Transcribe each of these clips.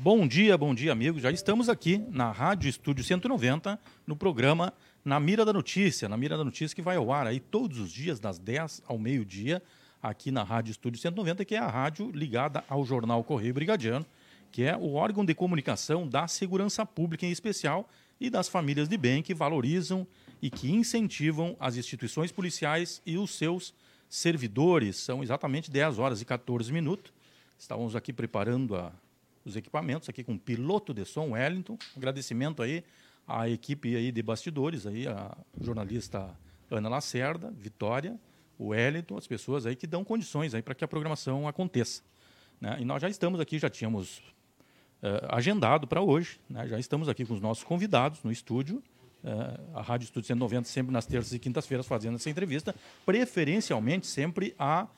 Bom dia, bom dia, amigos. Já estamos aqui na Rádio Estúdio 190, no programa Na Mira da Notícia. Na Mira da Notícia que vai ao ar aí todos os dias, das 10 ao meio-dia, aqui na Rádio Estúdio 190, que é a rádio ligada ao jornal Correio Brigadiano, que é o órgão de comunicação da segurança pública em especial e das famílias de bem que valorizam e que incentivam as instituições policiais e os seus servidores. São exatamente 10 horas e 14 minutos. Estávamos aqui preparando a, os equipamentos, aqui com o piloto de som, Wellington. Agradecimento aí à equipe aí de bastidores, aí, a jornalista Ana Lacerda, Vitória, o Wellington, as pessoas aí que dão condições aí para que a programação aconteça. Né? E nós já estamos aqui, já tínhamos uh, agendado para hoje, né? já estamos aqui com os nossos convidados no estúdio, uh, a Rádio Estúdio 190 sempre nas terças e quintas-feiras fazendo essa entrevista, preferencialmente sempre a,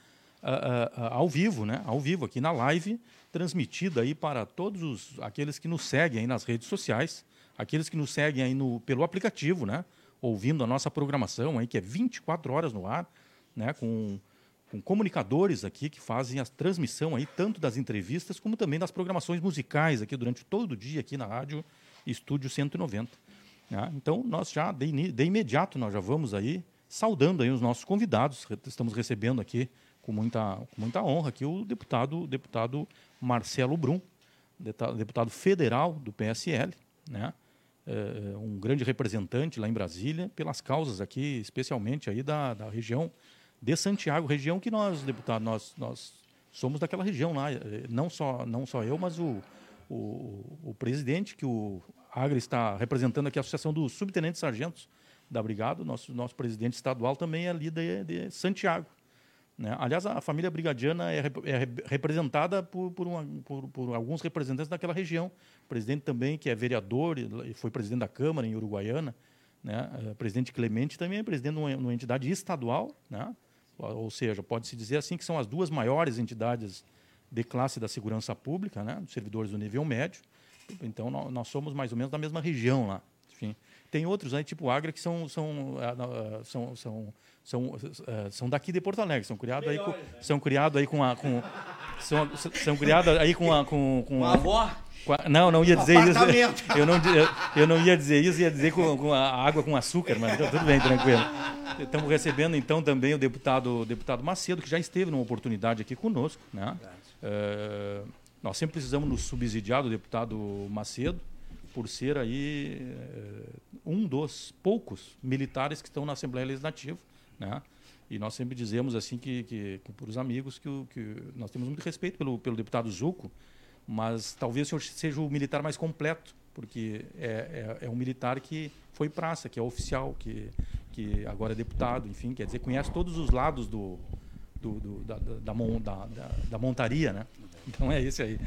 a, a, ao vivo, né? ao vivo aqui na live, transmitida aí para todos os, aqueles que nos seguem aí nas redes sociais, aqueles que nos seguem aí no, pelo aplicativo, né? ouvindo a nossa programação aí que é 24 horas no ar, né, com, com comunicadores aqui que fazem a transmissão aí tanto das entrevistas como também das programações musicais aqui durante todo o dia aqui na rádio Estúdio 190. Né? Então nós já de, de imediato nós já vamos aí saudando aí os nossos convidados. Estamos recebendo aqui com muita, com muita honra aqui o deputado, deputado Marcelo Brum, deputado federal do PSL, né? É, um grande representante lá em Brasília pelas causas aqui, especialmente aí da, da região de Santiago, região que nós, deputado, nós, nós somos daquela região lá, eh, não só, não só eu, mas o, o, o presidente, que o Agra está representando aqui, a Associação dos Subtenentes Sargentos da Brigada, nosso, nosso presidente estadual também é ali de, de Santiago. Né? Aliás, a família brigadiana é, é representada por, por, uma, por, por, alguns representantes daquela região. O presidente também, que é vereador, e foi presidente da Câmara em Uruguaiana, né? O eh, presidente Clemente também é presidente de uma, uma entidade estadual, né? ou seja, pode-se dizer assim que são as duas maiores entidades de classe da segurança pública, né, servidores do nível médio. Então, nós somos mais ou menos da mesma região lá. Enfim, tem outros tipo Agra, que são, são, ah, ah, são, são, são, ah, são daqui de Porto Alegre, são criados aí com, né? são criados aí com a com são, são criados aí com a com, com a avó não, não ia dizer isso. Eu não, eu, eu, não ia dizer isso, ia dizer com, com a água com açúcar, mas então, tudo bem, tranquilo. Estamos recebendo então também o deputado, deputado Macedo, que já esteve numa oportunidade aqui conosco. Né? Uh, nós sempre precisamos nos subsidiar do deputado Macedo, por ser aí uh, um dos poucos militares que estão na Assembleia Legislativa. Né? E nós sempre dizemos assim que, que, que para os amigos que, que nós temos muito respeito pelo, pelo deputado Zuco, mas talvez o senhor seja o militar mais completo, porque é, é, é um militar que foi praça, que é oficial, que, que agora é deputado, enfim, quer dizer, conhece todos os lados do, do, do da, da, da, da, montaria, né? Então é esse aí.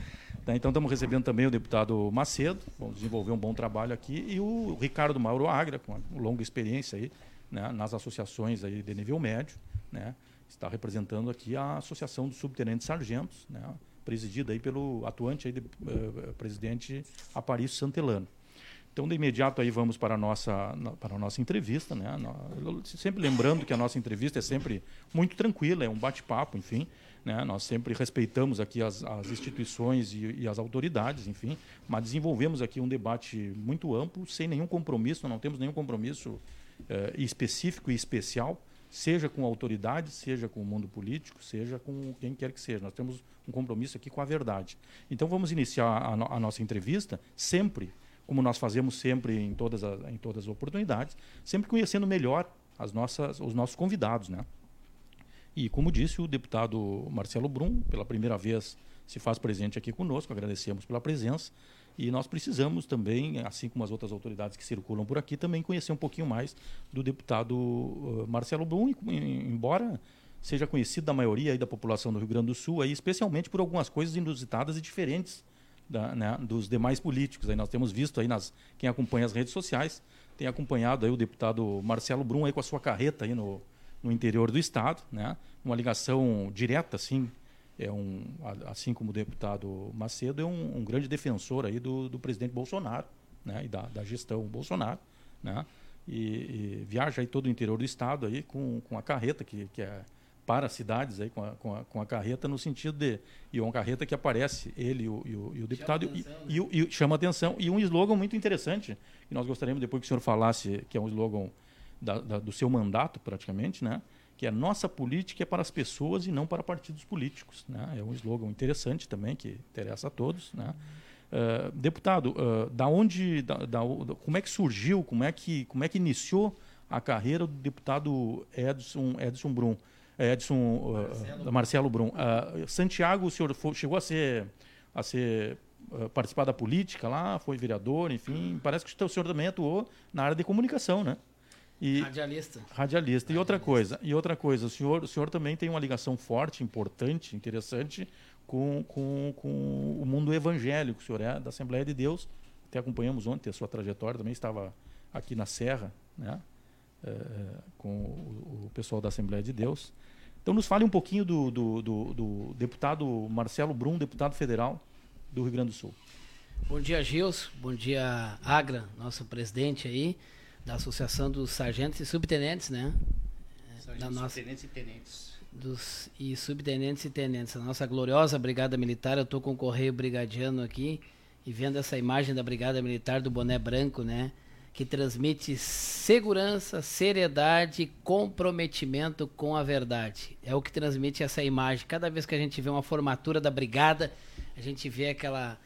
Tá, então estamos recebendo também o deputado Macedo, vamos desenvolver um bom trabalho aqui, e o Ricardo Mauro Agra, com uma longa experiência aí, né, nas associações aí de nível médio, né, está representando aqui a Associação dos Subtenentes Sargentos, né, presidida aí pelo atuante aí de, uh, presidente Aparício Santelano. Então, de imediato aí vamos para a nossa, para a nossa entrevista, né? Sempre lembrando que a nossa entrevista é sempre muito tranquila, é um bate-papo, enfim. Né? Nós sempre respeitamos aqui as, as instituições e, e, as autoridades, enfim, mas desenvolvemos aqui um debate muito amplo, sem nenhum compromisso, não temos nenhum compromisso eh, específico e especial, seja com autoridades, seja com o mundo político, seja com quem quer que seja. Nós temos um compromisso aqui com a verdade. Então vamos iniciar a, no, a nossa entrevista sempre, como nós fazemos sempre em todas, as, em todas as oportunidades, sempre conhecendo melhor as nossas, os nossos convidados, né? E como disse o deputado Marcelo Brum, pela primeira vez se faz presente aqui conosco, agradecemos pela presença. E nós precisamos também, assim como as outras autoridades que circulam por aqui, também conhecer um pouquinho mais do deputado Marcelo Brum, embora seja conhecido da maioria da população do Rio Grande do Sul, aí, especialmente por algumas coisas inusitadas e diferentes da, né, dos demais políticos. Aí nós temos visto aí nas quem acompanha as redes sociais tem acompanhado aí o deputado Marcelo Brum aí com a sua carreta aí no, no interior do estado, né? Uma ligação direta assim é um, assim como o deputado Macedo, é um, um grande defensor aí do, do presidente Bolsonaro né, e da, da gestão Bolsonaro. Né, e, e, viaja aí todo o interior do estado aí com, com a carreta, que, que é para as cidades aí com a, com, a, com a carreta no sentido de e uma carreta que aparece ele e o, e o, e o deputado chama atenção, e, né? e, e, chama atenção e um slogan muito interessante que nós gostaríamos depois que o senhor falasse que é um slogan da, da, do seu mandato praticamente né que é nossa política é para as pessoas e não para partidos políticos né é um slogan interessante também que interessa a todos né uh, deputado uh, da onde da, da, como é que surgiu como é que como é que iniciou a carreira do deputado Edson Edson Brum Edson Marcelo, uh, Marcelo Brum. Santiago, o senhor foi, chegou a ser, a ser participar da política lá, foi vereador, enfim. Parece que o senhor também atuou na área de comunicação, né? E, radialista. Radialista. E outra coisa, e outra coisa, o senhor, o senhor também tem uma ligação forte, importante, interessante com, com, com o mundo evangélico. O senhor é da Assembleia de Deus. Até acompanhamos ontem a sua trajetória, também estava aqui na Serra, né? É, com o, o, pessoal da Assembleia de Deus. Então, nos fale um pouquinho do, do, do, do, deputado Marcelo Brum, deputado federal do Rio Grande do Sul. Bom dia, Gils. Bom dia, Agra, nosso presidente aí, da Associação dos Sargentos e Subtenentes, né? Sargentos, da nossa, subtenentes e tenentes. Dos, e subtenentes e tenentes. A nossa gloriosa Brigada Militar, eu estou com o Correio Brigadiano aqui e vendo essa imagem da Brigada Militar do boné branco, né? que transmite segurança, seriedade, comprometimento com a verdade. É o que transmite essa imagem. Cada vez que a gente vê uma formatura da brigada, a gente vê aquela,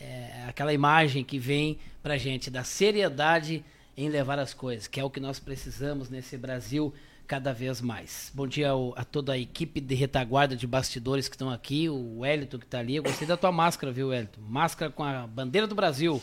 é, aquela imagem que vem para gente da seriedade em levar as coisas, que é o que nós precisamos nesse Brasil cada vez mais. Bom dia ao, a toda a equipe de retaguarda de bastidores que estão aqui, o Wellington que está ali. Eu gostei da tua máscara, viu, Wellington? Máscara com a bandeira do Brasil.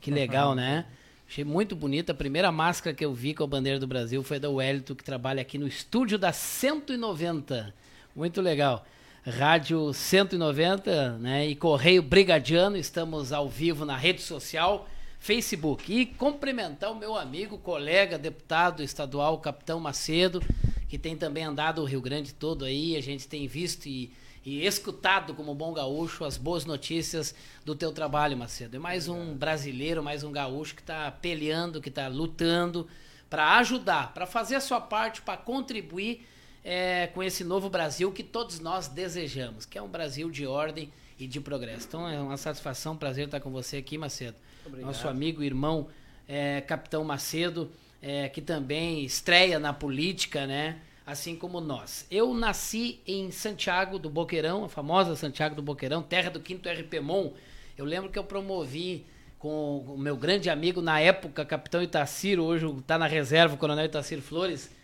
Que legal, né? Achei muito bonita. A primeira máscara que eu vi com a bandeira do Brasil foi da Wellington, que trabalha aqui no estúdio da 190. Muito legal. Rádio 190 né, e Correio Brigadiano. Estamos ao vivo na rede social, Facebook. E cumprimentar o meu amigo, colega, deputado estadual, Capitão Macedo, que tem também andado o Rio Grande todo aí. A gente tem visto e e escutado como bom gaúcho as boas notícias do teu trabalho, Macedo. É mais um brasileiro, mais um gaúcho que está peleando, que está lutando para ajudar, para fazer a sua parte, para contribuir é, com esse novo Brasil que todos nós desejamos, que é um Brasil de ordem e de progresso. Então é uma satisfação, um prazer estar com você aqui, Macedo. Obrigado. Nosso amigo, irmão, é, Capitão Macedo, é, que também estreia na política, né? assim como nós. Eu nasci em Santiago do Boqueirão, a famosa Santiago do Boqueirão, terra do quinto RPMON. Eu lembro que eu promovi com o meu grande amigo na época, Capitão Itaciro, hoje está na reserva, o Coronel Itaciro Flores.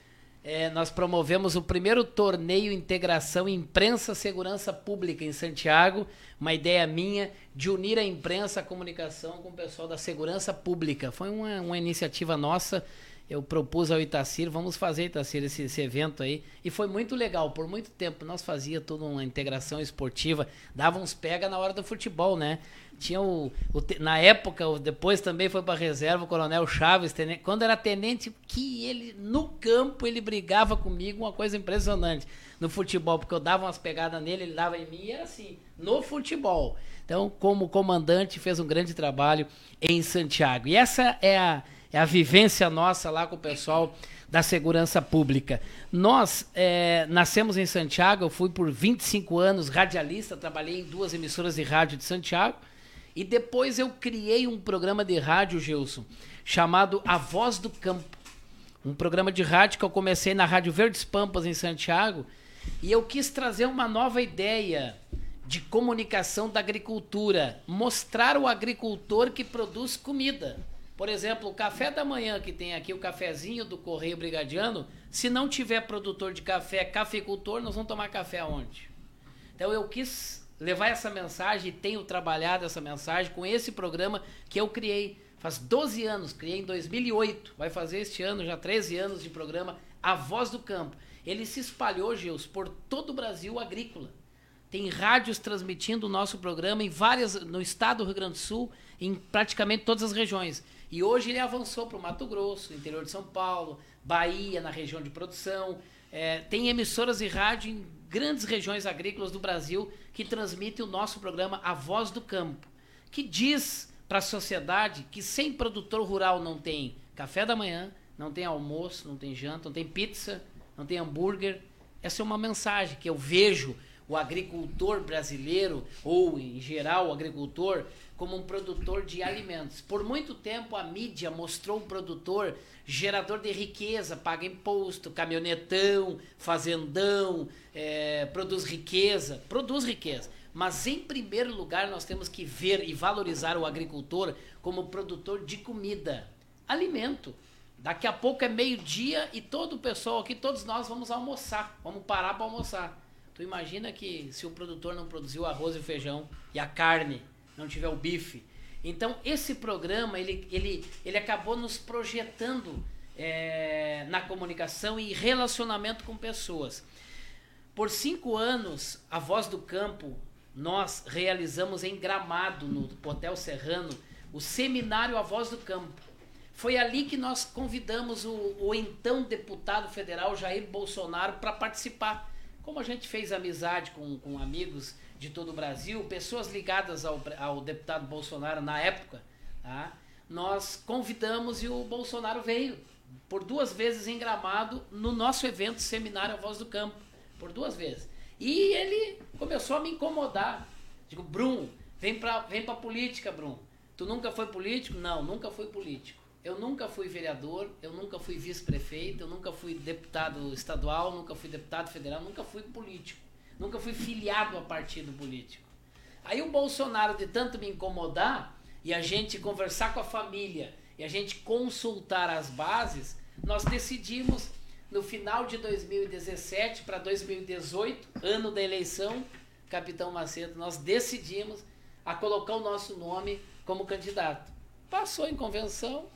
É, nós promovemos o primeiro torneio Integração Imprensa Segurança Pública em Santiago, uma ideia minha de unir a imprensa, a comunicação com o pessoal da segurança pública. Foi uma, uma iniciativa nossa eu propus ao Itacir, vamos fazer, Itacir, esse, esse, evento aí. E foi muito legal. Por muito tempo nós fazia toda uma integração esportiva, dava uns pega na hora do futebol, né? Tinha o, o na época, depois também foi para reserva o Coronel Chaves, tenente, quando era tenente, que ele no campo ele brigava comigo, uma coisa impressionante no futebol, porque eu dava umas pegadas nele, ele dava em mim, e era assim, no futebol. Então, como comandante, fez um grande trabalho em Santiago. E essa é a é a vivência nossa lá com o pessoal da segurança pública. Nós é, nascemos em Santiago, eu fui por 25 anos radialista, trabalhei em duas emissoras de rádio de Santiago. E depois eu criei um programa de rádio, Gilson, chamado A Voz do Campo. Um programa de rádio que eu comecei na Rádio Verdes Pampas, em Santiago. E eu quis trazer uma nova ideia de comunicação da agricultura. Mostrar o agricultor que produz comida. Por exemplo, o café da manhã que tem aqui, o cafezinho do Correio Brigadiano, se não tiver produtor de café, cafeicultor, nós vamos tomar café aonde? Então eu quis levar essa mensagem e tenho trabalhado essa mensagem com esse programa que eu criei faz 12 anos, criei em 2008, vai fazer este ano já 13 anos de programa A Voz do Campo. Ele se espalhou, Gils, por todo o Brasil agrícola. Tem rádios transmitindo o nosso programa em várias no estado do Rio Grande do Sul, em praticamente todas as regiões. E hoje ele avançou para o Mato Grosso, interior de São Paulo, Bahia, na região de produção. É, tem emissoras de rádio em grandes regiões agrícolas do Brasil que transmitem o nosso programa A Voz do Campo, que diz para a sociedade que sem produtor rural não tem café da manhã, não tem almoço, não tem janta, não tem pizza, não tem hambúrguer, Essa é uma mensagem que eu vejo o agricultor brasileiro, ou em geral o agricultor, como um produtor de alimentos. Por muito tempo a mídia mostrou o produtor gerador de riqueza, paga imposto, caminhonetão, fazendão, é, produz riqueza, produz riqueza. Mas em primeiro lugar nós temos que ver e valorizar o agricultor como produtor de comida, alimento. Daqui a pouco é meio-dia e todo o pessoal aqui, todos nós vamos almoçar, vamos parar para almoçar. Tu imagina que se o produtor não produzir o arroz e feijão e a carne, não tiver o bife. Então esse programa ele, ele, ele acabou nos projetando é, na comunicação e relacionamento com pessoas. Por cinco anos, a Voz do Campo, nós realizamos em Gramado, no Hotel Serrano, o seminário A Voz do Campo. Foi ali que nós convidamos o, o então deputado federal Jair Bolsonaro para participar. Como a gente fez amizade com, com amigos de todo o Brasil, pessoas ligadas ao, ao deputado Bolsonaro na época, tá? nós convidamos e o Bolsonaro veio por duas vezes em Gramado no nosso evento Seminário A Voz do Campo, por duas vezes. E ele começou a me incomodar. Digo, Brum, vem pra, vem pra política, Brum. Tu nunca foi político? Não, nunca fui político. Eu nunca fui vereador, eu nunca fui vice-prefeito, eu nunca fui deputado estadual, nunca fui deputado federal, nunca fui político. Nunca fui filiado a partido político. Aí o Bolsonaro, de tanto me incomodar, e a gente conversar com a família, e a gente consultar as bases, nós decidimos no final de 2017 para 2018, ano da eleição, Capitão Macedo, nós decidimos a colocar o nosso nome como candidato. Passou em convenção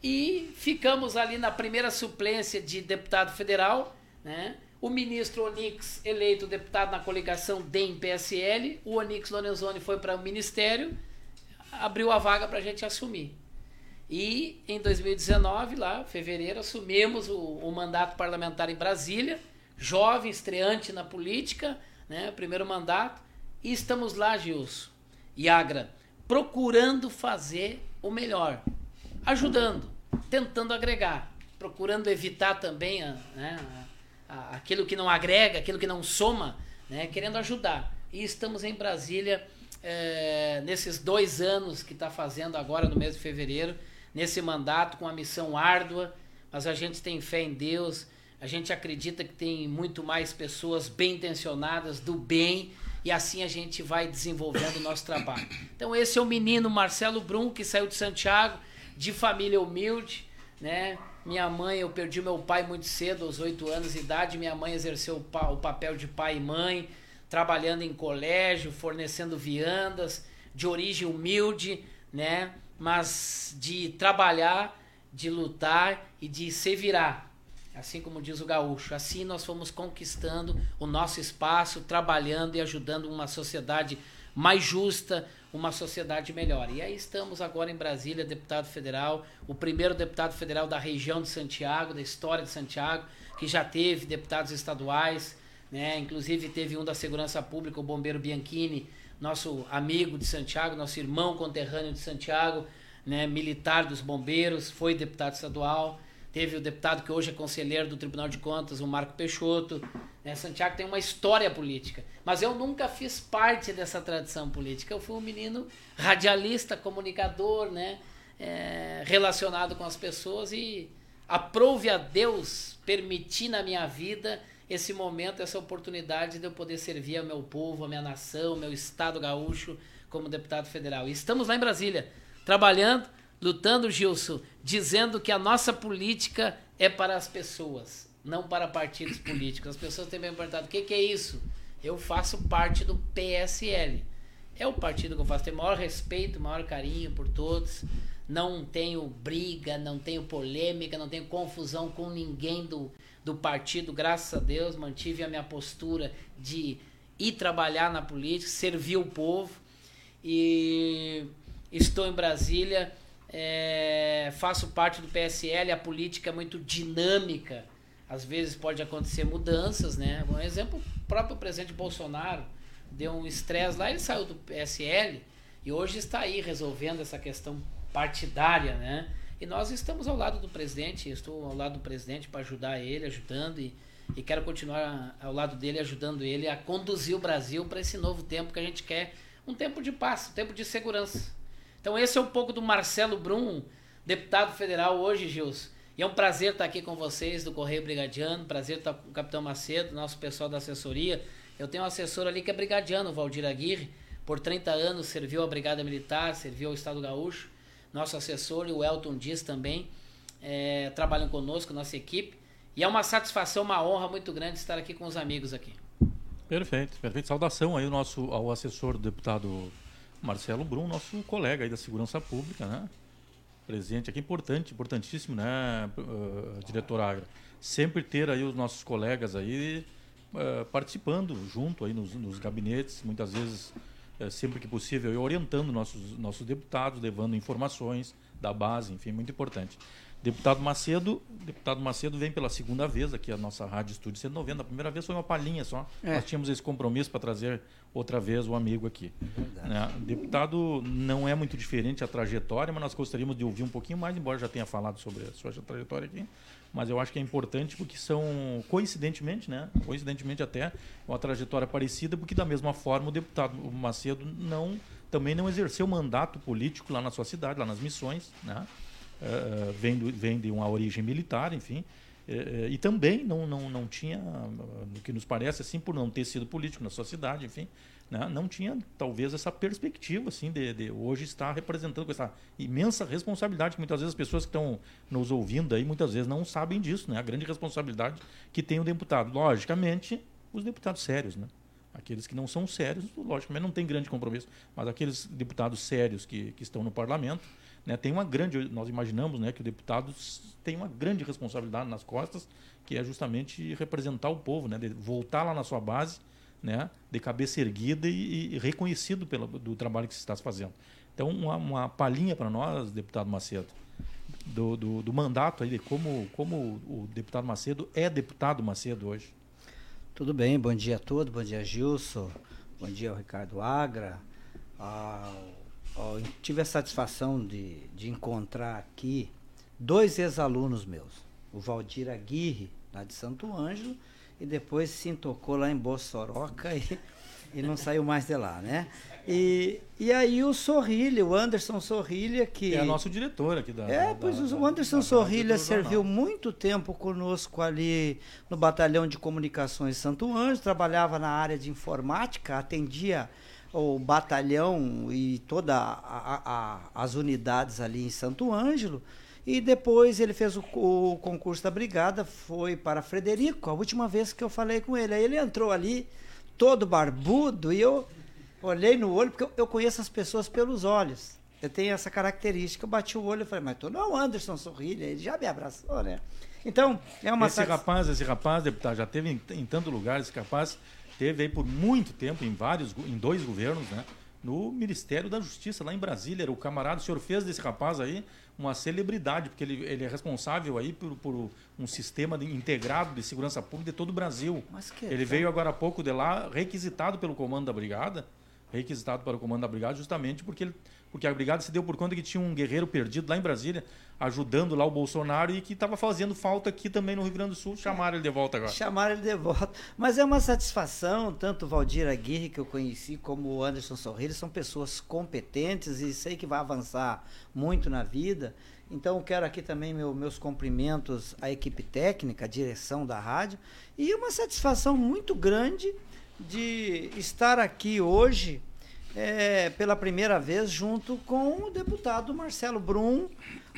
e ficamos ali na primeira suplência de deputado federal, né? O ministro Onix, eleito deputado na coligação DEM-PSL, o Onix Lorenzoni foi para o ministério, abriu a vaga para a gente assumir. E em 2019, lá, fevereiro, assumimos o, o, mandato parlamentar em Brasília, jovem, estreante na política, né, primeiro mandato, e estamos lá, Gilson e Agra, procurando fazer o melhor, ajudando, tentando agregar, procurando evitar também a, né, a, aquilo que não agrega, aquilo que não soma, né, querendo ajudar. E estamos em Brasília é, nesses dois anos que está fazendo agora no mês de fevereiro, nesse mandato com a missão árdua, mas a gente tem fé em Deus, a gente acredita que tem muito mais pessoas bem intencionadas, do bem, e assim a gente vai desenvolvendo o nosso trabalho. Então esse é o menino Marcelo Brum, que saiu de Santiago, de família humilde, né? Minha mãe, eu perdi meu pai muito cedo, aos oito anos de idade. Minha mãe exerceu o papel de pai e mãe, trabalhando em colégio, fornecendo viandas, de origem humilde, né? Mas de trabalhar, de lutar e de se virar. Assim como diz o gaúcho. Assim nós fomos conquistando o nosso espaço, trabalhando e ajudando uma sociedade mais justa, uma sociedade melhor. E aí estamos agora em Brasília, deputado federal, o primeiro deputado federal da região de Santiago, da história de Santiago, que já teve deputados estaduais, né? Inclusive teve um da Segurança Pública, o bombeiro Bianchini, nosso amigo de Santiago, nosso irmão conterrâneo de Santiago, né? militar dos bombeiros, foi deputado estadual. Teve o deputado que hoje é conselheiro do Tribunal de Contas, o Marco Peixoto. Né? Santiago tem uma história política. Mas eu nunca fiz parte dessa tradição política. Eu fui um menino radialista, comunicador, né? É, relacionado com as pessoas e aprove a Deus permitir na minha vida esse momento, essa oportunidade de eu poder servir ao meu povo, a minha nação, ao meu estado gaúcho como deputado federal. E estamos lá em Brasília, trabalhando lutando, Gilson, dizendo que a nossa política é para as pessoas, não para partidos políticos. As pessoas têm me perguntado: o que, que é isso? Eu faço parte do PSL. É o partido que eu faço. Tenho maior respeito, maior carinho por todos. Não tenho briga, não tenho polêmica, não tenho confusão com ninguém do, do partido. Graças a Deus, mantive a minha postura de ir trabalhar na política, servir o povo. E estou em Brasília é, faço parte do PSL, a política é muito dinâmica. Às vezes pode acontecer mudanças, né? Um exemplo, o próprio presidente Bolsonaro deu um estresse lá, ele saiu do PSL e hoje está aí resolvendo essa questão partidária, né? E nós estamos ao lado do presidente, estou ao lado do presidente para ajudar ele, ajudando e e quero continuar ao lado dele, ajudando ele a conduzir o Brasil para esse novo tempo que a gente quer, um tempo de paz, um tempo de segurança. Então esse é um pouco do Marcelo Brum, deputado federal hoje, Gilson. E é um prazer estar aqui com vocês do Correio Brigadiano, prazer estar com o Capitão Macedo, nosso pessoal da assessoria. Eu tenho um assessor ali que é brigadiano, o Valdir Aguirre, por 30 anos serviu a Brigada Militar, serviu ao Estado Gaúcho. Nosso assessor o Elton Dias também é, trabalham conosco, nossa equipe. E é uma satisfação, uma honra muito grande estar aqui com os amigos aqui. Perfeito, perfeito. Saudação aí ao nosso, ao assessor do deputado Marcelo Brum, nosso colega aí da Segurança Pública, né? Presente aqui, importante, importantíssimo, né, uh, diretor Agra? Sempre ter aí os nossos colegas aí uh, participando junto aí nos, nos gabinetes, muitas vezes, uh, sempre que possível, orientando nossos, nossos deputados, levando informações da base, enfim, muito importante. Deputado Macedo, deputado Macedo vem pela segunda vez aqui a nossa Rádio Estúdio 190. A primeira vez foi uma palhinha só. É. Nós tínhamos esse compromisso para trazer outra vez o amigo aqui. É né? Deputado não é muito diferente a trajetória, mas nós gostaríamos de ouvir um pouquinho mais, embora já tenha falado sobre a sua trajetória aqui. Mas eu acho que é importante porque são, coincidentemente, né? Coincidentemente até, uma trajetória parecida, porque da mesma forma o deputado Macedo não, também não exerceu mandato político lá na sua cidade, lá nas missões, né? Uh, vem, do, vem de uma origem militar, enfim, uh, e também não, não, não tinha, no que nos parece, assim, por não ter sido político na sua cidade, enfim, né, não tinha talvez essa perspectiva assim de, de, hoje estar representando com essa imensa responsabilidade que muitas vezes as pessoas que estão nos ouvindo aí muitas vezes não sabem disso, né? A grande responsabilidade que tem o deputado, logicamente, os deputados sérios, né? Aqueles que não são sérios, logicamente não tem grande compromisso, mas aqueles deputados sérios que, que estão no parlamento, né, tem uma grande, nós imaginamos né, que o deputado tem uma grande responsabilidade nas costas, que é justamente representar o povo, né, de voltar lá na sua base, né, de cabeça erguida e, e reconhecido pelo do trabalho que se está fazendo. Então, uma, uma palhinha para nós, deputado Macedo, do, do, do, mandato aí, de como, como o deputado Macedo é deputado Macedo hoje. Tudo bem, bom dia a todos, bom dia Gilson, bom dia ao Ricardo Agra, ao Ó, tive a satisfação de, de encontrar aqui dois ex-alunos meus. O Valdir Aguirre, lá de Santo Ângelo, e depois se intocou lá em Bossoroca e, e não saiu mais de lá, né? E, e aí o Sorrilha, o Anderson Sorrilha, que... É nosso diretor aqui da... É, da, pois da, o Anderson da, Sorrilha serviu muito tempo conosco ali no Batalhão de Comunicações Santo Ângelo, trabalhava na área de informática, atendia o batalhão e todas as unidades ali em Santo Ângelo. E depois ele fez o, o, concurso da brigada, foi para Frederico, a última vez que eu falei com ele. Aí ele entrou ali, todo barbudo, e eu olhei no olho, porque eu, eu conheço as pessoas pelos olhos. Eu tenho essa característica. Eu bati o olho e falei, mas tu não é o Anderson Sorrilha, ele já me abraçou, né? Então, é uma Esse rapaz, esse rapaz, deputado, já teve em, em tanto lugar, esse rapaz teve aí por muito tempo, em vários, em dois governos, né? No Ministério da Justiça, lá em Brasília. Era o camarada, o senhor fez desse rapaz aí uma celebridade, porque ele, ele é responsável aí por, por um sistema de, integrado de segurança pública de todo o Brasil. ele veio agora há pouco de lá, requisitado pelo comando da brigada, requisitado para o comando da brigada, justamente porque ele porque a brigada se deu por conta que tinha um guerreiro perdido lá em Brasília, ajudando lá o Bolsonaro e que estava fazendo falta aqui também no Rio Grande do Sul. Chamaram ele de volta agora. Chamaram ele de volta. Mas é uma satisfação, tanto o Valdir Aguirre, que eu conheci, como o Anderson Sorrilha, são pessoas competentes e sei que vai avançar muito na vida. Então, quero aqui também meu, meus cumprimentos à equipe técnica, à direção da rádio, e uma satisfação muito grande de estar aqui hoje é, pela primeira vez junto com o deputado Marcelo Brum,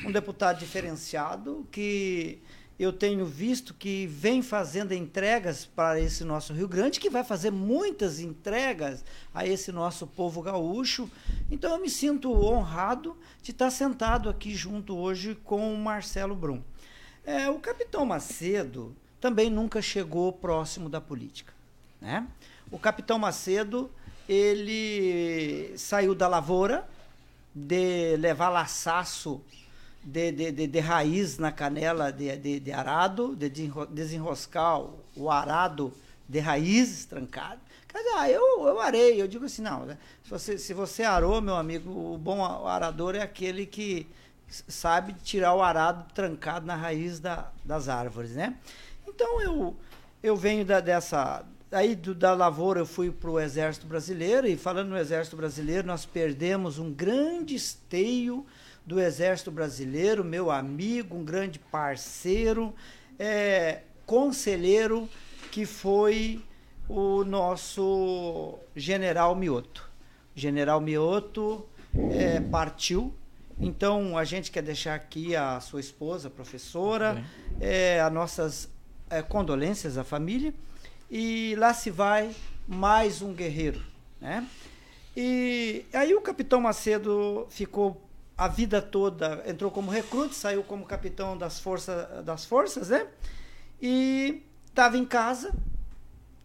um deputado diferenciado que eu tenho visto que vem fazendo entregas para esse nosso Rio Grande, que vai fazer muitas entregas a esse nosso povo gaúcho. Então eu me sinto honrado de estar sentado aqui junto hoje com o Marcelo Brum. É, o capitão Macedo também nunca chegou próximo da política. Né? O capitão Macedo ele saiu da lavoura de levar laçaço de, de, de, de raiz na canela de, de, arado, de desenroscar o arado de raízes trancado. Ah, eu, eu arei, eu digo assim, não, né? se, você, se você arou, meu amigo, o bom arador é aquele que sabe tirar o arado trancado na raiz da, das árvores, né? Então eu eu venho da, dessa. Aí do, da lavoura eu fui para o Exército Brasileiro, e falando no Exército Brasileiro, nós perdemos um grande esteio do Exército Brasileiro, meu amigo, um grande parceiro, é, conselheiro, que foi o nosso general Mioto. General Mioto é, partiu, então a gente quer deixar aqui a sua esposa, professora, é, as nossas é, condolências à família. E lá se vai mais um guerreiro. Né? E aí o capitão Macedo ficou a vida toda, entrou como recrute, saiu como capitão das, força, das forças, né? E estava em casa,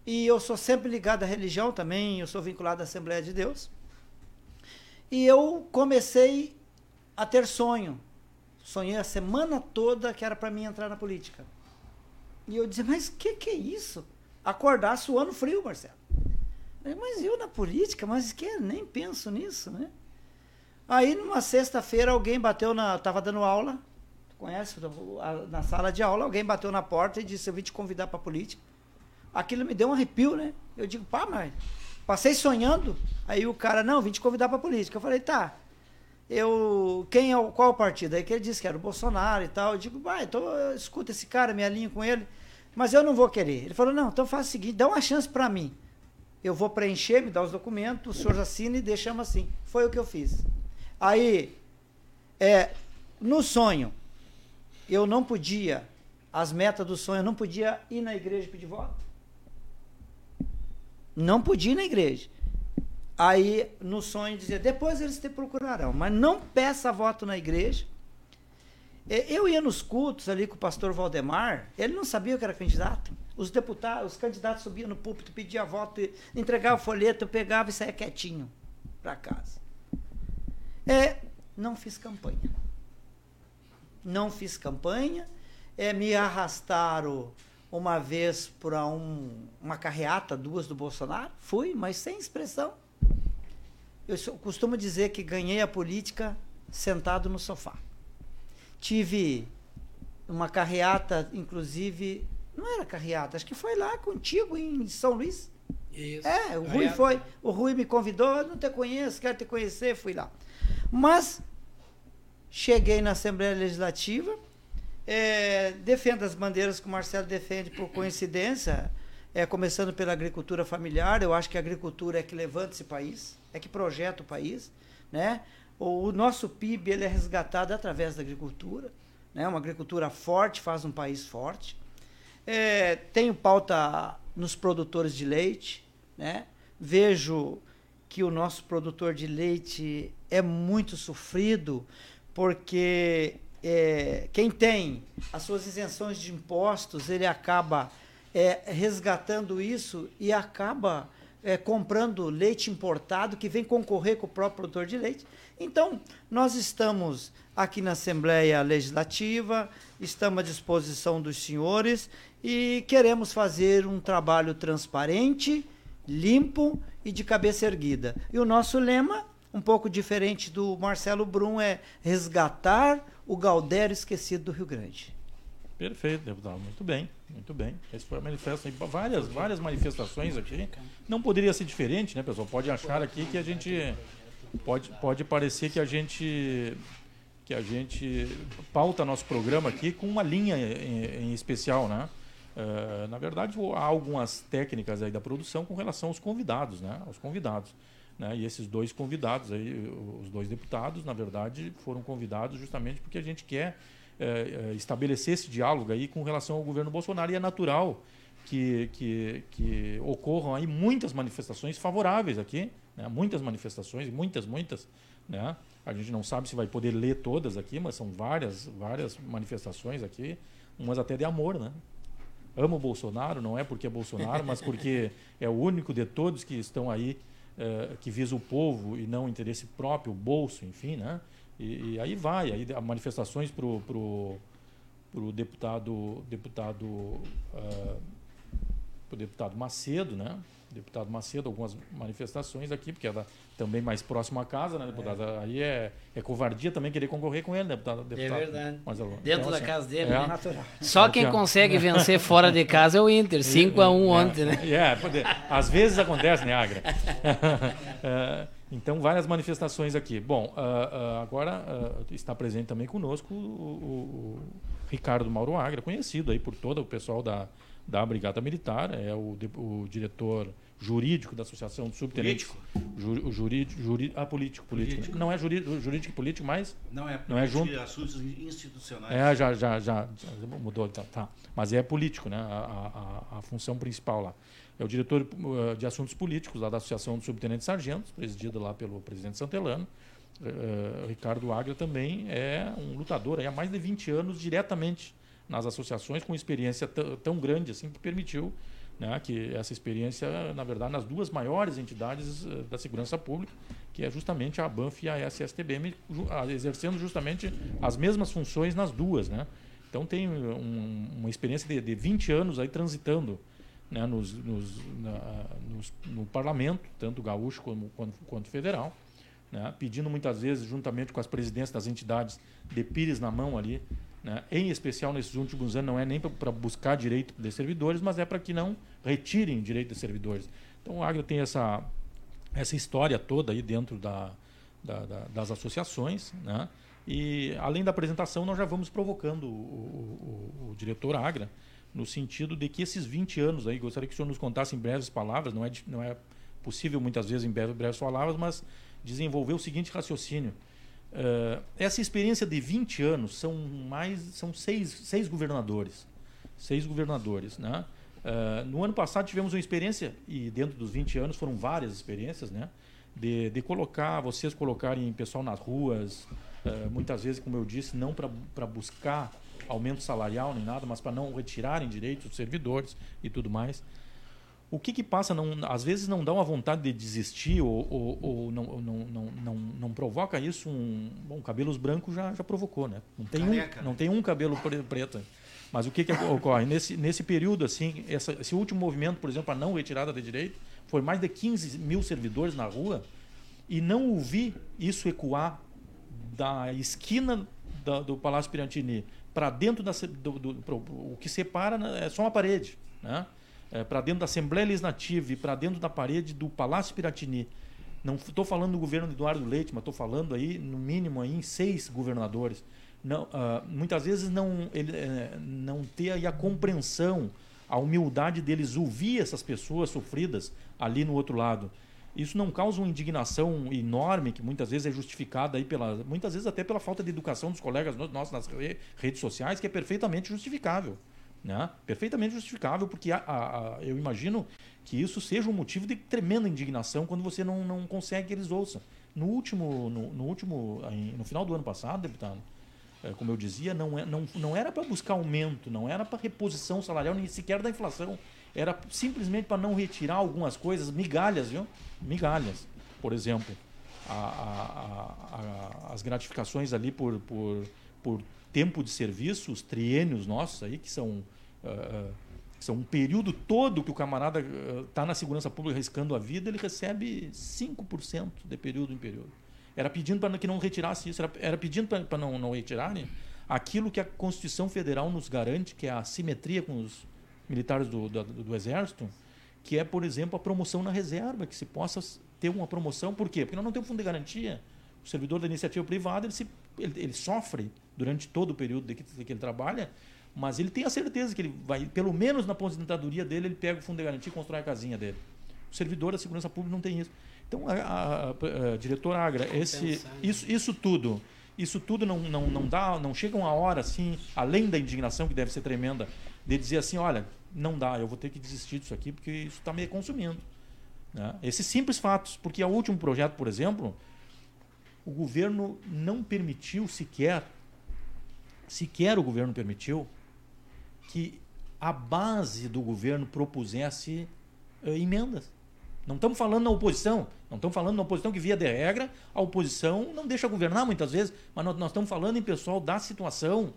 e eu sou sempre ligado à religião também, eu sou vinculado à Assembleia de Deus. E eu comecei a ter sonho. Sonhei a semana toda que era para mim entrar na política. E eu dizia, mas o que, que é isso? Acordar suando frio, Marcelo. Mas eu na política, mas que nem penso nisso, né? Aí numa sexta-feira alguém bateu na. Tava dando aula, conhece? Na sala de aula, alguém bateu na porta e disse, eu vim te convidar para política. Aquilo me deu um arrepio, né? Eu digo, pá, mas passei sonhando. Aí o cara, não, vim te convidar para política. Eu falei, tá. Eu. Quem é o. Qual partido? Aí que ele disse que era o Bolsonaro e tal. Eu digo, vai, então escuta esse cara, me alinho com ele. Mas eu não vou querer. Ele falou, não, então faz o seguinte, dá uma chance para mim. Eu vou preencher, me dá os documentos, o senhor assina e deixamos assim. Foi o que eu fiz. Aí, é, no sonho, eu não podia, as metas do sonho, eu não podia ir na igreja pedir voto. Não podia ir na igreja. Aí, no sonho, dizia, depois eles te procurarão, mas não peça voto na igreja eu ia nos cultos ali com o pastor Valdemar, ele não sabia que era candidato. Os deputados, os candidatos subiam no púlpito, pediam voto, entregavam o folheto, eu pegava e saía quietinho para casa. É, não fiz campanha. Não fiz campanha. É, me arrastaram uma vez para um, uma carreata, duas do Bolsonaro. Fui, mas sem expressão. Eu costumo dizer que ganhei a política sentado no sofá. Tive uma carreata, inclusive, não era carreata, acho que foi lá contigo em São Luís. Isso. É, o Rui foi. O Rui me convidou, não te conheço, quero te conhecer, fui lá. Mas cheguei na Assembleia Legislativa, é, defendo as bandeiras que o Marcelo defende por coincidência, é, começando pela agricultura familiar. Eu acho que a agricultura é que levanta esse país, é que projeta o país. Né? O nosso PIB ele é resgatado através da agricultura. Né? Uma agricultura forte faz um país forte. É, tenho pauta nos produtores de leite. Né? Vejo que o nosso produtor de leite é muito sofrido, porque é, quem tem as suas isenções de impostos, ele acaba é, resgatando isso e acaba é, comprando leite importado que vem concorrer com o próprio produtor de leite. Então, nós estamos aqui na Assembleia Legislativa, estamos à disposição dos senhores e queremos fazer um trabalho transparente, limpo e de cabeça erguida. E o nosso lema, um pouco diferente do Marcelo Brum, é resgatar o Galdério esquecido do Rio Grande. Perfeito, deputado. Muito bem, muito bem. Esse foi a manifestação. Várias, várias manifestações aqui. Não poderia ser diferente, né, pessoal? Pode achar aqui que a gente pode, pode parecer que a gente que a gente pauta nosso programa aqui com uma linha em, em especial, né? Uh, na verdade, há algumas técnicas aí da produção com relação aos convidados, né? Aos convidados. Né? E esses dois convidados aí, os dois deputados, na verdade, foram convidados justamente porque a gente quer uh, estabelecer esse diálogo aí com relação ao governo Bolsonaro e é natural que, que, que ocorram aí muitas manifestações favoráveis aqui, né? muitas manifestações, muitas, muitas. Né? A gente não sabe se vai poder ler todas aqui, mas são várias, várias manifestações aqui, umas até de amor, né? Amo o Bolsonaro, não é porque é Bolsonaro, mas porque é o único de todos que estão aí, é, que visa o povo e não o interesse próprio, o bolso, enfim, né? E, e aí vai, aí manifestações para o pro, pro deputado, deputado, uh, pro deputado Macedo, né? Deputado Macedo, algumas manifestações aqui, porque ela também mais próximo à casa, né, deputado? É. Aí é, é covardia também querer concorrer com ele, deputado. deputado é verdade. Marcelo. Dentro então, da assim, casa dele, é, né? Natural. Só quem consegue vencer fora de casa é o Inter, 5x1 é, ontem, né? É, às vezes acontece, né, Agra? É, então, várias manifestações aqui. Bom, uh, uh, agora uh, está presente também conosco o, o, o, Ricardo Mauro Agra, conhecido aí por todo o pessoal da, da Brigada Militar, é o, o diretor jurídico da Associação de Subtenentes. Político? Ju, jurídico, jurídico, ah, político, político. político. Não é jurídico, jurídico e político, mas... Não é, não é junto. assuntos institucionais. É, já, já, já, já mudou, tá, tá, Mas é político, né? A, a, a função principal lá. É o diretor uh, de assuntos políticos lá da Associação de Subtenentes Sargentos, presidida lá pelo presidente Santelano. Uh, Ricardo Agra também é um lutador aí, há mais de 20 anos diretamente nas associações, com experiência tão grande assim que permitiu né, que essa experiência, na verdade, nas duas maiores entidades uh, da segurança pública, que é justamente a ABANF e a SSTBM, exercendo justamente as mesmas funções nas duas. Né? Então tem um, uma experiência de, de 20 anos aí transitando né, nos, nos, na, nos, no parlamento, tanto gaúcho como, quanto, quanto federal, né, pedindo muitas vezes, juntamente com as presidências das entidades, de pires na mão ali, né, em especial nesses últimos anos, não é nem para buscar direito de servidores, mas é para que não retirem direito de servidores. Então o Agro tem essa, essa história toda aí dentro da, da, da, das associações, né? E além da apresentação, nós já vamos provocando o, o, o, o diretor Agra no sentido de que esses 20 anos aí, gostaria que o senhor nos contasse em breves palavras, não é, não é possível muitas vezes em breves palavras, mas desenvolver o seguinte raciocínio. Uh, essa experiência de 20 anos são mais são seis, seis governadores. Seis governadores. Né? Uh, no ano passado tivemos uma experiência, e dentro dos 20 anos foram várias experiências, né? de, de colocar, vocês colocarem pessoal nas ruas, uh, muitas vezes, como eu disse, não para buscar aumento salarial nem nada, mas para não retirarem direitos dos servidores e tudo mais. O que, que passa? Não, às vezes não dá uma vontade de desistir ou, ou, ou não, não, não, não, não, provoca isso um. Bom, cabelos brancos já, já provocou, né? Não tem, Careca, um, não né? tem um cabelo preto. Mas o que, que ocorre? Nesse, nesse período, assim, essa, esse último movimento, por exemplo, a não retirada de direito, foi mais de 15 mil servidores na rua e não ouvi isso ecoar da esquina da, do Palácio Pirantini para dentro da do, do, pro, o que separa né, é só uma parede, né? É, para dentro da Assembleia Legislativa e para dentro da parede do Palácio Piratini. Não estou falando do governo de Eduardo Leite, mas estou falando aí no mínimo aí em seis governadores. Não, uh, muitas vezes não ele, uh, não ter aí a compreensão, a humildade deles ouvir essas pessoas sofridas ali no outro lado. Isso não causa uma indignação enorme, que muitas vezes é justificada aí pela, muitas vezes até pela falta de educação dos colegas nossos nas redes sociais, que é perfeitamente justificável. Né? Perfeitamente justificável, porque a, a, a, eu imagino que isso seja um motivo de tremenda indignação quando você não, não consegue que eles ouçam. No último, no, no último, no final do ano passado, deputado, é, como eu dizia, não, é, não, não era para buscar aumento, não era para reposição salarial, nem sequer da inflação era simplesmente para não retirar algumas coisas, migalhas, viu? Migalhas. Por exemplo, a, a, a, as gratificações ali por, por, por tempo de serviço, os triênios nossos aí, que são, são um período todo que o camarada está uh, na segurança pública riscando a vida, ele recebe 5% de período em período. Era pedindo para que não retirasse isso, era, era pedindo para não, não retirarem aquilo que a Constituição Federal nos garante, que é a simetria com os militares do, do, do, Exército, que é, por exemplo, a promoção na reserva, que se possa ter uma promoção. Por quê? Porque nós não temos fundo de garantia. O servidor da iniciativa privada ele, se, ele, ele sofre durante todo o período de que, de que, ele trabalha, mas ele tem a certeza que ele vai, pelo menos na aposentadoria dele, ele pega o fundo de garantia e constrói a casinha dele. O servidor da segurança pública não tem isso. Então, a, a, a, a diretora Agra, esse, né? isso, isso tudo isso tudo não, não, não dá, não chega uma hora assim, além da indignação que deve ser tremenda, de dizer assim, olha, não dá, eu vou ter que desistir disso aqui porque isso está me consumindo. Né? Esses simples fatos, porque o último projeto, por exemplo, o governo não permitiu sequer, sequer o governo permitiu que a base do governo propusesse uh, emendas. Não estamos falando na oposição, não estamos falando na oposição que, via de regra, a oposição não deixa governar muitas vezes, mas nós, nós estamos falando em pessoal da situação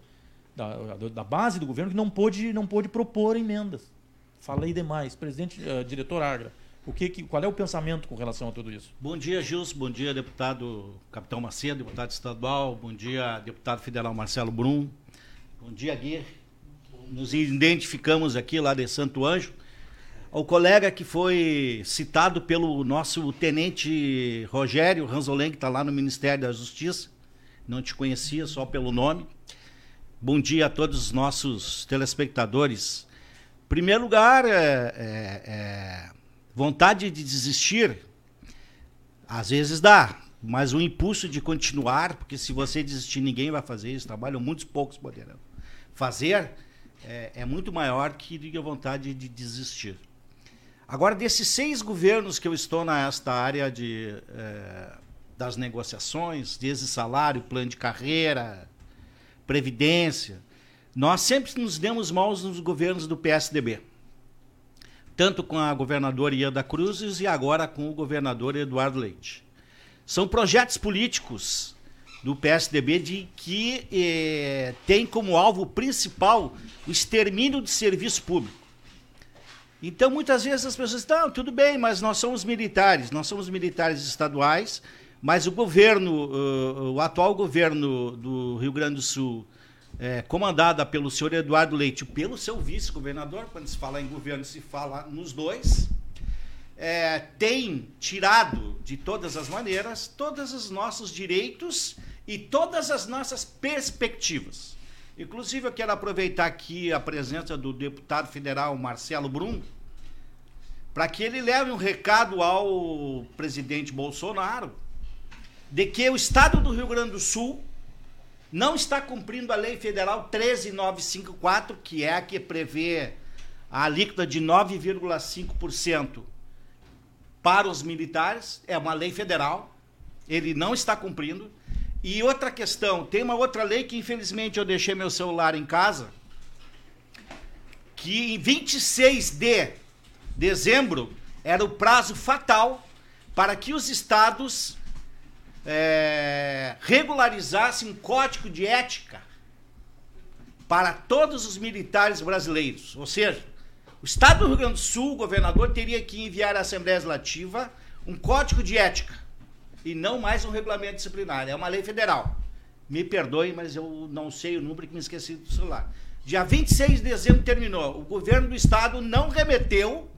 da, da base do governo que não pôde, não pôde propor emendas. Falei demais. Presidente, uh, diretor Agra, O que, que, qual é o pensamento com relação a tudo isso? Bom dia, Gilson. Bom dia, deputado Capitão Macedo, deputado estadual. Bom dia, deputado federal Marcelo Brum. Bom dia, Gui. Nos identificamos aqui lá de Santo Anjo. O colega que foi citado pelo nosso tenente Rogério Ranzoleng, que está lá no Ministério da Justiça. Não te conhecia só pelo nome. Bom dia a todos os nossos telespectadores. Em primeiro lugar, é, é, é, vontade de desistir, às vezes dá, mas o impulso de continuar, porque se você desistir, ninguém vai fazer isso, trabalham muitos poucos poderão fazer, é, é muito maior que a vontade de desistir. Agora, desses seis governos que eu estou nesta área de, é, das negociações, desde salário, plano de carreira, previdência, nós sempre nos demos mal nos governos do PSDB. Tanto com a governadora Ieda Cruzes e agora com o governador Eduardo Leite. São projetos políticos do PSDB de que eh, tem como alvo principal o extermínio de serviço público. Então, muitas vezes as pessoas estão, tudo bem, mas nós somos militares, nós somos militares estaduais, mas o governo, uh, o atual governo do Rio Grande do Sul, é, comandada pelo senhor Eduardo Leite, pelo seu vice-governador, quando se fala em governo, se fala nos dois, é, tem tirado de todas as maneiras todos os nossos direitos e todas as nossas perspectivas. Inclusive, eu quero aproveitar aqui a presença do deputado federal Marcelo Brum, para que ele leve um recado ao presidente Bolsonaro de que o estado do Rio Grande do Sul não está cumprindo a lei federal 13954, que é a que prevê a alíquota de 9,5% para os militares, é uma lei federal, ele não está cumprindo. E outra questão, tem uma outra lei que infelizmente eu deixei meu celular em casa, que em 26 de dezembro era o prazo fatal para que os estados é, regularizasse um código de ética para todos os militares brasileiros. Ou seja, o Estado do Rio Grande do Sul, o governador, teria que enviar à Assembleia Legislativa um código de ética e não mais um regulamento disciplinar. É uma lei federal. Me perdoe, mas eu não sei o número que me esqueci do celular. Dia 26 de dezembro terminou. O governo do estado não remeteu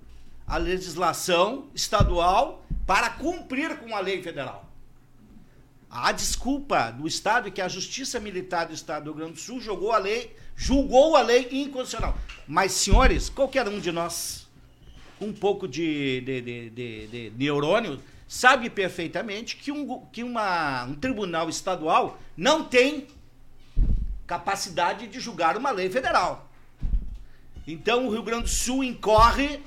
a legislação estadual para cumprir com a lei federal. A desculpa do Estado é que a Justiça Militar do Estado do Rio Grande do Sul jogou a lei, julgou a lei inconstitucional. Mas, senhores, qualquer um de nós, com um pouco de, de, de, de, de neurônio, sabe perfeitamente que, um, que uma, um tribunal estadual não tem capacidade de julgar uma lei federal. Então, o Rio Grande do Sul incorre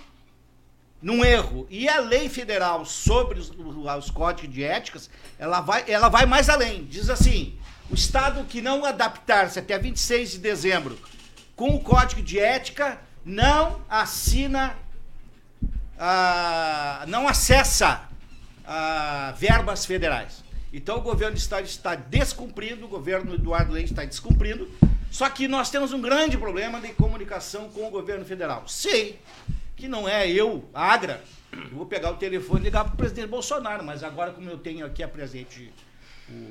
num erro. E a lei federal sobre os, os, códigos de éticas, ela vai, ela vai mais além. Diz assim: o Estado que não adaptar-se até 26 de dezembro com o código de ética não assina, ah, não acessa verbas federais. Então o governo do Estado está descumprindo, o governo Eduardo Leite está descumprindo. Só que nós temos um grande problema de comunicação com o governo federal. Sei que não é eu, Agra, eu vou pegar o telefone e ligar para o presidente Bolsonaro, mas agora, como eu tenho aqui a presente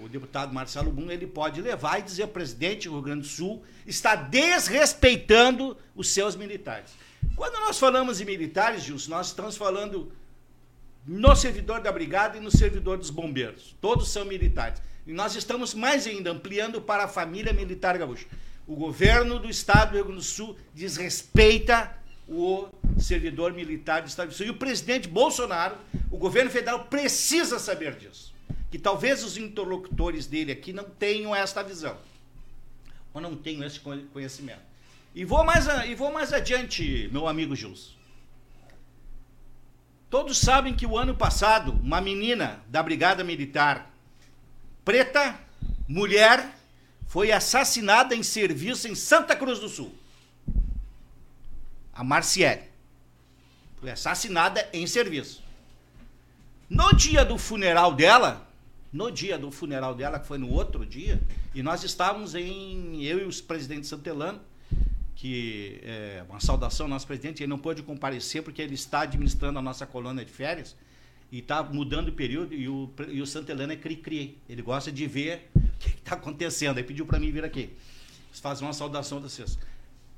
o deputado Marcelo Bum, ele pode levar e dizer presidente do Rio Grande do Sul está desrespeitando os seus militares. Quando nós falamos em militares, Gilson, nós estamos falando no servidor da brigada e no servidor dos bombeiros. Todos são militares. E nós estamos mais ainda ampliando para a família militar gaúcha. O governo do estado do Rio Grande do Sul desrespeita o servidor militar do Estado E o presidente Bolsonaro, o governo federal, precisa saber disso. Que talvez os interlocutores dele aqui não tenham esta visão. Ou não tenham esse conhecimento. E vou mais, e vou mais adiante, meu amigo Gilson. Todos sabem que o ano passado, uma menina da Brigada Militar, preta, mulher, foi assassinada em serviço em Santa Cruz do Sul a Marciele. Foi assassinada em serviço. No dia do funeral dela, no dia do funeral dela, que foi no outro dia, e nós estávamos em, eu e os presidentes Santelano, que é, uma saudação ao nosso presidente, ele não pôde comparecer porque ele está administrando a nossa colônia de férias e está mudando o período e o, e o Santa Helena é cri-cri. Ele gosta de ver o que está acontecendo. Aí pediu para mim vir aqui. Fazer uma saudação a vocês.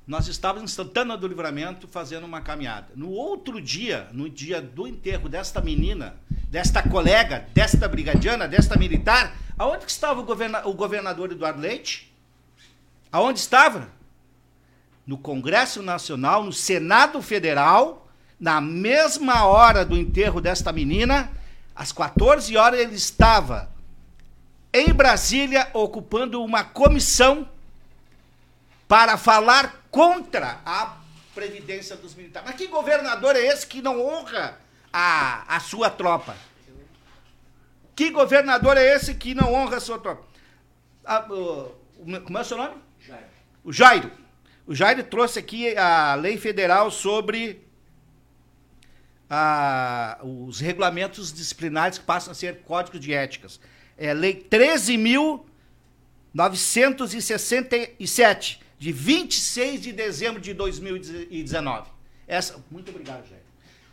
Nós estávamos em Santana do Livramento fazendo uma caminhada. No outro dia, no dia do enterro desta menina, desta colega, desta brigadiana, desta militar, aonde que estava o, governa o governador Eduardo Leite? Aonde estava? No Congresso Nacional, no Senado Federal, na mesma hora do enterro desta menina, às 14 horas ele estava em Brasília ocupando uma comissão para falar contra a previdência dos militares. Mas que governador é esse que não honra a, a sua tropa? Que governador é esse que não honra a sua tropa? Ah, o, como é o seu nome? Jairo. O Jairo. O Jair trouxe aqui a lei federal sobre a, os regulamentos disciplinares que passam a ser códigos de éticas. É lei 13.967, de 26 de dezembro de 2019. Essa, muito obrigado, Jair.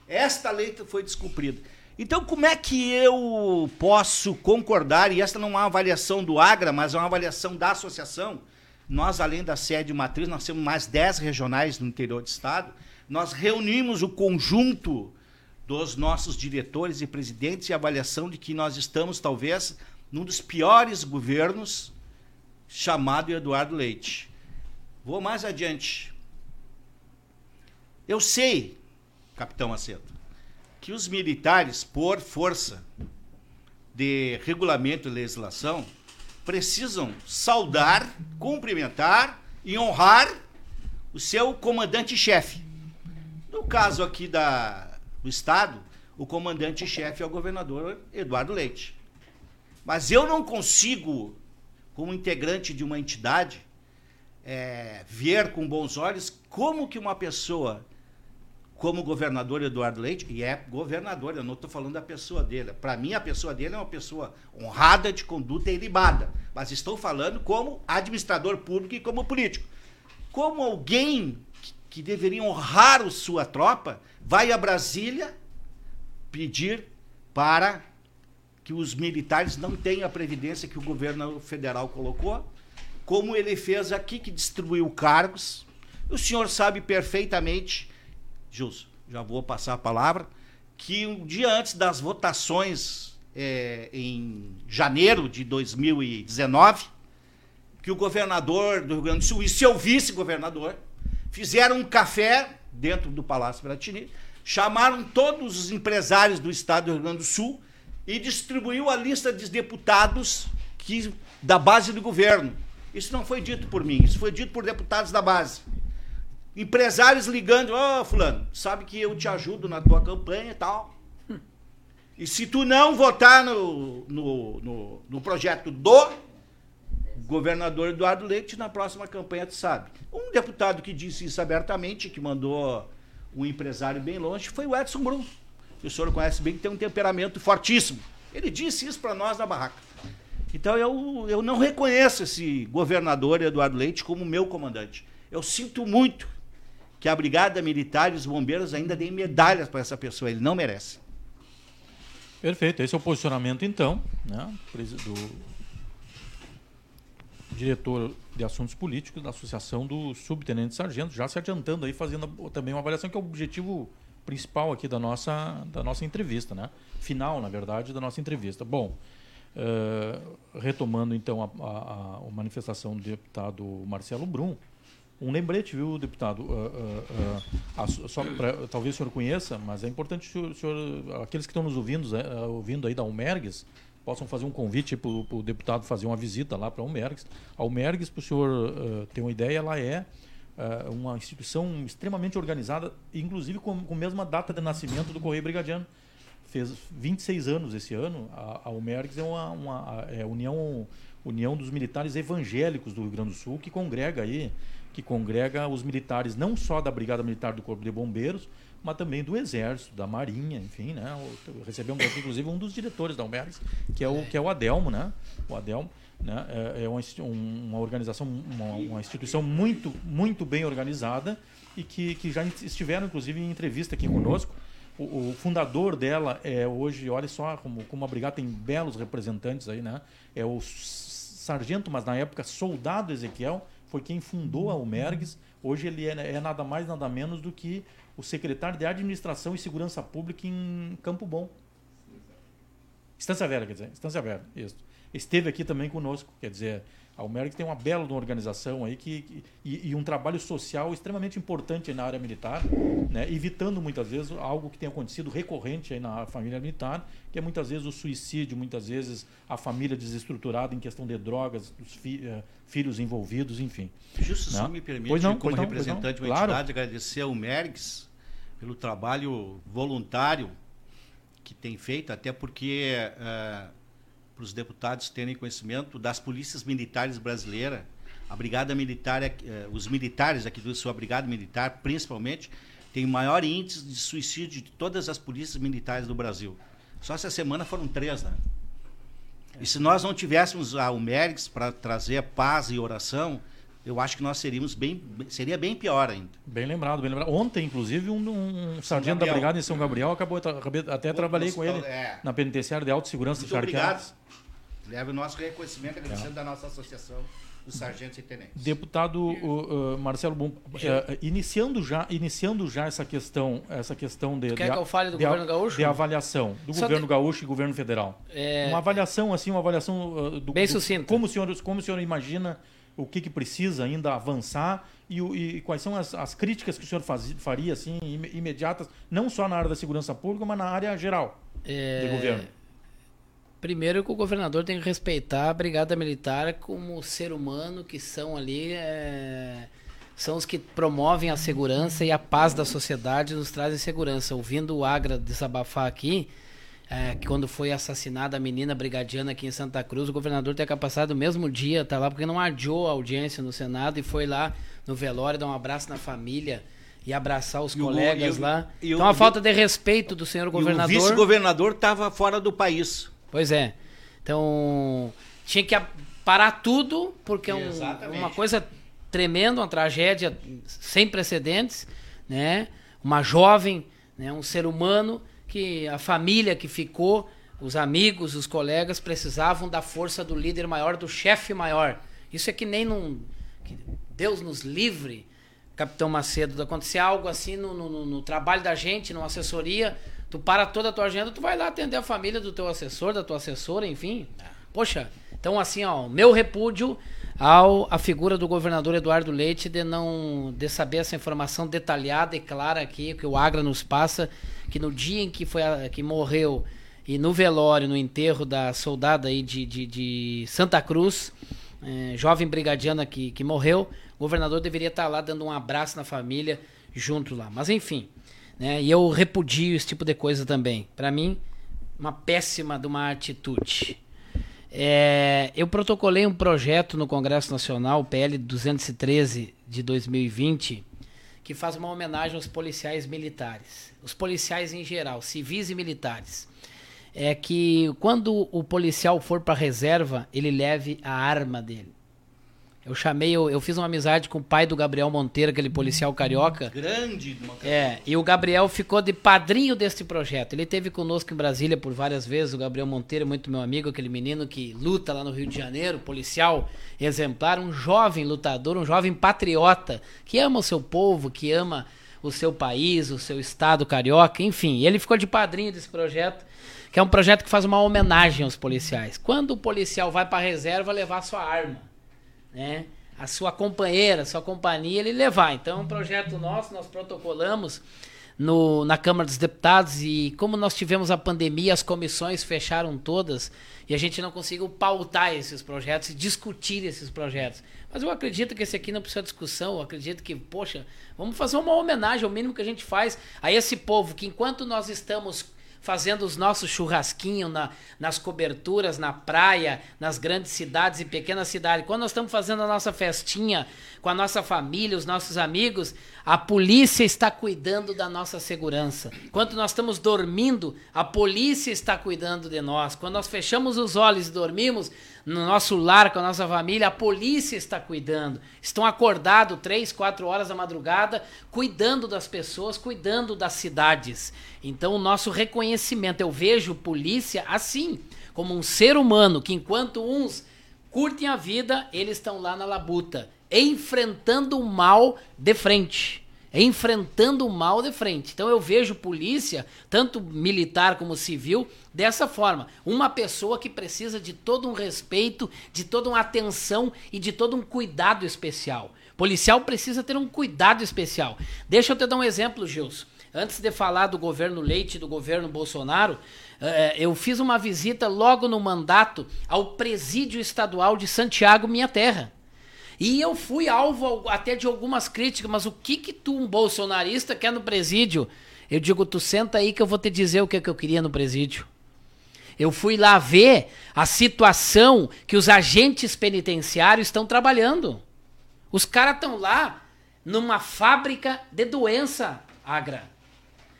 Esta lei foi descumprida. Então, como é que eu posso concordar, e esta não é uma avaliação do AGRA, mas é uma avaliação da associação, nós, além da sede matriz, nós temos mais 10 regionais no interior do estado. Nós reunimos o conjunto dos nossos diretores e presidentes e avaliação de que nós estamos, talvez, num dos piores governos, chamado Eduardo Leite. Vou mais adiante. Eu sei, capitão Aceto, que os militares, por força de regulamento e legislação, precisam saudar, cumprimentar e honrar o seu comandante-chefe. No caso aqui da, do Estado, o comandante-chefe é o governador Eduardo Leite. Mas eu não consigo, como integrante de uma entidade, é, ver com bons olhos como que uma pessoa como governador Eduardo Leite, e é governador, eu não estou falando da pessoa dele. Para mim, a pessoa dele é uma pessoa honrada, de conduta ilibada. Mas estou falando como administrador público e como político. Como alguém que deveria honrar a sua tropa, vai a Brasília pedir para que os militares não tenham a previdência que o governo federal colocou, como ele fez aqui, que distribuiu cargos. O senhor sabe perfeitamente Gilson, já vou passar a palavra, que um dia antes das votações é, em janeiro de 2019, que o governador do Rio Grande do Sul e seu vice-governador fizeram um café dentro do Palácio Piratini, chamaram todos os empresários do estado do Rio Grande do Sul e distribuiu a lista de deputados que, da base do governo. Isso não foi dito por mim, isso foi dito por deputados da base. Empresários ligando, ó, oh, fulano, sabe que eu te ajudo na tua campanha e tal. E se tu não votar no, no, no, no projeto do governador Eduardo Leite, na próxima campanha tu sabe. Um deputado que disse isso abertamente, que mandou um empresário bem longe, foi o Edson Brum. O senhor conhece bem, que tem um temperamento fortíssimo. Ele disse isso para nós na barraca. Então eu, eu não reconheço esse governador Eduardo Leite como meu comandante. Eu sinto muito que a Brigada Militar e os bombeiros ainda deem medalhas para essa pessoa. Ele não merece. Perfeito. Esse é o posicionamento, então, né, do diretor de assuntos políticos da Associação do Subtenente Sargento, já se adiantando aí, fazendo também uma avaliação que é o objetivo principal aqui da nossa, da nossa entrevista, né? Final, na verdade, da nossa entrevista. Bom, uh, retomando então a, a, a manifestação do deputado Marcelo Brum, um lembrete, viu, deputado? Uh, uh, uh, só pra, talvez o senhor conheça, mas é importante o senhor, aqueles que estão nos ouvindo, eh, ouvindo aí da Almergues, possam fazer um convite para o deputado fazer uma visita lá para a Almergues. A Almergues, para o senhor ter uma ideia, ela é uma instituição extremamente organizada, inclusive com, com a mesma data de nascimento do Correio Brigadiano. Fez 26 anos esse ano. A, a Almergues é uma, uma é união, união dos militares evangélicos do Rio Grande do Sul, que congrega aí que congrega os militares não só da Brigada Militar do Corpo de Bombeiros, mas também do Exército, da Marinha, enfim, né? Recebemos aqui, inclusive, um dos diretores da Almergs, que é o, que é o Adelmo, né? O Adelmo. Né? É, é uma, uma organização, uma, uma, instituição muito, muito bem organizada e que, que já estiveram, inclusive, em entrevista aqui conosco. O, o, fundador dela é hoje, olha só como, como a brigada tem belos representantes aí, né? É o sargento, mas na época soldado Ezequiel, foi quem fundou a Almergues. Hoje ele é, é, nada mais, nada menos do que o secretário de Administração e Segurança Pública em Campo Bom. Estância Vera, quer dizer, Estância Vera, isso. Esteve aqui também conosco, quer dizer, a Almergues tem uma bela organização aí que, que e, e, um trabalho social extremamente importante na área militar, né, evitando muitas vezes algo que tem acontecido recorrente aí na família militar, que é muitas vezes o suicídio, muitas vezes a família desestruturada em questão de drogas, os fi, uh, filhos envolvidos, enfim. Justo, né? se me permite, pois não, como representante de uma claro. entidade, agradecer ao Mergs pelo trabalho voluntário que tem feito, até porque uh, para os deputados terem conhecimento das polícias militares brasileiras. A brigada militar, eh, os militares aqui do sua brigada militar, principalmente, tem o maior índice de suicídio de todas as polícias militares do Brasil. Só essa semana foram três, né? E se nós não tivéssemos a UMERGS para trazer paz e oração, eu acho que nós seríamos bem, seria bem pior ainda. Bem lembrado, bem lembrado. Ontem, inclusive, um, um sargento da brigada em São Gabriel acabou, até trabalhei com ele é. na penitenciária de alta segurança Muito de Charqueadas. Leve o nosso reconhecimento, agradecendo é. da nossa associação dos sargentos e tenentes. Deputado uh, Marcelo Bum, uh, iniciando já, iniciando já essa questão, essa questão de, Quer de, que eu fale do de, governo gaúcho? De avaliação do Só governo gaúcho e governo federal. É... Uma avaliação assim, uma avaliação uh, do, bem do. Como o senhor, como o senhor imagina o que, que precisa ainda avançar e, e quais são as, as, críticas que o senhor faz, faria assim imediatas, não só na área da segurança pública, mas na área geral é... de governo. Primeiro que o governador tem que respeitar a brigada militar como ser humano que são ali, é, são os que promovem a segurança e a paz da sociedade nos trazem segurança. Ouvindo o Agra desabafar aqui, é, que quando foi assassinada a menina brigadiana aqui em Santa Cruz, o governador tem passado o mesmo dia, tá lá, porque não adiou a audiência no Senado e foi lá no velório dar um abraço na família e abraçar os e colegas o, lá. E então, a falta de respeito do senhor governador. o vice-governador estava fora do país. Pois é. Então, tinha que parar tudo, porque é um, uma coisa tremenda, uma tragédia sem precedentes, né? Uma jovem, né? um ser humano que a família que ficou, os amigos, os colegas precisavam da força do líder maior, do chefe maior. Isso é que nem num. Que Deus nos livre, Capitão Macedo, de acontecer algo assim no, no, no trabalho da gente, numa assessoria Tu para toda a tua agenda, tu vai lá atender a família do teu assessor, da tua assessora, enfim. Poxa, então assim, ó, meu repúdio ao a figura do governador Eduardo Leite de não de saber essa informação detalhada e clara aqui que o Agra nos passa, que no dia em que foi a, que morreu e no velório, no enterro da soldada aí de, de, de Santa Cruz, é, jovem brigadiana que, que morreu, o governador deveria estar lá dando um abraço na família junto lá. Mas enfim, né? E eu repudio esse tipo de coisa também. Para mim, uma péssima de uma atitude. É, eu protocolei um projeto no Congresso Nacional, PL 213 de 2020, que faz uma homenagem aos policiais militares. Os policiais em geral, civis e militares. É que quando o policial for para reserva, ele leve a arma dele. Eu chamei, eu, eu fiz uma amizade com o pai do Gabriel Monteiro, aquele policial carioca. Grande, É, e o Gabriel ficou de padrinho deste projeto. Ele teve conosco em Brasília por várias vezes. O Gabriel Monteiro, muito meu amigo, aquele menino que luta lá no Rio de Janeiro, policial exemplar, um jovem lutador, um jovem patriota, que ama o seu povo, que ama o seu país, o seu estado carioca, enfim. ele ficou de padrinho desse projeto, que é um projeto que faz uma homenagem aos policiais. Quando o policial vai para a reserva, levar sua arma né? A sua companheira, a sua companhia, ele levar. Então, é um projeto nosso, nós protocolamos no, na Câmara dos Deputados e como nós tivemos a pandemia, as comissões fecharam todas e a gente não conseguiu pautar esses projetos e discutir esses projetos. Mas eu acredito que esse aqui não precisa de discussão, eu acredito que, poxa, vamos fazer uma homenagem, o mínimo que a gente faz a esse povo que enquanto nós estamos fazendo os nossos churrasquinhos na, nas coberturas, na praia, nas grandes cidades e pequenas cidades, quando nós estamos fazendo a nossa festinha com a nossa família, os nossos amigos, a polícia está cuidando da nossa segurança. Quando nós estamos dormindo, a polícia está cuidando de nós. Quando nós fechamos os olhos e dormimos no nosso lar com a nossa família, a polícia está cuidando. Estão acordados três, quatro horas da madrugada, cuidando das pessoas, cuidando das cidades. Então, o nosso reconhecimento, eu vejo polícia assim, como um ser humano que, enquanto uns curtem a vida, eles estão lá na labuta enfrentando o mal de frente. Enfrentando o mal de frente. Então eu vejo polícia, tanto militar como civil, dessa forma. Uma pessoa que precisa de todo um respeito, de toda uma atenção e de todo um cuidado especial. Policial precisa ter um cuidado especial. Deixa eu te dar um exemplo, Gilson. Antes de falar do governo Leite do governo Bolsonaro, eh, eu fiz uma visita logo no mandato ao presídio estadual de Santiago, minha terra. E eu fui alvo até de algumas críticas, mas o que que tu, um bolsonarista, quer no presídio? Eu digo, tu senta aí que eu vou te dizer o que, que eu queria no presídio. Eu fui lá ver a situação que os agentes penitenciários estão trabalhando. Os caras estão lá numa fábrica de doença, Agra.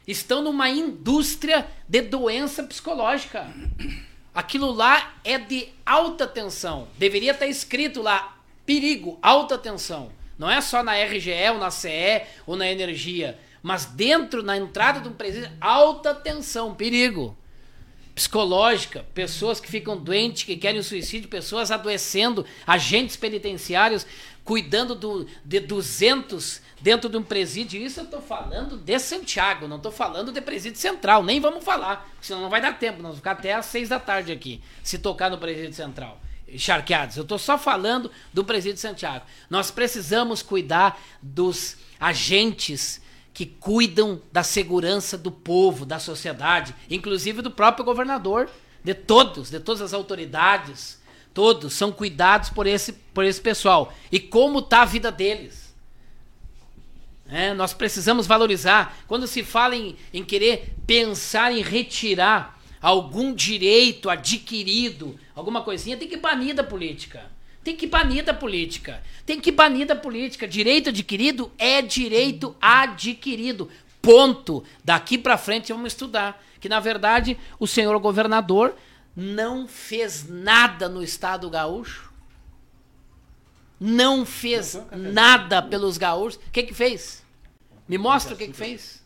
Estão numa indústria de doença psicológica. Aquilo lá é de alta tensão. Deveria estar escrito lá Perigo, alta tensão. Não é só na RGE ou na CE ou na energia, mas dentro, na entrada de um presídio, alta tensão, perigo. Psicológica, pessoas que ficam doentes, que querem o suicídio, pessoas adoecendo, agentes penitenciários cuidando do, de 200 dentro de um presídio. Isso eu estou falando de Santiago, não estou falando de presídio central, nem vamos falar, senão não vai dar tempo, nós vamos ficar até às seis da tarde aqui, se tocar no presídio central charqueados. Eu estou só falando do presídio Santiago. Nós precisamos cuidar dos agentes que cuidam da segurança do povo, da sociedade, inclusive do próprio governador, de todos, de todas as autoridades. Todos são cuidados por esse, por esse pessoal. E como está a vida deles? É, nós precisamos valorizar. Quando se fala em, em querer pensar em retirar algum direito adquirido, alguma coisinha, tem que banir da política. Tem que banir da política. Tem que banir da política. Direito adquirido é direito adquirido. Ponto. Daqui para frente vamos estudar. Que na verdade o senhor governador não fez nada no estado gaúcho. Não fez nada pelos gaúchos. O que que fez? Me mostra o que que fez.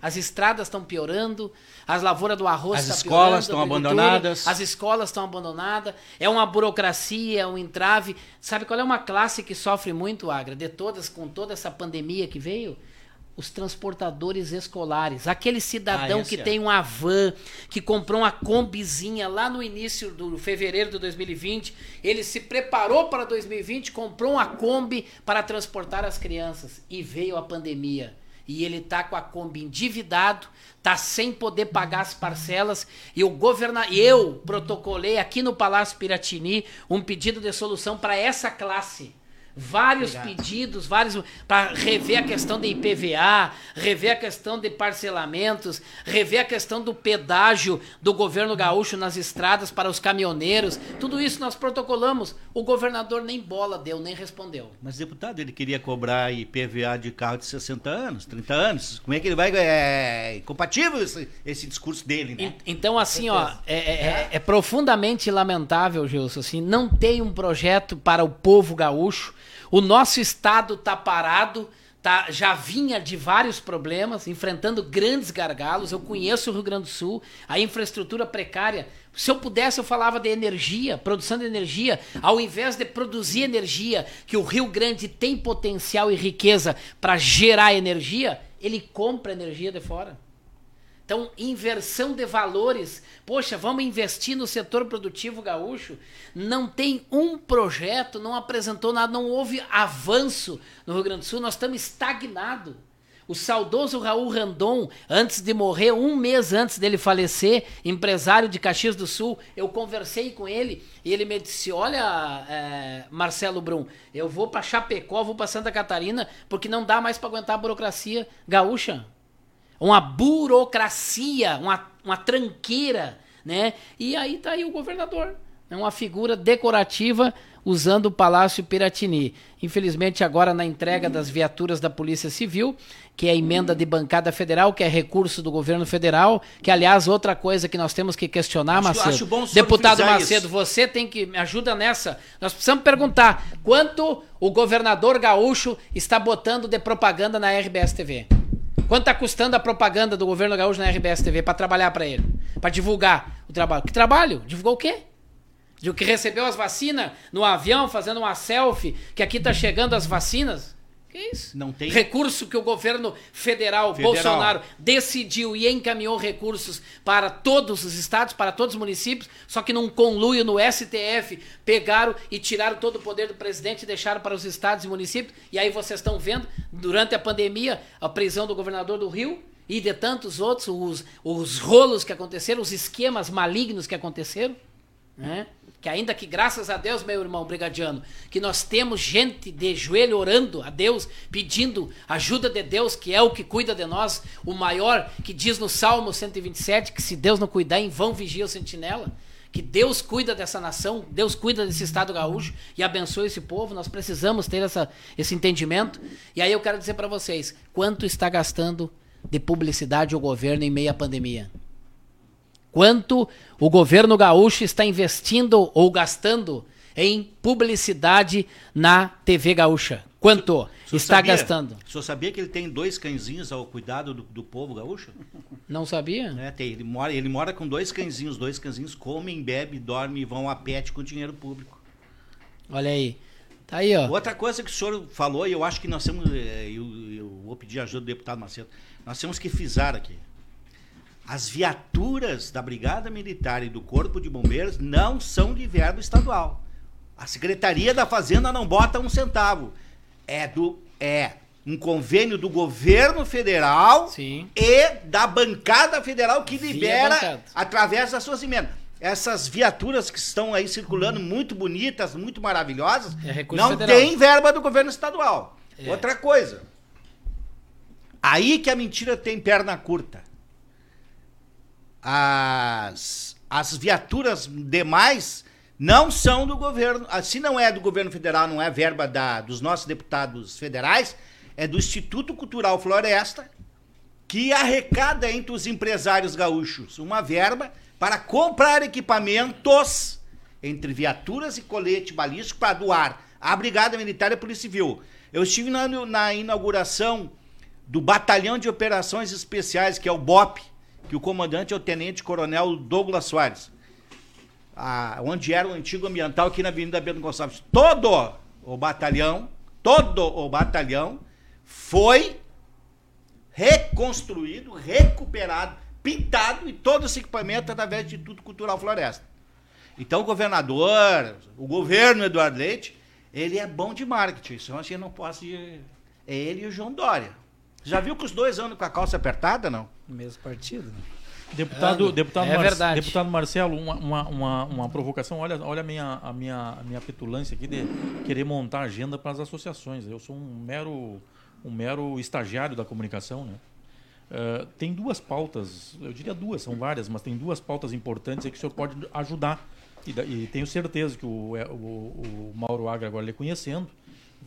As estradas estão piorando, as lavouras do arroz As tá escolas estão abandonadas. As escolas estão abandonadas. É uma burocracia, é um entrave. Sabe qual é uma classe que sofre muito, Agra, de todas, com toda essa pandemia que veio? Os transportadores escolares. Aquele cidadão ah, que é. tem uma van, que comprou uma combizinha lá no início do fevereiro de 2020. Ele se preparou para 2020, comprou uma Kombi para transportar as crianças. E veio a pandemia e ele tá com a Kombi endividado, tá sem poder pagar as parcelas. E o governador, eu protocolei aqui no Palácio Piratini um pedido de solução para essa classe vários Obrigado. pedidos, vários para rever a questão de IPVA, rever a questão de parcelamentos, rever a questão do pedágio do governo gaúcho nas estradas para os caminhoneiros. Tudo isso nós protocolamos. O governador nem bola deu, nem respondeu. Mas deputado, ele queria cobrar IPVA de carro de 60 anos, 30 anos. Como é que ele vai é compatível esse, esse discurso dele, né? Então assim, ó, é, é, é, é profundamente lamentável, Gilson, assim, não tem um projeto para o povo gaúcho o nosso estado está parado, tá, já vinha de vários problemas, enfrentando grandes gargalos. Eu conheço o Rio Grande do Sul, a infraestrutura precária. Se eu pudesse, eu falava de energia, produção de energia. Ao invés de produzir energia, que o Rio Grande tem potencial e riqueza para gerar energia, ele compra energia de fora. Então, inversão de valores. Poxa, vamos investir no setor produtivo gaúcho. Não tem um projeto, não apresentou nada, não houve avanço no Rio Grande do Sul. Nós estamos estagnados. O saudoso Raul Randon, antes de morrer, um mês antes dele falecer, empresário de Caxias do Sul, eu conversei com ele e ele me disse: Olha, é, Marcelo Brum, eu vou para Chapecó, vou para Santa Catarina, porque não dá mais para aguentar a burocracia gaúcha. Uma burocracia, uma, uma tranqueira, né? E aí tá aí o governador, é uma figura decorativa usando o Palácio Piratini. Infelizmente, agora na entrega das viaturas da Polícia Civil, que é emenda de bancada federal, que é recurso do governo federal, que aliás outra coisa que nós temos que questionar, Acho- Macedo. acho bom o Deputado Macedo, isso. você tem que me ajuda nessa. Nós precisamos perguntar quanto o governador gaúcho está botando de propaganda na RBS TV. Quanto está custando a propaganda do governo gaúcho na RBS TV para trabalhar para ele, para divulgar o trabalho? Que trabalho? Divulgou o quê? De que recebeu as vacinas no avião, fazendo uma selfie, que aqui tá chegando as vacinas? Que isso? Não tem- Recurso que o governo federal, Federal. Bolsonaro, decidiu e encaminhou recursos para todos os estados, para todos os municípios, só que num conluio no STF, pegaram e tiraram todo o poder do presidente e deixaram para os estados e municípios. E aí vocês estão vendo, durante a pandemia, a prisão do governador do Rio e de tantos outros, os, os rolos que aconteceram, os esquemas malignos que aconteceram né? Que ainda que graças a Deus, meu irmão brigadiano, que nós temos gente de joelho orando a Deus, pedindo ajuda de Deus, que é o que cuida de nós, o maior que diz no Salmo 127 que se Deus não cuidar, em vão vigia o sentinela. Que Deus cuida dessa nação, Deus cuida desse estado gaúcho e abençoa esse povo. Nós precisamos ter essa, esse entendimento. E aí eu quero dizer para vocês: quanto está gastando de publicidade o governo em meio à pandemia? Quanto o governo gaúcho está investindo ou gastando em publicidade na TV gaúcha. Quanto está sabia- gastando? O senhor sabia que ele tem dois cãezinhos ao cuidado do, do povo gaúcho? Não sabia? É, tem, ele, mora, ele mora com dois cãezinhos. Os dois cãezinhos comem, bebem, dormem e vão a pet com dinheiro público. Olha aí. Tá aí, ó. Outra coisa que o senhor falou, e eu acho que nós temos. eh, Eu, eu vou pedir ajuda do deputado Macedo. Nós temos que frisar aqui. As viaturas da Brigada Militar e do Corpo de Bombeiros não são de verbo estadual. A Secretaria da Fazenda não bota um centavo. É do. É um convênio do governo federal Sim. e da bancada federal que Via libera bancada. através das suas emendas. Essas viaturas que estão aí circulando, muito bonitas, muito maravilhosas, É não federal. tem verba do governo estadual. É. Outra coisa. Aí que a mentira tem perna curta. As, as viaturas demais não são do governo. ah, Se não é do governo federal, não é verba da, dos nossos deputados federais, é do Instituto Cultural Floresta, que arrecada entre os empresários gaúchos uma verba para comprar equipamentos entre viaturas e colete balístico para doar à Brigada Militar e Polícia Civil. Eu estive na, na inauguração do Batalhão de Operações Especiais, que é o BOP, que o comandante é o Tenente Coronel Douglas Soares. Ah, onde era o antigo ambiental aqui na Avenida Bento Gonçalves. Todo o batalhão, todo o batalhão foi reconstruído, recuperado, pintado e todo esse equipamento através do Instituto Cultural Floresta. Então o governador, o governo Eduardo Leite, ele é bom de marketing. Isso a gente não pode. É ele e o João Dória. Já viu que os dois andam com a calça apertada, não? Mesmo partido. Deputado, Ando. deputado, É Mar- verdade. deputado Marcelo, uma, uma, uma, uma provocação. Olha, olha a, minha, a, minha, a minha petulância aqui de querer montar agenda para as associações. Eu sou um mero, um mero estagiário da comunicação. Né? Eh, tem duas pautas, eu diria duas, são várias, mas tem duas pautas importantes aí que o senhor pode ajudar. E, e tenho certeza que o, é, o, o Mauro Agra, agora lhe conhecendo,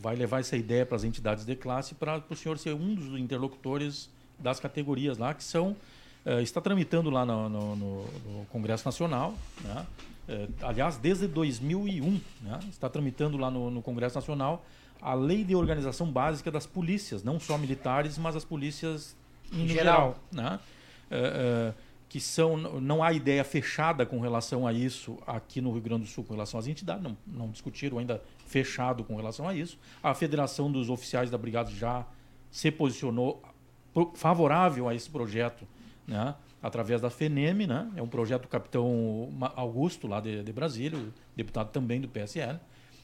vai levar essa ideia para as entidades de classe para o senhor ser um dos interlocutores das categorias lá, que são. eh, está tramitando lá no, no- no- no Congresso Nacional, né? Eh, aliás, desde 2001, né? está tramitando lá no, Congresso Nacional a Lei de Organização Básica das Polícias, não só militares, mas as polícias em Geral. geral. né? Eh, eh, que são, não há ideia fechada com relação a isso aqui no Rio Grande do Sul, com relação às entidades, não, não discutiram ainda fechado com relação a isso. A Federação dos Oficiais da Brigada já se posicionou favorável a esse projeto, né? através da FENEM, né? é um projeto do capitão Augusto, lá de, de Brasília, deputado também do PSL,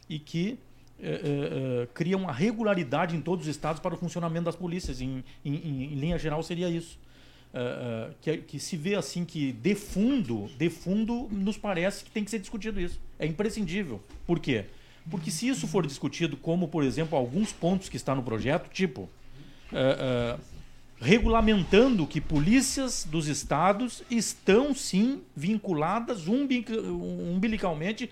e que eh, eh, cria uma regularidade em todos os estados para o funcionamento das polícias. Em, em, em- linha geral, seria isso. Eh, que, que se vê assim que de fundo, de fundo, nos parece que tem que ser discutido isso. É imprescindível. Por quê? Porque se isso for discutido, como por exemplo alguns pontos que está no projeto, tipo eh, eh, regulamentando que polícias dos estados estão sim vinculadas umbilic- umbilicalmente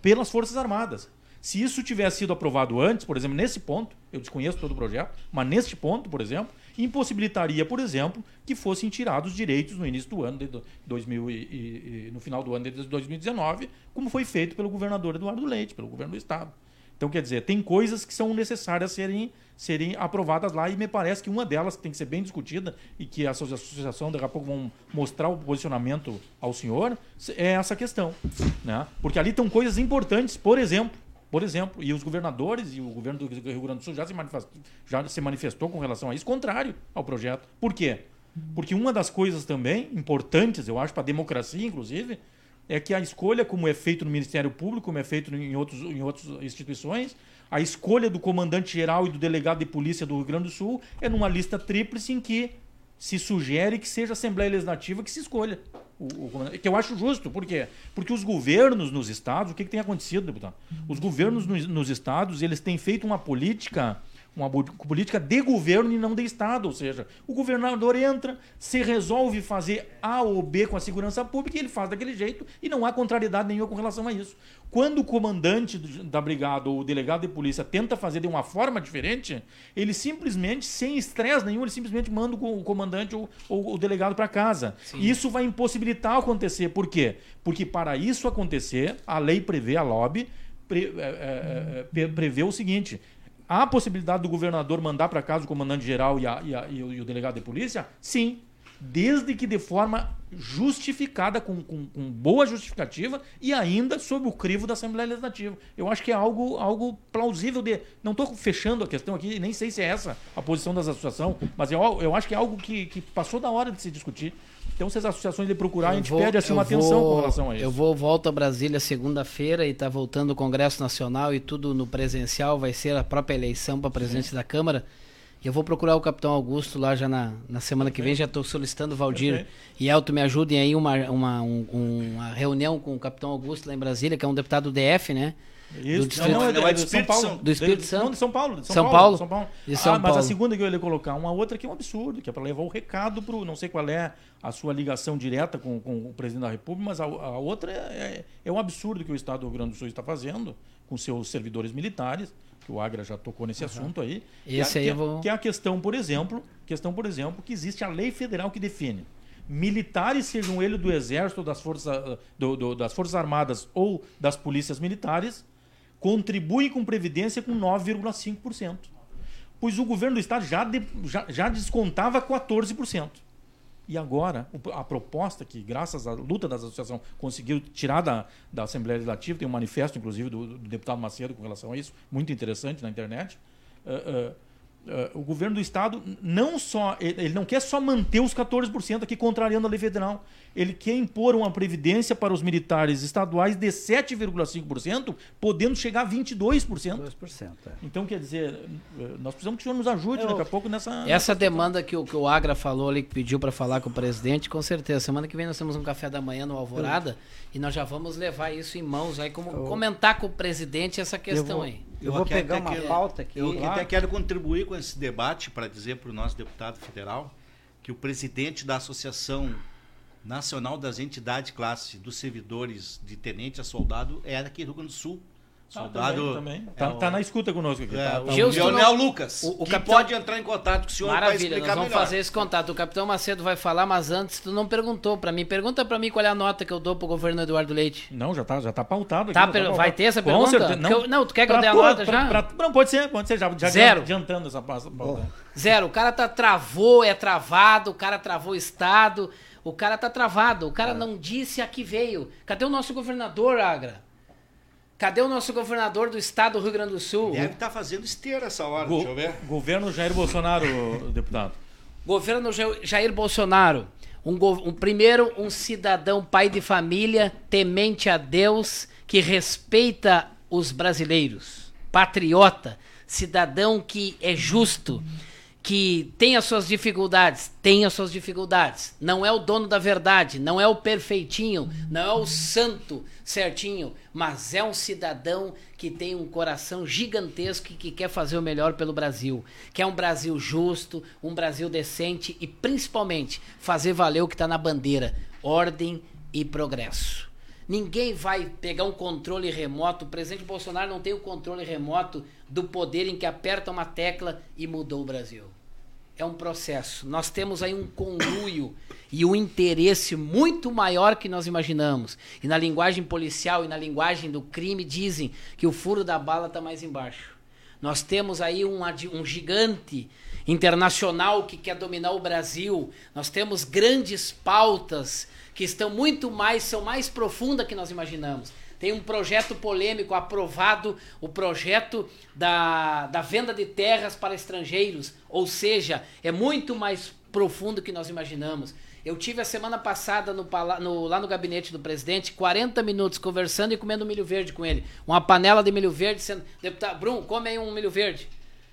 pelas Forças Armadas. Se isso tivesse sido aprovado antes, por exemplo, nesse ponto, eu desconheço todo o projeto, mas neste ponto, por exemplo, impossibilitaria, por exemplo, que fossem tirados direitos no início do ano de do- 2000 e, e- no final do ano de 2019, como foi feito pelo governador Eduardo Leite, pelo governo do estado. Então, quer dizer, tem coisas que são necessárias serem, serem aprovadas lá e me parece que uma delas que tem que ser bem discutida e que a associa- associação daqui a pouco vão mostrar o posicionamento ao senhor é essa questão. Né? Porque ali estão coisas importantes, por exemplo, por exemplo, e os governadores e o governo do Rio Grande do Sul já se já se manifestou com relação a isso, contrário ao projeto. Por quê? Porque uma das coisas também importantes, eu acho, para a democracia, inclusive, é que a escolha, como é feito no Ministério Público, como é feito em, outros, em outras instituições, a escolha do comandante-geral e do delegado de polícia do Rio Grande do Sul é numa lista tríplice em que se sugere que seja a Assembleia Legislativa que se escolha. O, o que eu acho justo, por quê? Porque os governos nos estados, o que, que tem acontecido, deputado? Os governos nos, nos estados, eles têm feito uma política uma política de governo e não de Estado. Ou seja, o governador entra, se resolve fazer A ou B com a segurança pública e ele faz daquele jeito e não há contrariedade nenhuma com relação a isso. Quando o comandante da brigada ou o delegado de polícia tenta fazer de uma forma diferente, ele simplesmente, sem estresse nenhum, ele simplesmente manda o co- o comandante ou, ou o delegado para casa. E isso vai impossibilitar acontecer. Por quê? Porque para isso acontecer, a lei prevê, a lobby, pre- é, é, é, pre- prevê o seguinte: Há a possibilidade do governador mandar para casa o comandante-geral e, e e o, delegado de polícia? Sim. Desde que de forma justificada, com, com- com boa justificativa e ainda sob o crivo da Assembleia Legislativa. Eu acho que é algo, algo plausível de. Não estou fechando a questão aqui, nem sei se é essa a posição das associações, mas eu, eu acho que é algo que, que passou da hora de se discutir. Então, se as associações de procurar, a Eu gente vou- pede assim, uma atenção vou- com relação a isso. Eu vou volto a Brasília segunda-feira e tá voltando o Congresso Nacional e tudo no presencial, vai ser a própria eleição para presidente da Câmara. E eu vou procurar o capitão Augusto lá já na, na semana que vem, já estou solicitando o Valdir Perfeito. e Elton me ajudem aí uma, uma, um- uma reunião com o capitão Augusto lá em Brasília, que é um deputado do DF, né? Isso, Distrito- não, é, é de do São Espírito Paulo. Santo. Do Espírito De- Santo? Não, de São Paulo. De São, São Paulo. Paulo? São Paulo. De São ah, mas a Paulo. segunda que eu ia colocar, uma outra que é um absurdo, que é para levar o recado para não sei qual é a sua ligação direta com, com o presidente da República, mas a, a outra é, é, é um absurdo que o Estado do Rio Grande do Sul está fazendo com seus servidores militares, que o Agra já tocou nesse assunto aí. que Esse é- aí que, eu vou- que é a questão, por exemplo, questão, por exemplo, que existe a lei federal que define militares, sejam eles do Exército, das Forças, do- do- das Forças Armadas ou das Polícias Militares, contribuem com previdência com 9,5%. Pois o governo do estado já, de- já, já descontava 14%. E agora, a proposta que, graças à luta das associações, conseguiu tirar da, da Assembleia Legislativa, tem um manifesto, inclusive, do, do deputado Macedo com relação a isso, muito interessante na internet. eh, eh, eh, o governo do estado não só ele não quer só manter os 14% aqui contrariando a lei federal ele quer impor uma previdência para os militares estaduais de 7,5% podendo chegar a 22% 2%. É. então quer dizer eh, nós precisamos que o senhor nos ajude Eu- daqui a pouco nessa Essa demanda que o, que o Agra falou ali, que pediu para falar com o presidente, com certeza. Semana que vem nós temos um café da manhã no Alvorada e nós já vamos levar isso em mãos aí, como comentar com o presidente essa questão vou- aí. Eu vou pegar uma quero- pauta aqui. Eu até quero contribuir com esse debate para dizer para o nosso deputado federal que o presidente da Associação Nacional das Entidades Classe dos Servidores de Tenente a Soldado é daqui do Rio Grande do Sul. Ah, Soldado. também, também. é Tá, o- tá na escuta conosco aqui É, tá, o tá- Gilson Leonel não- Lucas, o- o que capitão- pode entrar em contato com o senhor para Maravilha, nós vamos melhor. fazer esse contato. O capitão Macedo vai falar, mas antes tu não perguntou para mim. Pergunta para mim qual é a nota que eu dou pro governo Eduardo Leite. Não, já tá, já tá pautado aqui. Tá, já per- pautado. vai ter essa Com pergunta? certeza. Porque eu- não, tu quer que eu Pra dê a tua- nota pra- já? pra- não, pode ser, pode ser, já, já Zero. adiantando essa pauta. Zero. O cara tá travou, é travado, o cara travou o Estado, o cara tá travado, o cara não disse a que veio. Cadê o nosso governador, Agra? Cadê o nosso governador do estado do Rio Grande do Sul? Deve estar fazendo esteira essa hora, Go- deixa eu ver. governo Jair Bolsonaro, deputado. Governo Ja- Jair Bolsonaro. Um, um- primeiro, um cidadão pai de família, temente a Deus, que respeita os brasileiros. Patriota, cidadão que é justo. Que tem as suas dificuldades, tem as suas dificuldades. Não é o dono da verdade, não é o perfeitinho, não é o santo certinho, mas é um cidadão que tem um coração gigantesco e que quer fazer o melhor pelo Brasil. Quer um Brasil justo, um Brasil decente e principalmente fazer valer o que está na bandeira: ordem e progresso. Ninguém vai pegar um controle remoto. O presidente Bolsonaro não tem o controle remoto do poder em que aperta uma tecla e mudou o Brasil. É um processo. Nós temos aí um conluio e um interesse muito maior que nós imaginamos. E na linguagem policial e na linguagem do crime dizem que o furo da bala está mais embaixo. Nós temos aí um, um gigante internacional que quer dominar o Brasil. Nós temos grandes pautas que estão muito mais, são mais profundas que nós imaginamos. Tem um projeto polêmico aprovado, o projeto da, da venda de terras para estrangeiros, ou seja, é muito mais profundo que nós imaginamos. Eu tive a semana passada no, no, lá no gabinete do presidente 40 minutos conversando e comendo milho verde com ele. Uma panela de milho verde, sendo, deputado Bruno, come aí um milho verde.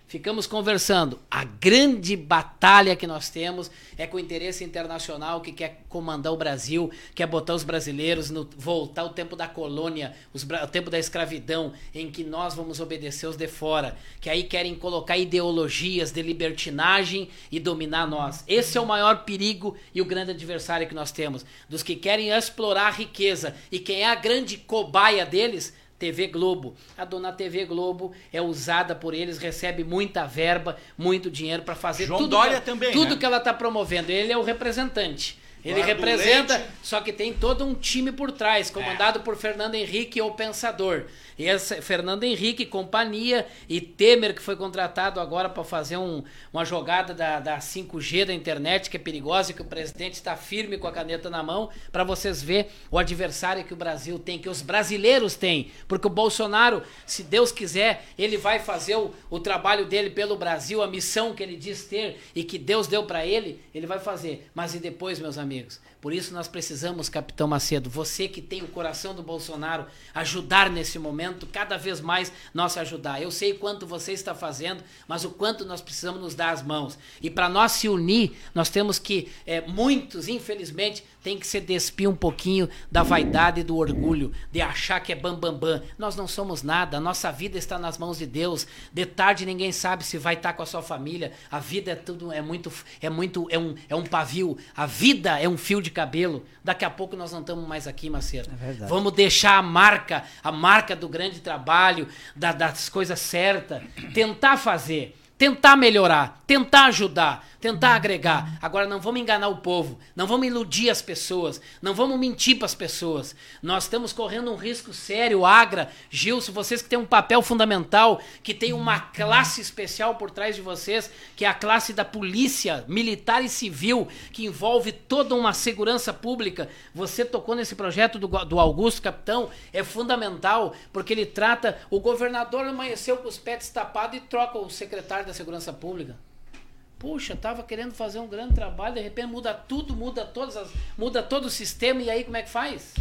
Ficamos conversando. A grande batalha que nós temos é com o interesse internacional que quer comandar o Brasil, quer botar os brasileiros no voltar ao tempo da colônia, os, o tempo da escravidão, em que nós vamos obedecer os de fora, que aí querem colocar ideologias de libertinagem e dominar nós. Esse é o maior perigo e o grande adversário que nós temos, dos que querem explorar a riqueza e quem é a grande cobaia deles TV Globo. A dona TV Globo é usada por eles, recebe muita verba, muito dinheiro para fazer João tudo, Dória que, também, tudo né? que ela está promovendo. Ele é o representante. Ele representa, Leite. só que tem todo um time por trás, comandado por Fernando Henrique, o Pensador. E esse Fernando Henrique, companhia, e Temer, que foi contratado agora para fazer um- uma jogada da, da 5G da internet, que é perigosa, e que o presidente está firme com a caneta na mão, para vocês ver o adversário que o Brasil tem, que os brasileiros têm. Porque o Bolsonaro, se Deus quiser, ele vai fazer o, o trabalho dele pelo Brasil, a missão que ele diz ter e que Deus deu para ele, ele vai fazer. Mas e depois, meus amigos? amigos. Por isso nós precisamos, Capitão Macedo, você que tem o coração do Bolsonaro, ajudar nesse momento, cada vez mais nós ajudar. Eu sei quanto você está fazendo, mas o quanto nós precisamos nos dar as mãos. E para nós se unir, nós temos que, é, muitos, infelizmente, tem que se despir um pouquinho da vaidade e do orgulho, de achar que é bam, bam, bam. Nós não somos nada, a nossa vida está nas mãos de Deus. De tarde ninguém sabe se vai estar com a sua família. A vida é tudo, é muito, é muito, é um, é um pavio. A vida é um fio de cabelo. Daqui a pouco nós não estamos mais aqui, Macedo. É verdade. Vamos deixar a marca, a marca do grande trabalho, da- das coisas certas, tentar fazer. Tentar melhorar, tentar ajudar, tentar agregar. Agora não vamos enganar o povo, não vamos iludir as pessoas, não vamos mentir para as pessoas. Nós estamos correndo um risco sério, Agra, Gilson, vocês que têm um papel fundamental, que tem uma classe especial por trás de vocês, que é a classe da polícia militar e civil, que envolve toda uma segurança pública. Você tocou nesse projeto do, do Augusto Capitão, é fundamental, porque ele trata. O governador amanheceu com os pés tapados e troca o secretário da Segurança Pública. Puxa, tava querendo fazer um grande trabalho, de repente muda tudo, muda todas as, muda todo o sistema e aí como é que faz?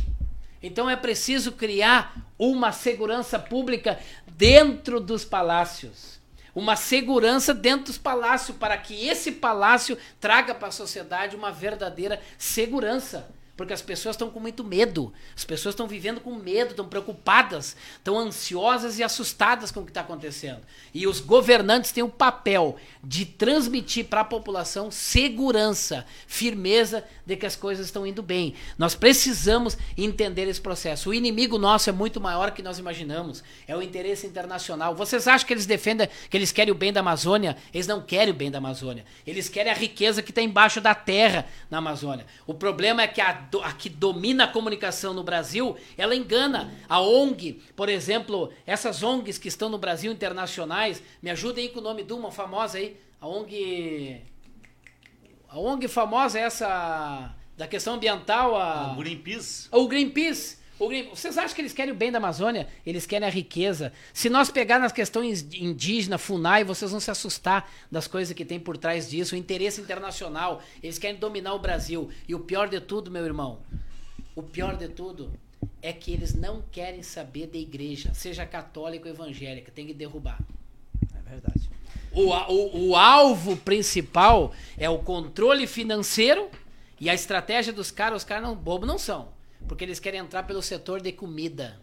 Então é preciso criar uma segurança pública dentro dos palácios. Uma segurança dentro dos palácios para que esse palácio traga para a sociedade uma verdadeira segurança. Porque as pessoas estão com muito medo. As pessoas estão vivendo com medo, estão preocupadas, estão ansiosas e assustadas com o que está acontecendo. E os governantes têm o papel de transmitir para a população segurança, firmeza de que as coisas estão indo bem. Nós precisamos entender esse processo. O inimigo nosso é muito maior que nós imaginamos. É o interesse internacional. Vocês acham que eles defendem, que eles querem o bem da Amazônia? Eles não querem o bem da Amazônia. Eles querem a riqueza que está embaixo da terra na Amazônia. O problema é que a, do- a que domina a comunicação no Brasil, ela engana. A ONG, por exemplo, essas ONGs que estão no Brasil internacionais, me ajudem aí com o nome de uma famosa aí. A ONG. A ONG famosa é essa da questão ambiental, a. O Greenpeace. O Greenpeace. O Green- Vocês acham que eles querem o bem da Amazônia? Eles querem a riqueza. Se nós pegar nas questões indígenas, FUNAI, vocês vão se assustar das coisas que tem por trás disso. O interesse internacional. Eles querem dominar o Brasil. E o pior de tudo, meu irmão, o pior de tudo é que eles não querem saber da igreja, seja católica ou evangélica. Tem que derrubar. É verdade. O, o, o alvo principal é o controle financeiro e a estratégia dos caras, os caras não bobo não são, porque eles querem entrar pelo setor de comida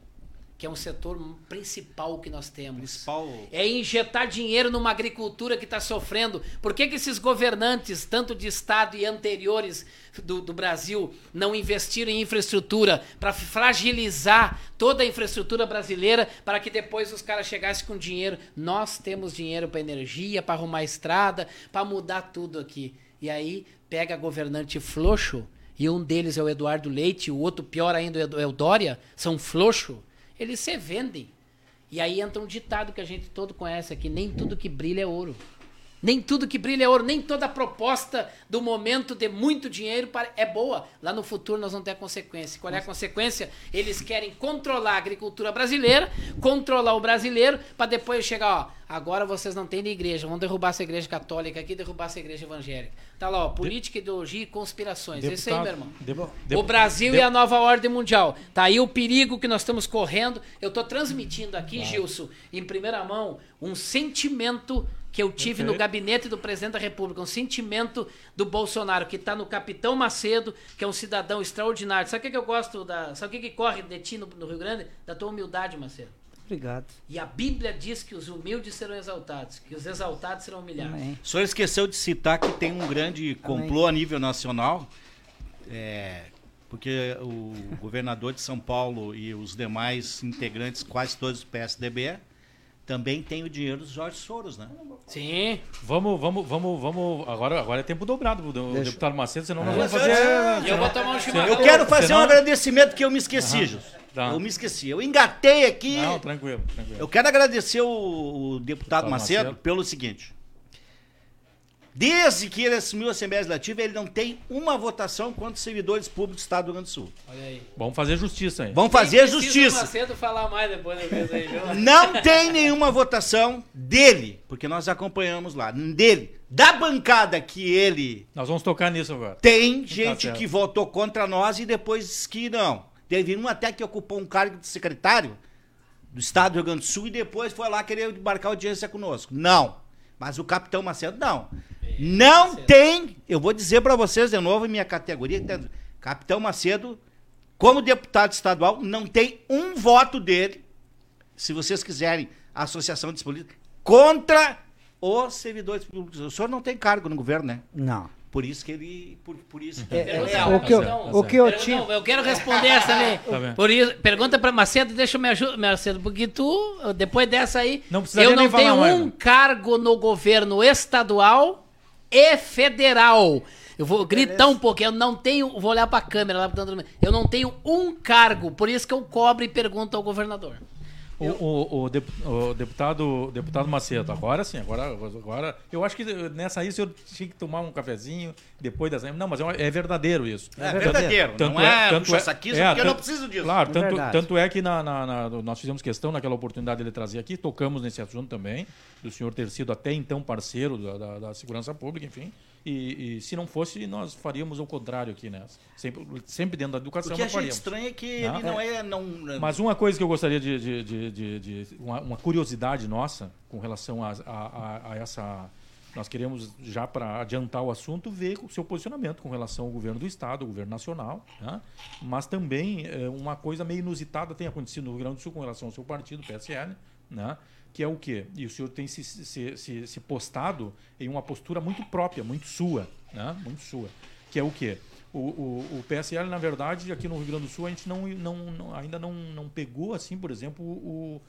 que é um setor principal que nós temos. Principal. É injetar dinheiro numa agricultura que está sofrendo. Por que, que esses governantes, tanto de Estado e anteriores do, do Brasil, não investiram em infraestrutura para fragilizar toda a infraestrutura brasileira para que depois os caras chegassem com dinheiro? Nós temos dinheiro para energia, para arrumar estrada, para mudar tudo aqui. E aí pega governante floxo, e um deles é o Eduardo Leite, o outro pior ainda é o Dória, são floxo eles se vendem. E aí entra um ditado que a gente todo conhece aqui: nem tudo que brilha é ouro. Nem tudo que brilha é ouro, nem toda proposta do momento de muito dinheiro é boa. Lá no futuro nós vamos ter a consequência. Qual é a consequência? Eles querem controlar a agricultura brasileira, controlar o brasileiro, para depois chegar, ó, agora vocês não têm de igreja, vão derrubar essa igreja católica aqui, derrubar essa igreja evangélica. Tá lá, ó, política, ideologia e conspirações. Deputado, Esse aí, meu irmão. O Brasil e a nova ordem mundial. Tá aí o perigo que nós estamos correndo. Eu estou transmitindo aqui, Gilson, em primeira mão, um sentimento que eu tive no gabinete do presidente da República, um sentimento do Bolsonaro, que está no Capitão Macedo, que é um cidadão extraordinário. Sabe o que, que eu gosto da. Sabe o que, que corre de ti no, no Rio Grande? Da tua humildade, Macedo. Obrigado. E a Bíblia diz que os humildes serão exaltados, que os exaltados serão humilhados. Amém. O senhor esqueceu de citar que tem um grande complô Amém. a nível nacional, é, porque o governador de São Paulo e os demais integrantes, quase todos do PSDB, também tem o dinheiro dos Jorge Soros, né? Sim. Vamos, vamos, vamos, vamos. Agora, agora é tempo dobrado Deixa. deputado Macedo, senão nós vamos fazer. Eu vou tomar um chimarrão. Eu quero fazer senão... um agradecimento que eu me esqueci, Jus. Tá. Eu me esqueci. Eu engatei aqui. Não, tranquilo, tranquilo. Eu quero agradecer o, o deputado, deputado Macedo, Macedo pelo seguinte. Desde que ele assumiu a Assembleia Legislativa, ele não tem uma votação contra os servidores públicos do Estado do Rio Grande do Sul. Olha aí. Vamos fazer justiça aí. Vamos fazer justiça. Macedo falar mais depois da aí, viu? Não tem nenhuma votação dele, porque nós acompanhamos lá, dele. Da bancada que ele. Nós vamos tocar nisso agora. Tem tá gente tá que votou contra nós e depois que não. Teve um até que ocupou um cargo de secretário do Estado do Rio Grande do Sul e depois foi lá querer embarcar audiência conosco. Não. Mas o capitão Macedo, não. Não tem, eu vou dizer para vocês de novo em minha categoria, Capitão Macedo, como deputado estadual, não tem um voto dele, se vocês quiserem, a Associação de Políticos, contra os servidores públicos. O senhor não tem cargo no governo, né? Não. Por isso que ele. Por, por isso que é, é, o que eu, o que eu tinha. Não, eu quero responder essa também. Tá por isso, pergunta para Macedo, deixa eu me ajudar, Macedo, porque tu, depois dessa aí, não eu não tenho um cargo no governo estadual e federal. Eu vou gritar um pouquinho, eu não tenho, vou olhar para a câmera lá, eu não tenho um cargo, por isso que eu cobro e pergunto ao governador. O, o, o, deputado, deputado Macedo, agora sim, agora, agora. Eu acho que nessa aí o senhor tinha que tomar um cafezinho depois dessa. Não, mas é, é verdadeiro isso. É, é verdadeiro. Tanto não é, é tanto é, saquismo, é, porque eu não preciso disso. Claro, tanto, tanto é que na, na, na, nós fizemos questão naquela oportunidade de ele trazer aqui, tocamos nesse assunto também, do senhor ter sido até então parceiro da, da, da segurança pública, enfim. E, e, se não fosse, nós faríamos o contrário aqui, né? Sempre, sempre dentro da educação. O que a gente estranha é que não? ele não é. Não... Mas uma coisa que eu gostaria de. de, de, de, de uma, uma, curiosidade nossa com relação a, a, a essa. Nós queremos, já para adiantar o assunto, ver o seu posicionamento com relação ao governo do Estado, ao governo nacional. Né? Mas também é, uma coisa meio inusitada tem acontecido no Rio Grande do Sul com relação ao seu partido, PSL. Né? Que é o quê? E o senhor tem se, se, se, se postado em uma postura muito própria, muito sua, né? muito sua, que é o quê? O, o, o, PSL, na verdade, aqui no Rio Grande do Sul, a gente não, não, não ainda não, não pegou, assim, por exemplo, o,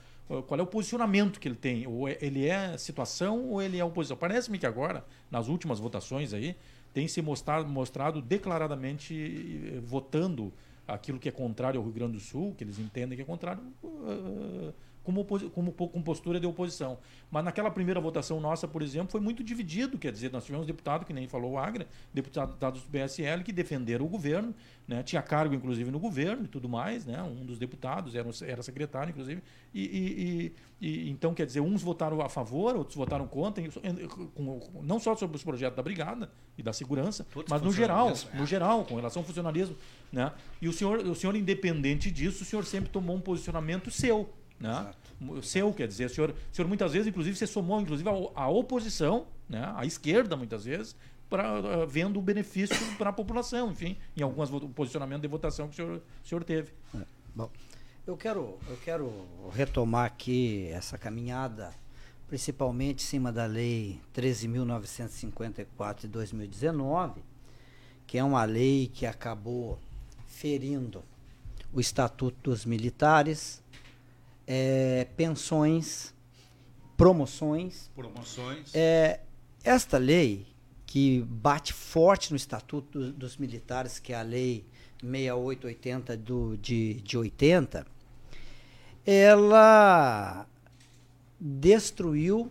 qual é o posicionamento que ele tem. Ou é, ele é situação ou ele é oposição. Parece-me que agora, nas últimas votações aí, tem se mostrado, mostrado declaradamente eh, votando aquilo que é contrário ao Rio Grande do Sul, que eles entendem que é contrário, uh, como, como, com postura de oposição. Mas naquela primeira votação nossa, por exemplo, foi muito dividido. Quer dizer, nós tivemos deputado, que nem falou o Agra, deputados do PSL, que defenderam o governo, né? tinha cargo, inclusive, no governo e tudo mais. Né? Um dos deputados era, era secretário, inclusive. E, e, e, então, quer dizer, uns votaram a favor, outros votaram contra, não só sobre os projetos da Brigada e da segurança, Todos mas no geral, no geral, com relação ao funcionalismo. Né? E o senhor, o senhor, independente disso, o senhor sempre tomou um posicionamento seu. Né? seu, quer dizer, o senhor, o senhor muitas vezes, inclusive, você somou, inclusive, a, a oposição, né, a esquerda, muitas vezes, pra, uh, vendo o benefício para a população, enfim, em alguns posicionamentos de votação que o senhor, o senhor teve. É, bom, eu quero, eu quero retomar aqui essa caminhada, principalmente em cima da Lei 13.954 de 2019, que é uma lei que acabou ferindo o Estatuto dos Militares, é, pensões, promoções. Promoções. É, esta lei, que bate forte no Estatuto do, dos Militares, que é a Lei 6880 do, de, de 80, ela destruiu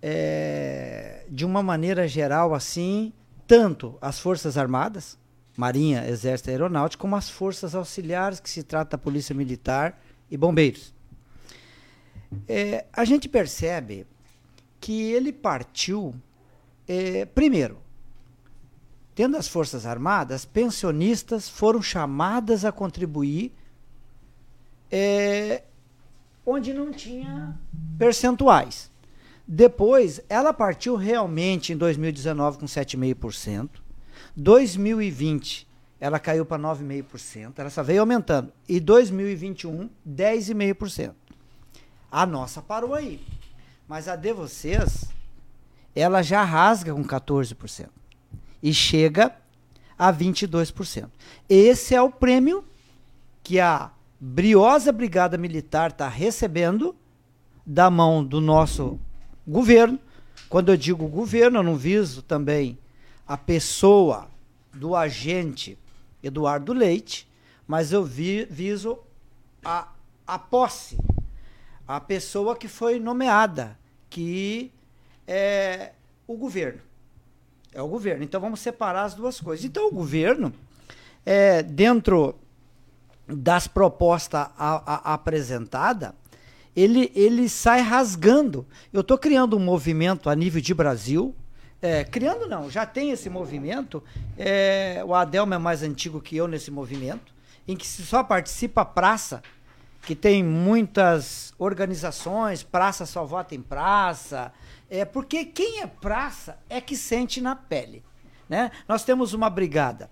é, de uma maneira geral assim tanto as Forças Armadas, Marinha, Exército e Aeronáutica, como as forças auxiliares, que se trata da Polícia Militar e Bombeiros. É, a gente percebe que ele partiu, é, primeiro, tendo as Forças Armadas, pensionistas foram chamadas a contribuir é, onde não tinha percentuais. Depois, ela partiu realmente em 2019 com 7,5%. 2020, ela caiu para 9,5%. Ela só veio aumentando. E 2021, 10,5%. A nossa parou aí. Mas a de vocês, ela já rasga com 14%. E chega a 22%. Esse é o prêmio que a briosa Brigada Militar está recebendo da mão do nosso governo. Quando eu digo governo, eu não viso também a pessoa do agente Eduardo Leite, mas eu vi, viso a, a posse, a pessoa que foi nomeada, que é o governo. É o governo. Então vamos separar as duas coisas. Então o governo, é, dentro das propostas apresentadas, ele, ele sai rasgando. Eu estou criando um movimento a nível de Brasil. É, criando não, já tem esse movimento. É, o Adelmo é mais antigo que eu nesse movimento, em que só participa a praça, que tem muitas organizações, praça só vota em praça. É, porque quem é praça é que sente na pele. Né? Nós temos uma brigada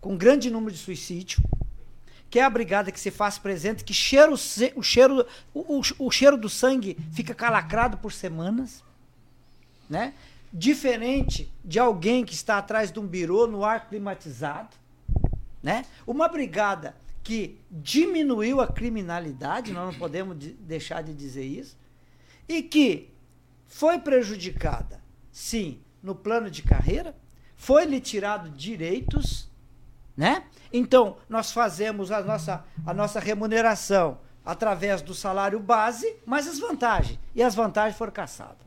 com grande número de suicídio, que é a brigada que se faz presente, que cheira o, o cheiro, o, o, o, cheiro do sangue fica calacrado por semanas, né? Diferente de alguém que está atrás de um birô no ar climatizado, né? Uma brigada que diminuiu a criminalidade, nós não podemos deixar de dizer isso, e que foi prejudicada, sim, no plano de carreira, foi lhe tirado direitos, né? Então, nós fazemos a nossa, a nossa remuneração através do salário base, mais as vantagens. E as vantagens foram caçadas.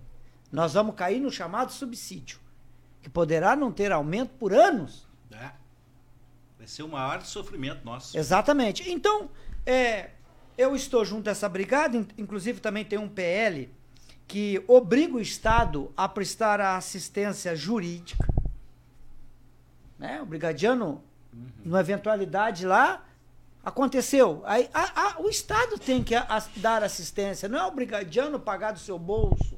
Nós vamos cair no chamado subsídio, que poderá não ter aumento por anos. É. Vai ser o maior sofrimento nosso. Exatamente. Então, é, eu estou junto a essa brigada, inclusive também tem um PL que obriga o Estado a prestar a assistência jurídica. Né? O brigadiano Uhum. Numa eventualidade lá, aconteceu. Aí a, a, o Estado tem que a, dar assistência, não é o brigadiano pagar do seu bolso.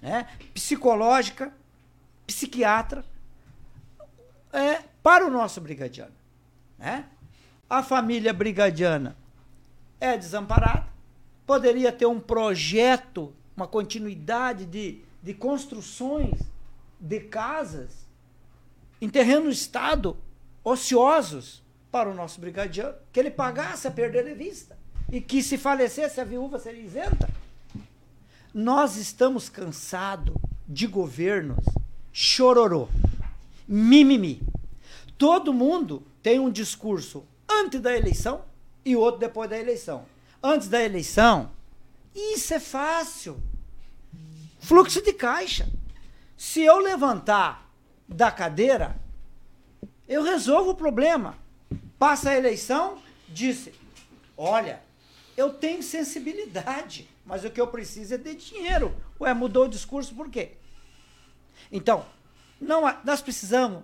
Né? Psicológica, psiquiatra, é, para o nosso brigadiano. Né? A família brigadiana é desamparada, poderia ter um projeto, uma continuidade de, de construções de casas em terreno Estado ociosos para o nosso brigadiano, que ele pagasse a perder de vista e que se falecesse a viúva seria isenta. Nós estamos cansados de governos chororô, mimimi. Todo mundo tem um discurso antes da eleição e outro depois da eleição. Antes da eleição, isso é fácil. Fluxo de caixa. Se eu levantar da cadeira, eu resolvo o problema. Passa a eleição, disse: Olha, eu tenho sensibilidade, mas o que eu preciso é de dinheiro. Ué, mudou o discurso por quê? Então, não, nós precisamos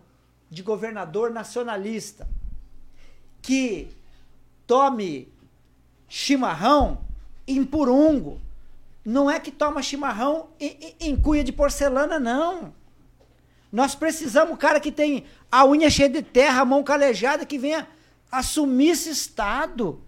de governador nacionalista que tome chimarrão em Purungo. Não é que toma chimarrão em, em, em cuia de porcelana, não. Nós precisamos cara que tem a unha cheia de terra, a mão calejada, que venha assumir esse Estado,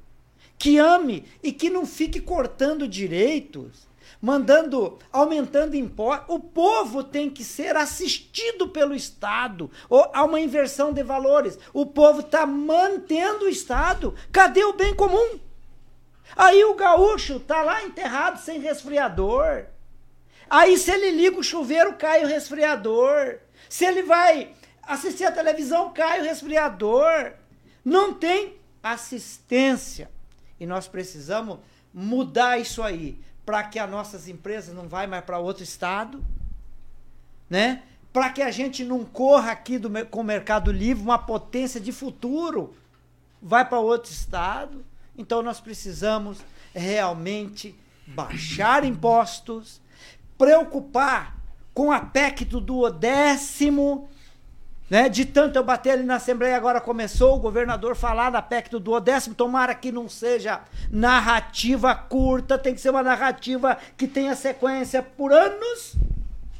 que ame e que não fique cortando direitos, mandando, aumentando impostos. O povo tem que ser assistido pelo Estado. Ou há uma inversão de valores. O povo está mantendo o Estado. Cadê o bem comum? Aí o gaúcho tá lá enterrado sem resfriador. Aí se ele liga o chuveiro, cai o resfriador. Se ele vai assistir a televisão, cai o resfriador. Não tem assistência. E nós precisamos mudar isso aí para que as nossas empresas não vá mais para outro estado, né? Para que a gente não corra aqui do, com o Mercado Livre, uma potência de futuro, vai para outro estado. Então nós precisamos realmente baixar impostos, preocupar com a PEC do duodécimo, né? De tanto eu bater ali na Assembleia, agora começou o governador falar da PEC do duodécimo, tomara que não seja narrativa curta, tem que ser uma narrativa que tenha sequência por anos.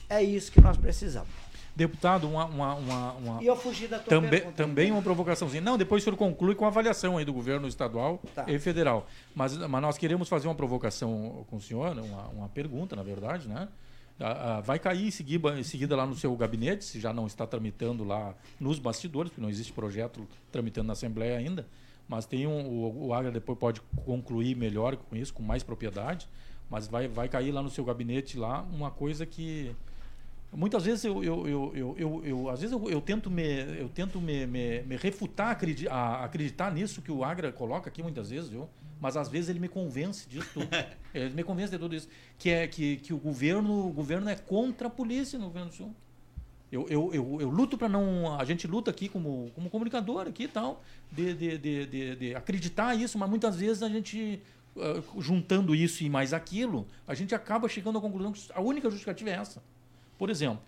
É isso que nós precisamos. Deputado, uma. uma, uma, uma... E eu fugi da tua também, pergunta. Também uma provocaçãozinha. Não, depois o senhor conclui com a avaliação aí do governo estadual Tá. e federal. Mas, mas nós queremos fazer uma provocação com o senhor, uma, uma pergunta, na verdade, né? Ah, ah, vai cair em seguida, lá no seu gabinete, se já não está tramitando lá nos bastidores, porque não existe projeto tramitando na Assembleia ainda, mas tem um, o, o Agra depois pode concluir melhor com isso, com mais propriedade, mas vai, vai cair lá no seu gabinete lá uma coisa que Muitas vezes eu, eu, eu, eu, eu, eu- às vezes eu, eu tento me eu tento me, me, me refutar acredi- a- acreditar nisso que o Agra coloca aqui muitas vezes, viu? Mas às vezes ele me convence disso tudo. ele me convence de tudo isso, que é que, que o governo o governo é contra a polícia no Rio Grande do Sul. Eu, eu, eu, eu luto para não. A gente luta aqui como, como comunicador aqui e tal, de, de, de, de, de acreditar isso, mas muitas vezes a gente, ah, juntando isso e mais aquilo, a gente acaba chegando à conclusão que a única justificativa é essa. Por exemplo,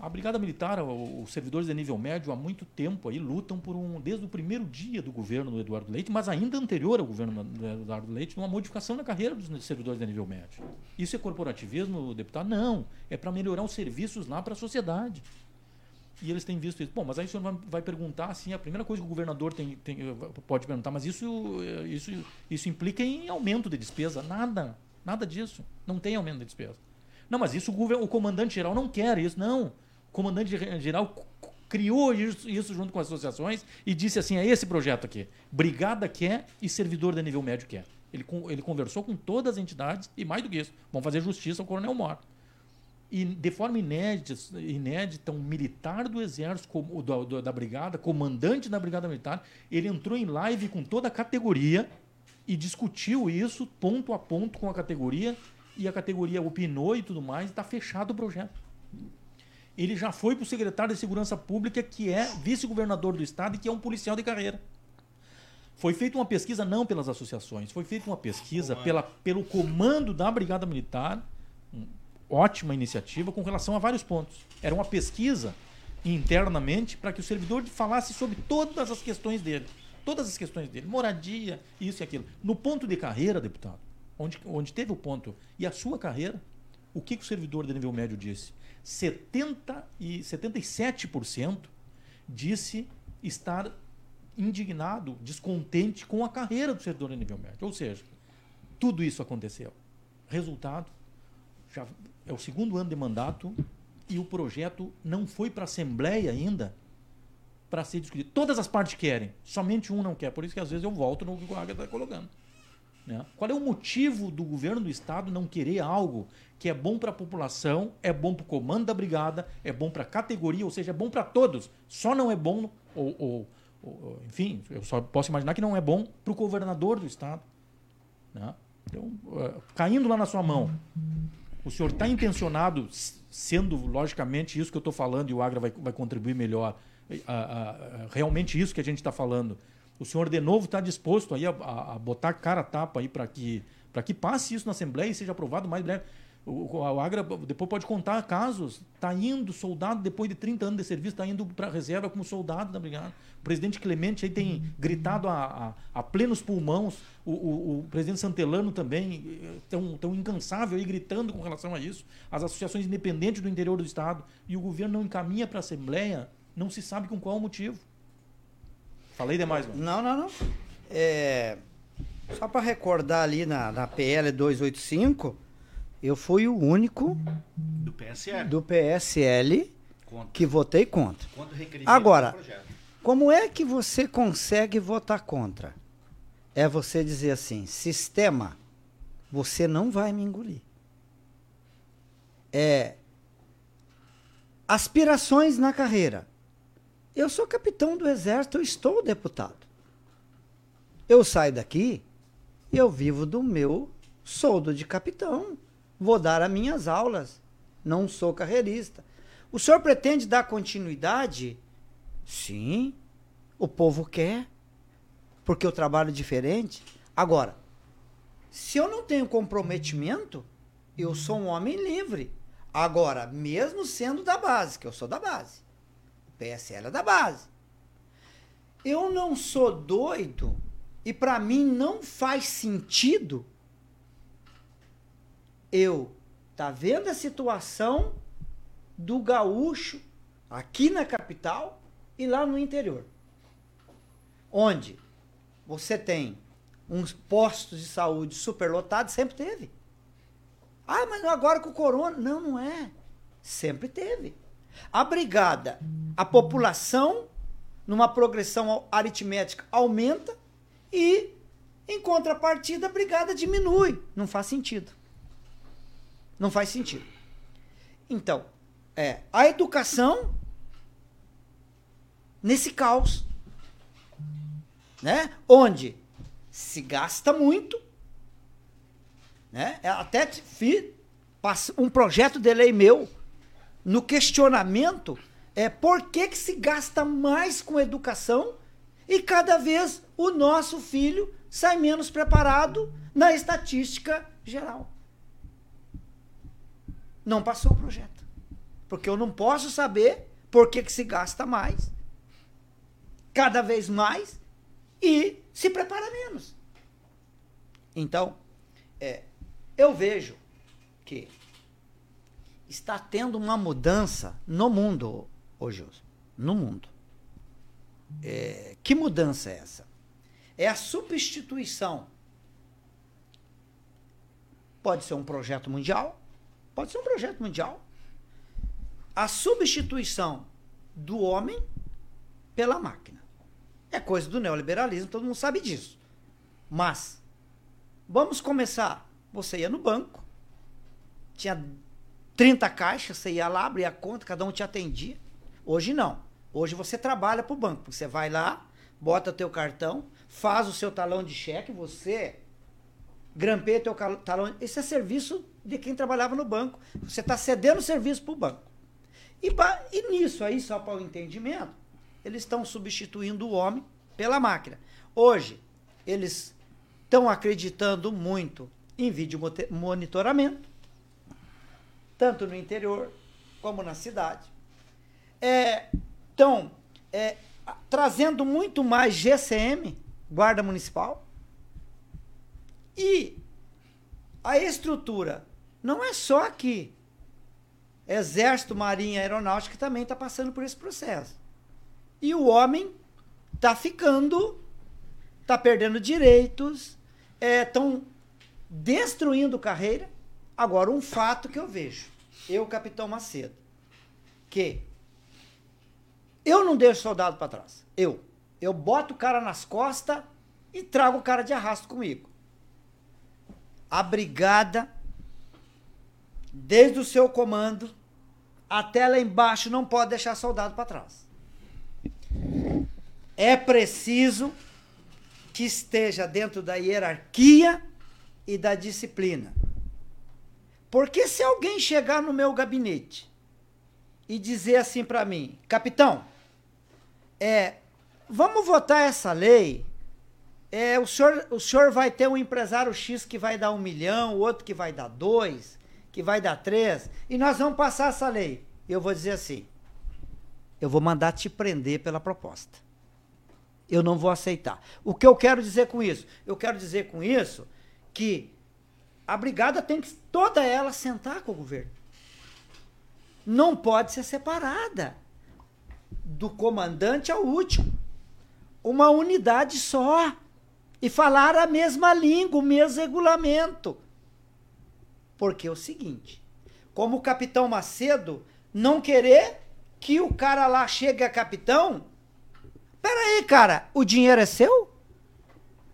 a Brigada Militar, os servidores de nível médio, há muito tempo aí lutam por um, desde o primeiro dia do governo do Eduardo Leite, mas ainda anterior ao governo do Eduardo Leite, uma modificação na carreira dos servidores de nível médio. Isso é corporativismo, deputado? Não. É para melhorar os serviços lá para a sociedade. E eles têm visto isso. Bom, mas aí o senhor vai- perguntar assim, a primeira coisa que o governador tem, tem- pode perguntar, mas isso, eh, isso, isso implica em aumento de despesa? Nada. Nada disso. Não tem aumento de despesa. Não, mas isso o, o comandante geral não quer isso, não. Comandante ge- geral criou isso, junto com as associações e disse assim: é esse projeto aqui. Brigada quer e servidor de nível médio quer. Ele, ele conversou com todas as entidades e mais do que isso, vão fazer justiça ao Coronel Mor. E de forma inédita, inédita um militar do Exército, com- o da, da- da Brigada, comandante da Brigada Militar, ele entrou em live com toda a categoria e discutiu isso ponto a ponto com a categoria e a categoria opinou e tudo mais, e está fechado o projeto. Ele já foi para o secretário de Segurança Pública, que é vice-governador do estado e que é um policial de carreira. Foi feita uma pesquisa não pelas associações, foi feita uma pesquisa pela, pelo comando da Brigada Militar, ótima iniciativa com relação a vários pontos. Era uma pesquisa internamente para que o servidor falasse sobre todas as questões dele. Todas as questões dele. Moradia, isso e aquilo. No ponto de carreira, deputado, onde, onde teve o ponto, e a sua carreira, o que, que o servidor de nível médio disse? 70 e 77% disse estar indignado, descontente com a carreira do servidor de nível médio. Ou seja, tudo isso aconteceu. Resultado, já é o segundo ano de mandato e o projeto não foi para a Assembleia ainda para ser discutido. Todas as partes querem, somente um não quer. Por isso que às vezes eu volto no que o Águia está colocando. Né? Qual é o motivo do governo do Estado não querer algo que é bom para a população, é bom para o comando da brigada, é bom para a categoria, ou seja, é bom para todos. Só não é bom, ou, ou- ou- enfim, eu só posso imaginar que não é bom para o governador do Estado. né? Então, eh, caindo lá na sua mão, o senhor está intencionado, sendo logicamente isso que eu estou falando e o Agra vai, vai contribuir melhor, a- a- realmente isso que a gente está falando. O senhor de novo está disposto aí a, a- a botar cara a tapa aí para que que passe isso na Assembleia e seja aprovado mais breve. O, o Agra depois pode contar casos. Está indo soldado, depois de 30 anos de serviço, está indo para a reserva como soldado da Brigada. O presidente Clemente aí tem gritado a, a, a plenos pulmões. O, o, o, presidente Santelano também tão, tão incansável aí gritando com relação a isso. As associações independentes do interior do Estado. E o governo não encaminha para a Assembleia, não se sabe com qual motivo. Falei demais, mano. Não, não, não. É, só para recordar ali na, na PL 285 eu fui o único do PSL, do PSL contra. que votei contra. Agora, como é que você consegue votar contra? É você dizer assim, sistema, você não vai me engolir. É aspirações na carreira. Eu sou capitão do exército, eu estou deputado. Eu saio daqui e eu vivo do meu soldo de capitão. Vou dar as minhas aulas. Não sou carreirista. O senhor pretende dar continuidade? Sim. O povo quer. Porque eu trabalho diferente. Agora, se eu não tenho comprometimento, eu sou um homem livre. Agora, mesmo sendo da base, que eu sou da base. PSL é da base. Eu não sou doido e para mim não faz sentido eu tá vendo a situação do gaúcho aqui na capital e lá no interior. Onde você tem uns postos de saúde superlotados, sempre teve. Ah, mas agora com o corona. Não, não é. Sempre teve. A brigada, a população, numa progressão aritmética, aumenta e, em contrapartida, a brigada diminui. Não faz sentido. Não faz sentido. Então, é a educação nesse caos, né? Onde se gasta muito, né? É, até fiz um projeto de lei meu no questionamento é por que, que se gasta mais com educação e cada vez o nosso filho sai menos preparado na estatística geral não passou o projeto. Porque eu não posso saber por que, que se gasta mais, cada vez mais, e se prepara menos. Então, é, eu vejo que está tendo uma mudança no mundo, hoje, no mundo. É, que mudança é essa? É a substituição. Pode ser um projeto mundial, Pode ser um projeto mundial. A substituição do homem pela máquina. É coisa do neoliberalismo, todo mundo sabe disso. Mas, vamos começar. Você ia no banco, tinha 30 caixas, você ia lá, abria a conta, cada um te atendia. Hoje não. Hoje você trabalha para o banco. Você vai lá, bota teu cartão, faz o seu talão de cheque, você grampeia teu talão. Esse é serviço de quem trabalhava no banco. Você está cedendo serviço para o banco. E, e nisso aí, só para o entendimento, eles estão substituindo o homem pela máquina. Hoje, eles estão acreditando muito em vídeo monitoramento, tanto no interior como na cidade. É, é, trazendo muito mais GCM, Guarda Municipal, e a estrutura não é só aqui. Exército, Marinha, Aeronáutica também está passando por esse processo. E o homem está ficando, está perdendo direitos, estão é, destruindo carreira. Agora, um fato que eu vejo, eu, Capitão Macedo, que eu não deixo soldado para trás. Eu. Eu boto o cara nas costas e trago o cara de arrasto comigo. A brigada desde o seu comando até lá embaixo, não pode deixar soldado para trás. É preciso que esteja dentro da hierarquia e da disciplina. Porque se alguém chegar no meu gabinete e dizer assim para mim, capitão, é, vamos votar essa lei. É, o, senhor, o senhor vai ter um empresário X que vai dar um milhão, outro que vai dar dois que vai dar três, e nós vamos passar essa lei. Eu vou dizer assim: eu vou mandar te prender pela proposta. Eu não vou aceitar. O que eu quero dizer com isso? Eu quero dizer com isso que a brigada tem que toda ela sentar com o governo. Não pode ser separada do comandante ao último. Uma unidade só. E falar a mesma língua, o mesmo regulamento. Porque é o seguinte: como o capitão Macedo não querer que o cara lá chegue a capitão. Pera aí, cara, o dinheiro é seu?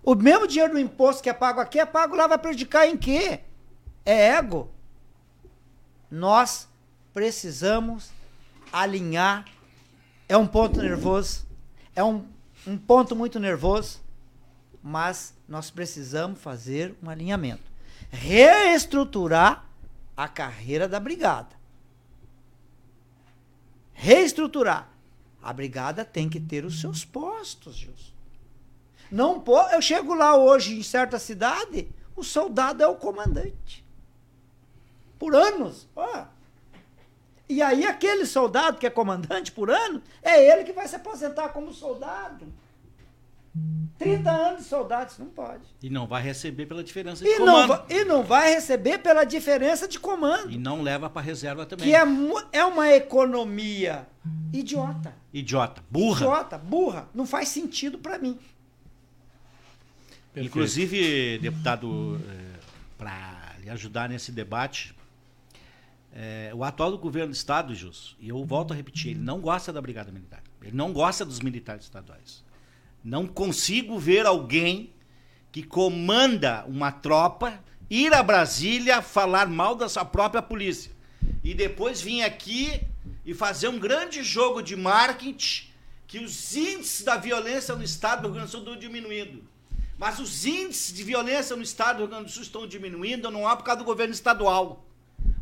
O mesmo dinheiro do imposto que é pago aqui é pago lá, vai prejudicar em quê? É ego. Nós precisamos alinhar. É um ponto nervoso. É um, um ponto muito nervoso. Mas nós precisamos fazer um alinhamento reestruturar a carreira da brigada. Reestruturar. A brigada tem que ter os seus postos, Gilson. Não pode. Eu chego lá hoje em certa cidade, o soldado é o comandante. Por anos. Ó. E aí aquele soldado que é comandante por ano, é ele que vai se aposentar como soldado. 30 anos de soldados, não pode. E não vai receber pela diferença de e comando. Não, e não vai receber pela diferença de comando. E não leva para reserva também. Que é, é uma economia idiota. Idiota. Burra. Idiota, burra. Não faz sentido para mim. Perfeito. Inclusive, deputado, eh, para lhe ajudar nesse debate, é, o atual governo do Estado, Jus, e eu volto a repetir, ele não gosta da Brigada Militar. Ele não gosta dos militares estaduais. Não consigo ver alguém que comanda uma tropa ir a Brasília falar mal da sua própria polícia e depois vir aqui e fazer um grande jogo de marketing que os índices da violência no estado do Rio Grande do Sul estão diminuindo. Mas os índices de violência no estado do Rio Grande do Sul estão diminuindo não é por causa do governo estadual.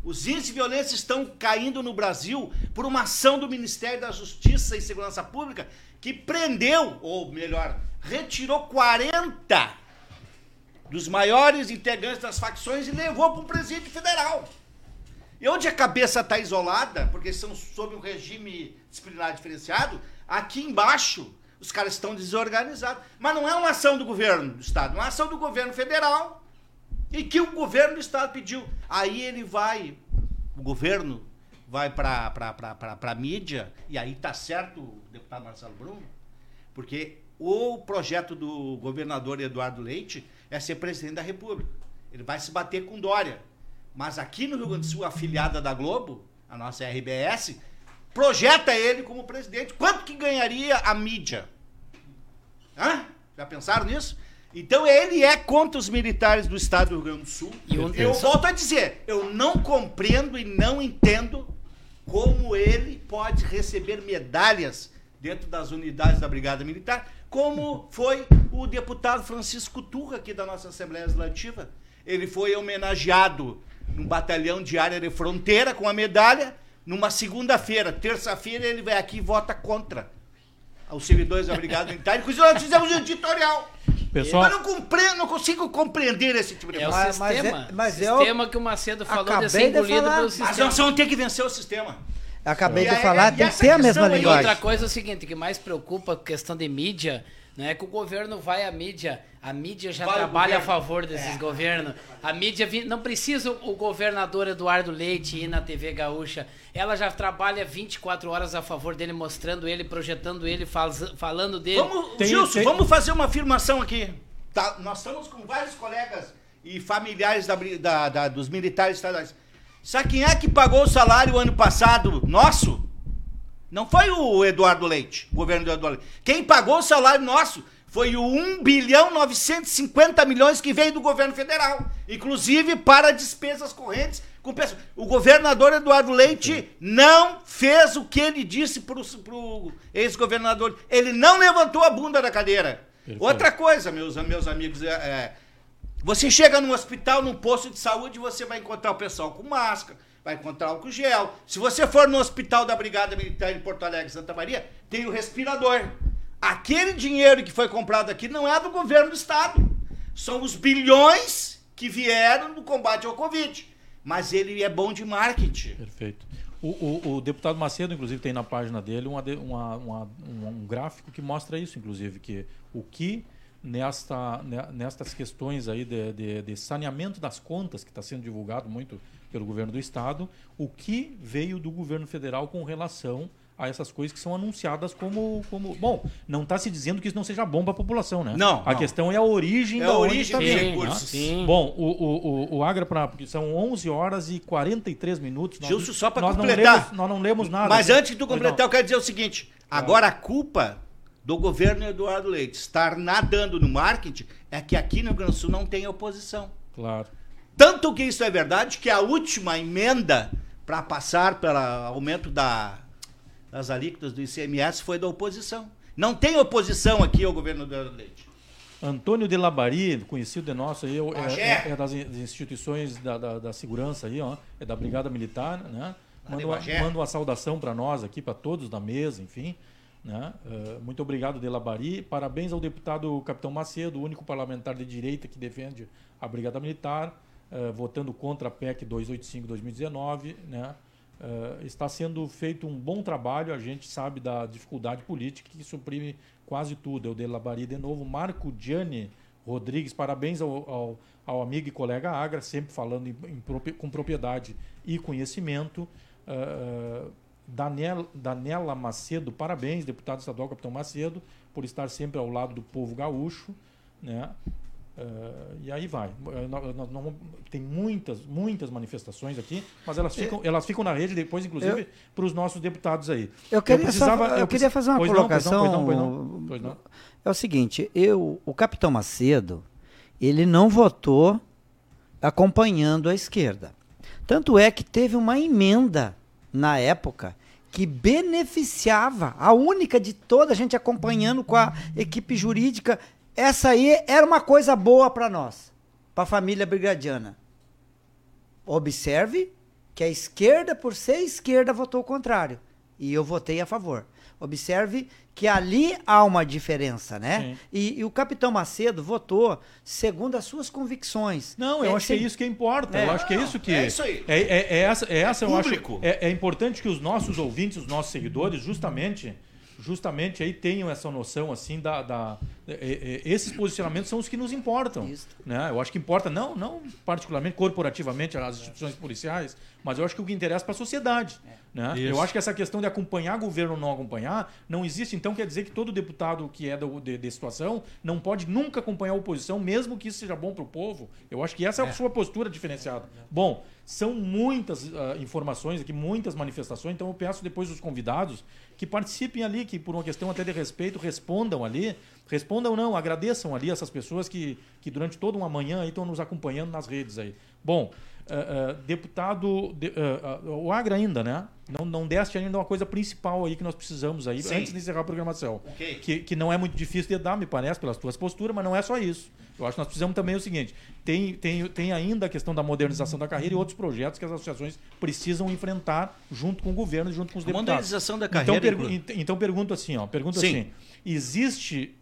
Os índices de violência estão caindo no Brasil por uma ação do Ministério da Justiça e Segurança Pública que prendeu, ou melhor, retirou 40 dos maiores integrantes das facções e levou para o presídio federal. E onde a cabeça está isolada, porque são sob um regime disciplinar diferenciado, aqui embaixo os caras estão desorganizados. Mas não é uma ação do governo do Estado, é uma ação do governo federal. E que o governo do Estado pediu. Aí ele vai, o governo vai para a mídia, e aí tá certo o deputado Marcelo Bruno, porque o projeto do governador Eduardo Leite é ser presidente da República. Ele vai se bater com Dória. Mas aqui no Rio Grande do Sul, afiliada da Globo, a nossa RBS, projeta ele como presidente. Quanto que ganharia a mídia? Hã? Já pensaram nisso? Então ele é contra os militares do estado do Rio Grande do Sul. eu volto a dizer, eu não compreendo e não entendo como ele pode receber medalhas dentro das unidades da Brigada Militar, como foi o deputado Francisco Turra, aqui da nossa Assembleia Legislativa. Ele foi homenageado num batalhão de área de fronteira com a medalha. Numa segunda-feira, terça-feira, ele vai aqui e vota contra os servidores da Brigada Militar. Inclusive, nós fizemos um editorial. Pessoal... Mas não, compreendo, não consigo compreender esse tipo de coisa. É o sistema. Mas é, mas é sistema que o Macedo falou de ser engolido de pelo sistema. Mas nós vamos ter que vencer o sistema. Acabei e de falar, tem que ter a mesma linguagem. outra coisa é o seguinte, que mais preocupa a questão de mídia, não é que o governo vai à mídia, a mídia já vai trabalha a favor desses é. governos. A mídia não precisa o governador Eduardo Leite ir na TV Gaúcha. Ela já trabalha 24 horas a favor dele, mostrando ele, projetando ele, falando dele. Vamos, tem, Gilson, tem... vamos fazer uma afirmação aqui. Tá, nós estamos com vários colegas e familiares da, da, da, dos militares estaduais. Sabe quem é que pagou o salário ano passado nosso? Não foi o Eduardo Leite, o governo do Eduardo Leite. Quem pagou o salário nosso foi o 1 bilhão 950 milhões que veio do governo federal, inclusive para despesas correntes com pessoas. O governador Eduardo Leite não fez o que ele disse para o ex-governador. Ele não levantou a bunda da cadeira. Perfeito. Outra coisa, meus, meus amigos, é, é você chega num hospital, num posto de saúde, você vai encontrar o pessoal com máscara, vai encontrar álcool gel. Se você for no hospital da Brigada Militar em Porto Alegre, Santa Maria, tem o respirador. Aquele dinheiro que foi comprado aqui não é do governo do estado. São os bilhões que vieram no combate ao Covid. mas ele é bom de marketing. Perfeito. O, o, o, deputado Macedo, inclusive, tem na página dele uma, uma, uma, um, gráfico que mostra isso, inclusive, que o que nesta, nestas questões aí de, de, de saneamento das contas, que está sendo divulgado muito pelo governo do Estado, o que veio do governo federal com relação a essas coisas que são anunciadas como. como bom, não está se dizendo que isso não seja bom para a população, né? Não. A não. questão é a origem é da a origem tá dos recursos. Né? Bom, o, o, o, o Agra, pra, porque são 11 horas e 43 minutos. Nós, Gilson, só para completar. Não lemos, nós não lemos nada. Mas antes de tu completar, eu quero dizer o seguinte: agora a culpa do governo Eduardo Leite estar nadando no marketing é que aqui no Rio Grande do Sul não tem oposição. Claro. Tanto que isso é verdade que a última emenda para passar pelo aumento da, das alíquotas do ICMS foi da oposição. Não tem oposição aqui ao governo do Leite. Antônio de Labari, conhecido de nosso aí, é, é, é das instituições da, da, da, segurança aí, ó, é da Brigada Militar, né? Manda uma, manda uma saudação para nós aqui, para todos da mesa, enfim. Né? Uh, muito obrigado, de Labari. Parabéns ao deputado Capitão Macedo, o único parlamentar de direita que defende a Brigada Militar, uh, votando contra a PEC 285-2019, né? Uh, está sendo feito um bom trabalho, a gente sabe da dificuldade política que suprime quase tudo. Eu de Labari de novo. Marco Gianni Rodrigues, parabéns ao, ao, ao amigo e colega Agra, sempre falando em, em, com propriedade e conhecimento. Uh, Daniel, Daniela Macedo, parabéns, deputado estadual Capitão Macedo, por estar sempre ao lado do povo gaúcho. Né? Uh, e aí vai. Uh, tem muitas, muitas manifestações aqui, mas elas ficam, é, elas ficam na rede depois, inclusive, para os nossos deputados aí. Eu queria, eu precisava, só, eu, eu queria fazer uma colocação. Não, pois não, pois não, É o seguinte, eu, o capitão Macedo, ele não votou acompanhando a esquerda. Tanto é que teve uma emenda na época que beneficiava, a única de toda a gente acompanhando com a equipe jurídica essa aí era uma coisa boa para nós, para a família brigadiana. Observe que a esquerda, por ser esquerda, votou o contrário. E eu votei a favor. Observe que ali há uma diferença, né? E, e, o capitão Macedo votou segundo as suas convicções. Não, eu é, acho que é isso que importa. É, eu acho que é isso que. É isso aí. É, é, é essa, é essa eu acho. É, é importante que os nossos ouvintes, os nossos seguidores, justamente justamente aí tenham essa noção assim da, da é, é, esses posicionamentos são os que nos importam né? Eu acho que importa não não particularmente corporativamente as instituições policiais mas eu acho que o que interessa para a sociedade é. né? Eu acho que essa questão de acompanhar governo ou não acompanhar não existe então quer dizer que todo deputado que é do, de, de situação não pode nunca acompanhar a oposição mesmo que isso seja bom para o povo. Eu acho que essa é a é. sua postura diferenciada. Bom são muitas uh, informações aqui, muitas manifestações, então eu peço depois os convidados que participem ali, que por uma questão até de respeito respondam ali, respondam não, agradeçam ali essas pessoas que, que durante toda uma manhã estão nos acompanhando nas redes aí. Bom, uh, uh, deputado, de, uh, o Agra ainda, né? Não, não deste ainda uma coisa principal aí que nós precisamos aí, Sim. antes de encerrar a programação. Okay. Que, que não é muito difícil de dar, me parece, pelas tuas posturas, mas não é só isso. Eu acho que nós precisamos também o seguinte: tem, tem, tem ainda a questão da modernização da carreira e outros projetos que as associações precisam enfrentar junto com o governo e junto com os a deputados. Modernização da carreira. Então, pergu então pergunto assim, ó, pergunto Sim. assim: existe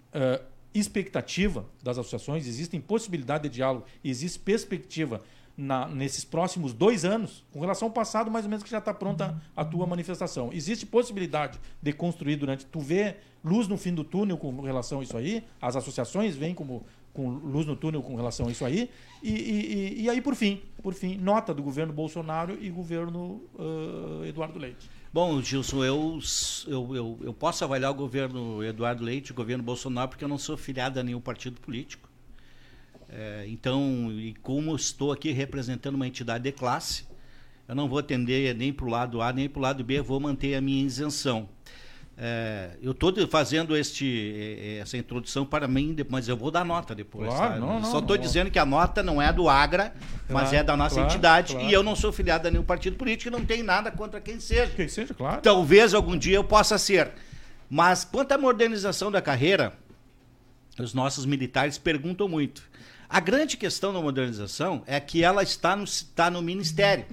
expectativa das associações, existe possibilidade de diálogo, existe perspectiva na, nesses próximos dois anos, com relação ao passado, mais ou menos que já está pronta a tua manifestação. Existe possibilidade de construir durante. Tu vê luz no fim do túnel com relação a isso aí? As associações vêm como com luz no túnel com relação a isso aí. E, e, e aí, por fim, por fim, nota do governo Bolsonaro e governo uh, Eduardo Leite. Bom, Gilson, eu, eu, eu, eu, posso avaliar o governo Eduardo Leite, o governo Bolsonaro, porque eu não sou filiado a nenhum partido político. É, então, e como estou aqui representando uma entidade de classe, eu não vou atender nem para o lado A nem para o lado B, vou manter a minha isenção. É, eu estou fazendo este, essa introdução para mim, mas eu vou dar nota depois. Claro, não, não, Só estou dizendo que a nota não é do Agra, claro, mas é da nossa claro, entidade. Claro. E eu não sou filiado a nenhum partido político e não tenho nada contra quem seja. Quem seja, claro. Talvez algum dia eu possa ser. Mas quanto à modernização da carreira, os nossos militares perguntam muito. A grande questão da modernização é que ela está no, está no Ministério,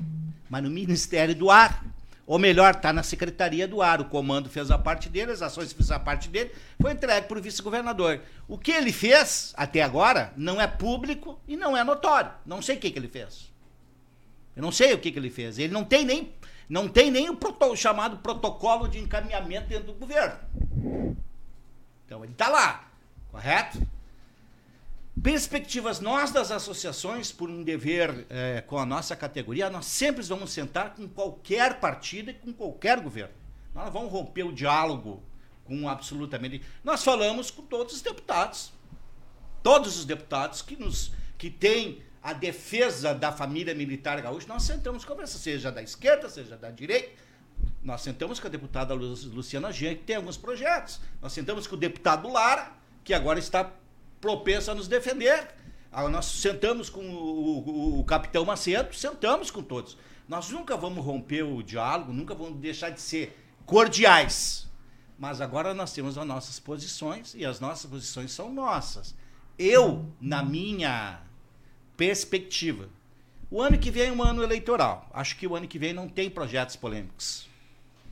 mas no Ministério do Ar. Ou melhor, está na Secretaria do Ar. O comando fez a parte dele, as ações fez a parte dele, foi entregue para o vice-governador. O que ele fez até agora não é público e não é notório. Não sei o que, que ele fez. Eu não sei o que, que ele fez. Ele não tem nem, não tem nem o proto, chamado protocolo de encaminhamento dentro do governo. Então ele está lá, correto? Perspectivas nós das associações, por um dever é, com a nossa categoria, nós sempre vamos sentar com qualquer partido e com qualquer governo. Nós vamos romper o diálogo com absolutamente. Nós falamos com todos os deputados. Todos os deputados que nos que têm a defesa da família militar gaúcha, nós sentamos conversa, seja da esquerda, seja da direita. Nós sentamos com a deputada Luciana Jean, que tem alguns projetos. Nós sentamos com o deputado Lara, que agora está propenso a nos defender. Ah, nós sentamos com o, o, o capitão Macedo, sentamos com todos. Nós nunca vamos romper o diálogo, nunca vamos deixar de ser cordiais. Mas agora nós temos as nossas posições e as nossas posições são nossas. Eu, na minha perspectiva, o ano que vem é um ano eleitoral. Acho que o ano que vem não tem projetos polêmicos.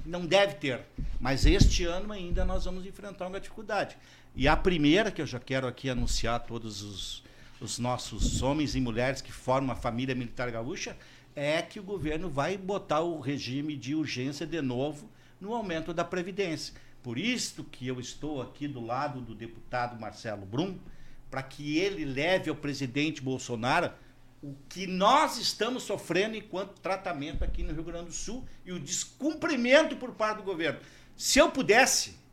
Não deve ter. Mas este ano ainda nós vamos enfrentar uma dificuldade. E a primeira que eu já quero aqui anunciar a todos os, os nossos homens e mulheres que formam a família militar gaúcha é que o governo vai botar o regime de urgência de novo no aumento da previdência. Por isso que eu estou aqui do lado do deputado Marcelo Brum, para que ele leve ao presidente Bolsonaro o que nós estamos sofrendo enquanto tratamento aqui no Rio Grande do Sul e o descumprimento por parte do governo. Se eu pudesse,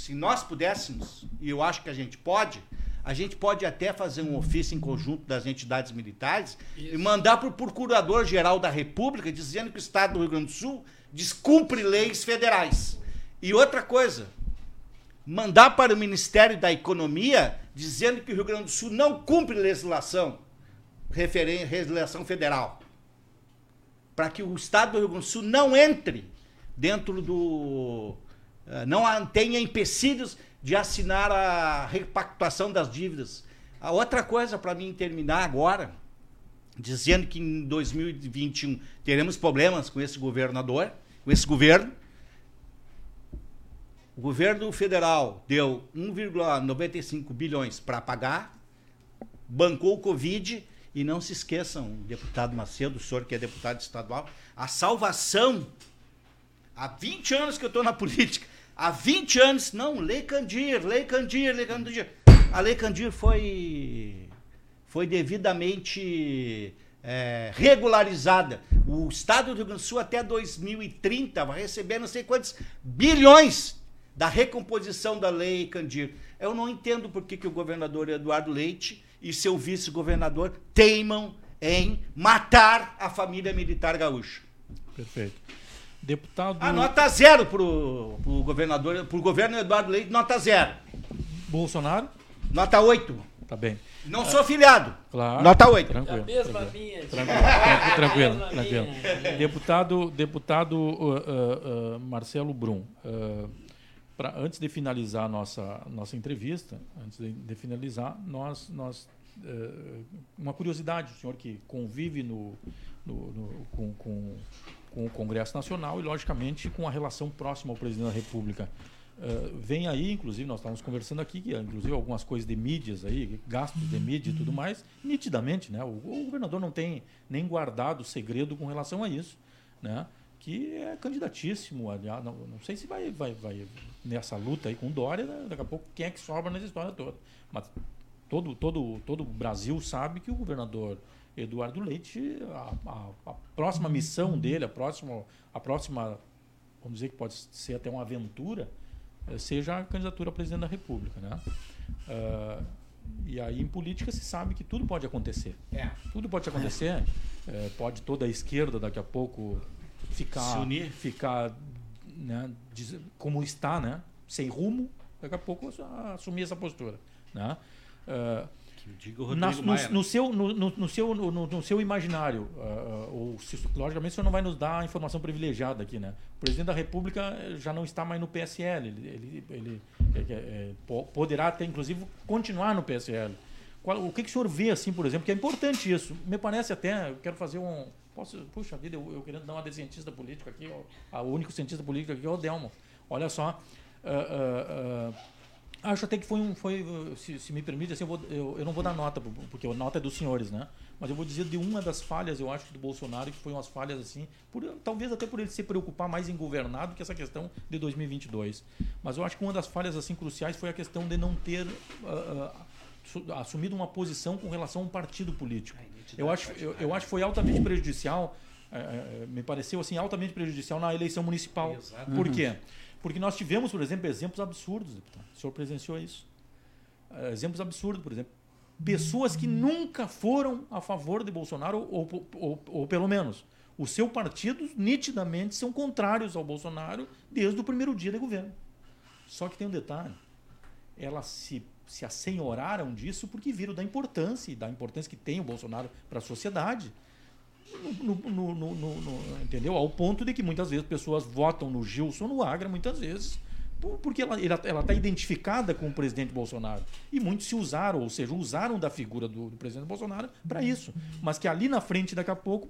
se nós pudéssemos, e eu acho que a gente pode, a gente pode até fazer um ofício em conjunto das entidades militares Isso. e mandar para o Procurador-Geral da República dizendo que o Estado do Rio Grande do Sul descumpre leis federais. E outra coisa, mandar para o Ministério da Economia dizendo que o Rio Grande do Sul não cumpre legislação, legislação federal. Para que o Estado do Rio Grande do Sul não entre dentro do não tenha empecilhos de assinar a repactuação das dívidas. A outra coisa para mim terminar agora, dizendo que em 2021 teremos problemas com esse governador, com esse governo. O governo federal deu 1,95 bilhões para pagar, bancou o Covid e não se esqueçam, deputado Macedo, o senhor que é deputado estadual, a salvação. Há 20 anos que eu estou na política, há 20 anos, não, Lei Candir, Lei Candir, Lei Candir. A Lei Candir foi, foi devidamente é, regularizada. O Estado do Rio Grande do Sul até 2030 vai receber não sei quantos bilhões da recomposição da Lei Candir. Eu não entendo por que, que o governador Eduardo Leite e seu vice-governador teimam em matar a família militar gaúcha. Perfeito. Deputado. A nota zero pro, pro governador, pro governo Eduardo Leite, nota zero. Bolsonaro? Nota 8. Tá bem. Não sou afiliado. Claro. Nota 8. Tranquilo. A mesma tranquilo. minha. Tranquilo, tranquilo. tranquilo. Deputado, deputado uh, uh, uh, Marcelo Brum, uh, pra, antes de finalizar a nossa, nossa entrevista, antes de, de finalizar, nós, nós uh, uma curiosidade, o senhor que convive no, no, no com, com com o Congresso Nacional e, logicamente, com a relação próxima ao presidente da República. Uh, vem aí, inclusive, nós estávamos conversando aqui, que, inclusive algumas coisas de mídias aí, gastos de mídia e tudo mais, nitidamente, né? O, o, governador não tem nem guardado segredo com relação a isso, né? Que é candidatíssimo, aliás, não, não sei se vai, vai, vai nessa luta aí com Dória, né? daqui a pouco quem é que sobra nessa história toda. Mas todo, todo, todo o Brasil sabe que o governador Eduardo Leite, a, a, a, próxima missão dele, a próxima, a próxima, vamos dizer que pode ser até uma aventura, eh, seja a candidatura a presidente da República. Né? Uh, e aí em política se sabe que tudo pode acontecer. É. Tudo pode acontecer. É, pode toda a esquerda daqui a pouco ficar, ficar né, como está, né, sem rumo, daqui a pouco assumir essa postura. Né? Uh, na, no, Maia, no, seu, no, no, seu, no, no, seu imaginário, uh, ou se, logicamente o senhor não vai nos dar informação privilegiada aqui, né? O presidente da República já não está mais no PSL, ele, ele, ele é, é, poderá até inclusive continuar no PSL. Qual, o que, que o senhor vê, assim, por exemplo, que é importante isso? Me parece até, eu quero fazer um. Posso, puxa vida, eu, eu querendo dar uma de cientista político aqui, ó, o único cientista político aqui é o Delmo. Olha só. Uh, Acho até que foi um. Foi, se, se me permite, assim, eu, vou, eu, eu, não vou dar nota, porque a nota é dos senhores, né? mas eu vou dizer de uma das falhas, eu acho, do Bolsonaro, que foi umas falhas assim, por, talvez até por ele se preocupar mais em governar do que essa questão de 2022. Mas eu acho que uma das falhas assim cruciais foi a questão de não ter uh, uh, assumido uma posição com relação a um partido político. Eu acho, eu, eu acho que foi altamente prejudicial, uh, me pareceu assim altamente prejudicial na eleição municipal. Exato. Por quê? Porque nós tivemos, por exemplo, exemplos absurdos, deputado. O senhor presenciou isso. exemplos absurdos, por exemplo pessoas que nunca foram a favor de Bolsonaro, ou, ou, ou, ou, pelo menos o seu partido nitidamente são contrários ao Bolsonaro desde o primeiro dia de governo. Só que tem um detalhe: elas se, se assenhoraram disso porque viram da importância, e da importância que tem o Bolsonaro para a sociedade. No, no, no, entendeu? Ao ponto de que muitas vezes pessoas votam no Gilson, no Agra, muitas vezes porque ela está identificada com o presidente Bolsonaro. E muitos se usaram, ou seja, usaram da figura do, do presidente Bolsonaro para isso. Mas que ali na frente, daqui a pouco,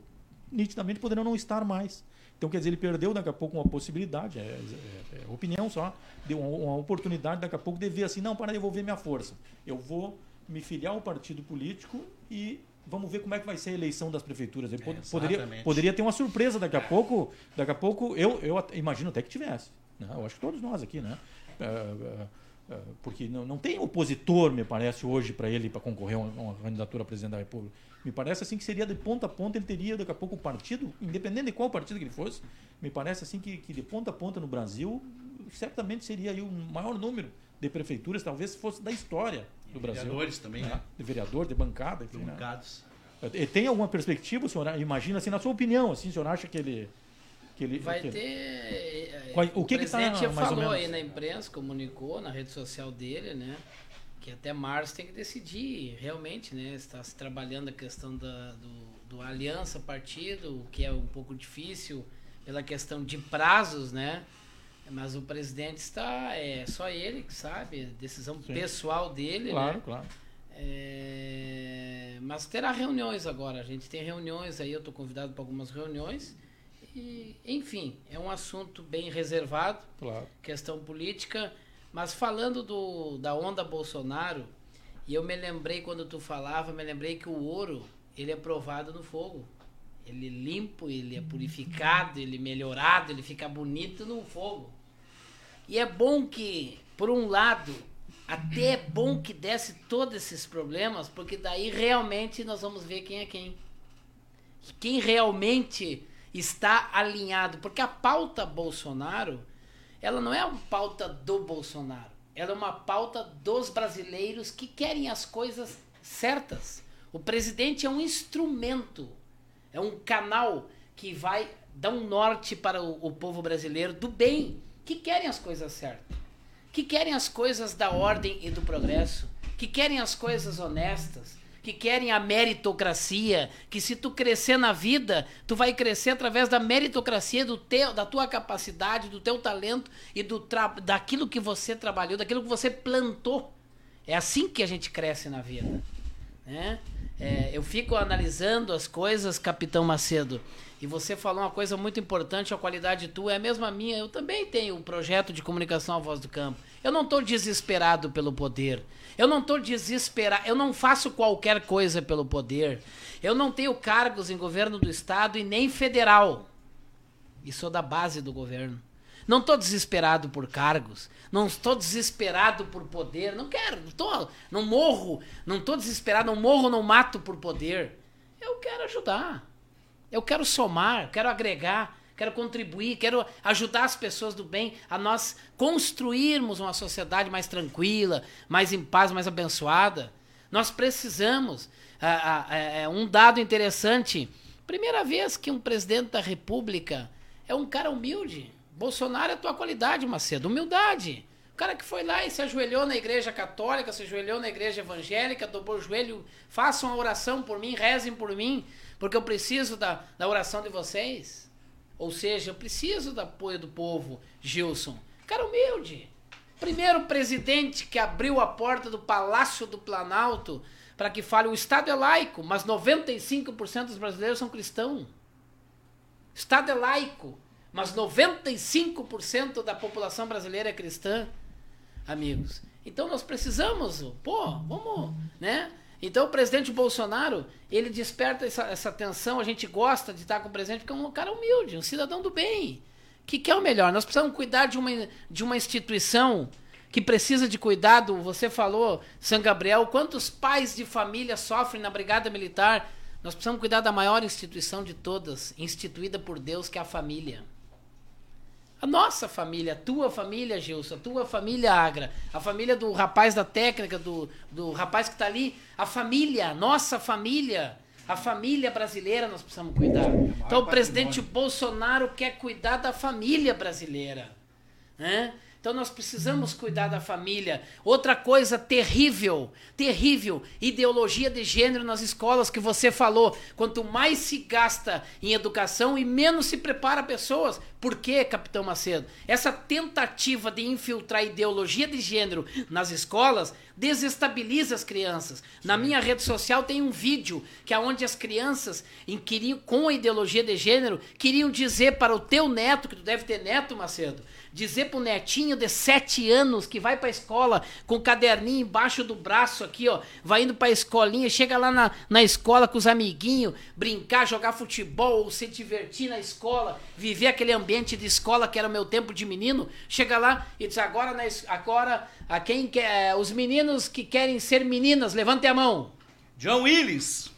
nitidamente poderão não estar mais. Então, quer dizer, ele perdeu daqui a pouco uma possibilidade, é, é, é opinião só, deu uma, uma, oportunidade daqui a pouco de ver assim, não, para devolver minha força. Eu vou me filiar ao partido político e vamos ver como é que vai ser a eleição das prefeituras. Ele é, poderia, poderia ter uma surpresa daqui a pouco, daqui a pouco, eu, eu imagino até que tivesse. Né? Eu acho que todos nós aqui, né? É, é, porque não, não tem opositor, me parece, hoje para ele para concorrer a uma, uma, candidatura a presidente da República. Me parece assim que seria de ponta a ponta, ele teria daqui a pouco o partido, independente de qual partido que ele fosse, me parece assim que, que de ponta a ponta no Brasil, certamente seria aí o maior número de prefeituras, talvez fosse da história do e Brasil. Vereadores também, né? né? De vereador, de bancada, enfim. De bancados. Né? Tem alguma perspectiva, senhor? Imagina assim, na sua opinião, assim, o senhor acha que ele que ele, vai ter. Eh, Qual, o que o presidente que tá, já falou aí na imprensa, comunicou na rede social dele, né? Que até março tem que decidir realmente, né? Está se trabalhando a questão da, do, do aliança partido, que é um pouco difícil pela questão de prazos, né? Mas o presidente está, é só ele que sabe, decisão Sim. pessoal dele, claro, né? Claro, é, mas terá reuniões agora. A gente tem reuniões aí, eu estou convidado para algumas reuniões. E, enfim, é um assunto bem reservado, claro. questão política. Mas falando do, da onda Bolsonaro, e eu me lembrei quando tu falava, me lembrei que o ouro ele é provado no fogo. Ele é limpo, ele é purificado, ele é melhorado, ele fica bonito no fogo. E é bom que, por um lado, até é bom que desse todos esses problemas, porque daí realmente nós vamos ver quem é quem. Quem realmente está alinhado, porque a pauta Bolsonaro, ela não é uma pauta do Bolsonaro, ela é uma pauta dos brasileiros que querem as coisas certas. O presidente é um instrumento, é um canal que vai dar um norte para o, o povo brasileiro do bem, que querem as coisas certas, que querem as coisas da ordem e do progresso, que querem as coisas honestas, que querem a meritocracia, que se tu crescer na vida, tu vai crescer através da meritocracia do teu, da tua capacidade, do teu talento e do daquilo que você trabalhou, daquilo que você plantou. É assim que a gente cresce na vida, né? É, eu fico analisando as coisas, Capitão Macedo, e você falou uma coisa muito importante, a qualidade tua é a mesma minha. Eu também tenho um projeto de comunicação à voz do campo. Eu não estou desesperado pelo poder. Eu não estou desesperado. Eu não faço qualquer coisa pelo poder. Eu não tenho cargos em governo do estado e nem federal. E sou da base do governo. Não estou desesperado por cargos. Não estou desesperado por poder. Não quero. Não, tô, não morro. Não estou desesperado. Não morro, não mato por poder. Eu quero ajudar. Eu quero somar. Quero agregar quero contribuir, quero ajudar as pessoas do bem a nós construirmos uma sociedade mais tranquila, mais em paz, mais abençoada. Nós precisamos. É um dado interessante: primeira vez que um presidente da República é um cara humilde. Bolsonaro é a tua qualidade, Macedo, humildade. O cara que foi lá e se ajoelhou na igreja católica, se ajoelhou na igreja evangélica, dobrou o joelho, façam a oração por mim, rezem por mim, porque eu preciso da, da oração de vocês. Ou seja, eu preciso do apoio do povo, Gilson. Cara humilde. Primeiro presidente que abriu a porta do Palácio do Planalto para que fale o Estado é laico, mas 95% dos brasileiros são cristãos. Estado é laico, mas 95% da população brasileira é cristã, amigos. Então nós precisamos, pô, vamos, né? Então o presidente Bolsonaro, ele desperta essa, essa atenção, a gente gosta de estar com o presidente porque é um cara humilde, um cidadão do bem, que quer o melhor. Nós precisamos cuidar de uma, de uma instituição que precisa de cuidado. Você falou, São Gabriel, quantos pais de família sofrem na Brigada Militar? Nós precisamos cuidar da maior instituição de todas, instituída por Deus, que é a família. A nossa família, a tua família, Gilson, a tua família Agra, a família do rapaz da técnica, do, do rapaz que está ali, a família, nossa família, a família brasileira nós precisamos cuidar. Então o presidente Bolsonaro quer cuidar da família brasileira. Né? Então nós precisamos cuidar da família. Outra coisa terrível, terrível, ideologia de gênero nas escolas que você falou. Quanto mais se gasta em educação e menos se prepara pessoas. Por quê, capitão Macedo? Essa tentativa de infiltrar ideologia de gênero nas escolas desestabiliza as crianças. Na minha rede social tem um vídeo que é onde as crianças queriam, com a ideologia de gênero queriam dizer para o teu neto, que tu deve ter neto, Macedo, dizer pro netinho de 7 anos que vai pra escola com o caderninho embaixo do braço aqui, ó, vai indo pra escolinha, chega lá na, na escola com os amiguinhos, brincar, jogar futebol, se divertir na escola, viver aquele ambiente de escola que era o meu tempo de menino, chega lá e diz agora, na, agora a quem quer, os meninos que querem ser meninas, levantem a mão. John Willis.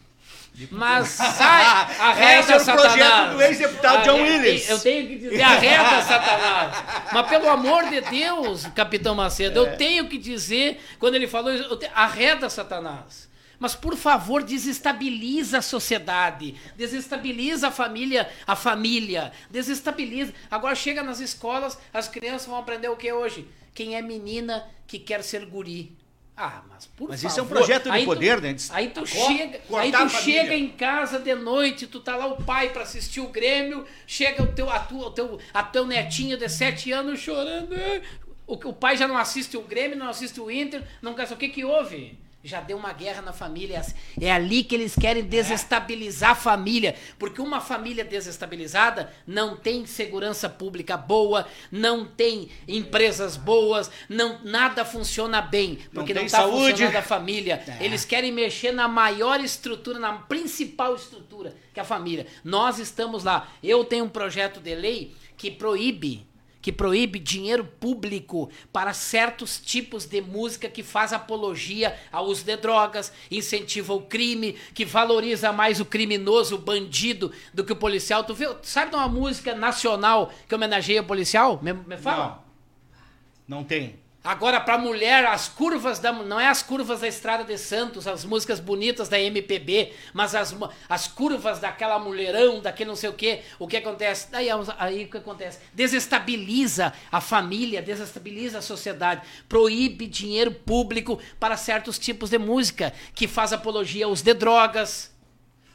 Mas sai, arreda Esse é o projeto do ex-deputado John Arre- Willis. Eu tenho que dizer, arreda Satanás. Mas pelo amor de Deus, Capitão Macedo, É. eu tenho que dizer, quando ele falou isso, te- arreda Satanás. Mas por favor, desestabiliza a sociedade, desestabiliza a família, a família, desestabiliza. Agora chega nas escolas, as crianças vão aprender o que hoje? Quem é menina que quer ser guri. Ah, mas por Mas favor. isso é um projeto de Aí tu- poder, né? De Aí tu chega, aí tu chega em casa de noite, tu tá lá o pai pra assistir o Grêmio, chega o teu, a tua, o teu, a teu netinho de 7 anos chorando. "Ah". O, o pai já não assiste o Grêmio, não assiste o Inter, não quer saber o que que houve. Já deu uma guerra na família. É ali que eles querem desestabilizar a família. Porque uma família desestabilizada não tem segurança pública boa, não tem empresas boas, não, nada funciona bem. Porque não, está funcionando a família. Eles querem mexer na maior estrutura, na principal estrutura, que é a família. Nós estamos lá. Eu tenho um projeto de lei que proíbe que proíbe dinheiro público para certos tipos de música que faz apologia ao uso de drogas, incentiva o crime, que valoriza mais o criminoso, o bandido, do que o policial. Tu viu? Sabe de uma música nacional que homenageia o policial? Me, me fala. Não. Não tem. Agora, pra mulher, as curvas da. Não é as curvas da Estrada de Santos, as músicas bonitas da MPB, mas as, as curvas daquela mulherão, daquele não sei o quê. O que acontece? Daí aí o que acontece? Desestabiliza a família, desestabiliza a sociedade, proíbe dinheiro público para certos tipos de música, que faz apologia aos de drogas.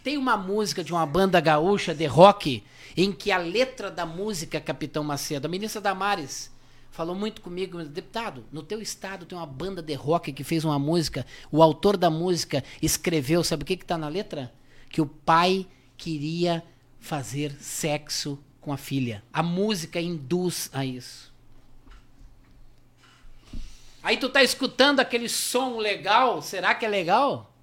Tem uma música de uma banda gaúcha de rock em que a letra da música, Capitão Macedo, a ministra Damares, falou muito comigo, deputado, no teu estado tem uma banda de rock que fez uma música, o autor da música escreveu, sabe o que que tá na letra? Que o pai queria fazer sexo com a filha. A música induz a isso. Aí tu tá escutando aquele som legal, será que é legal?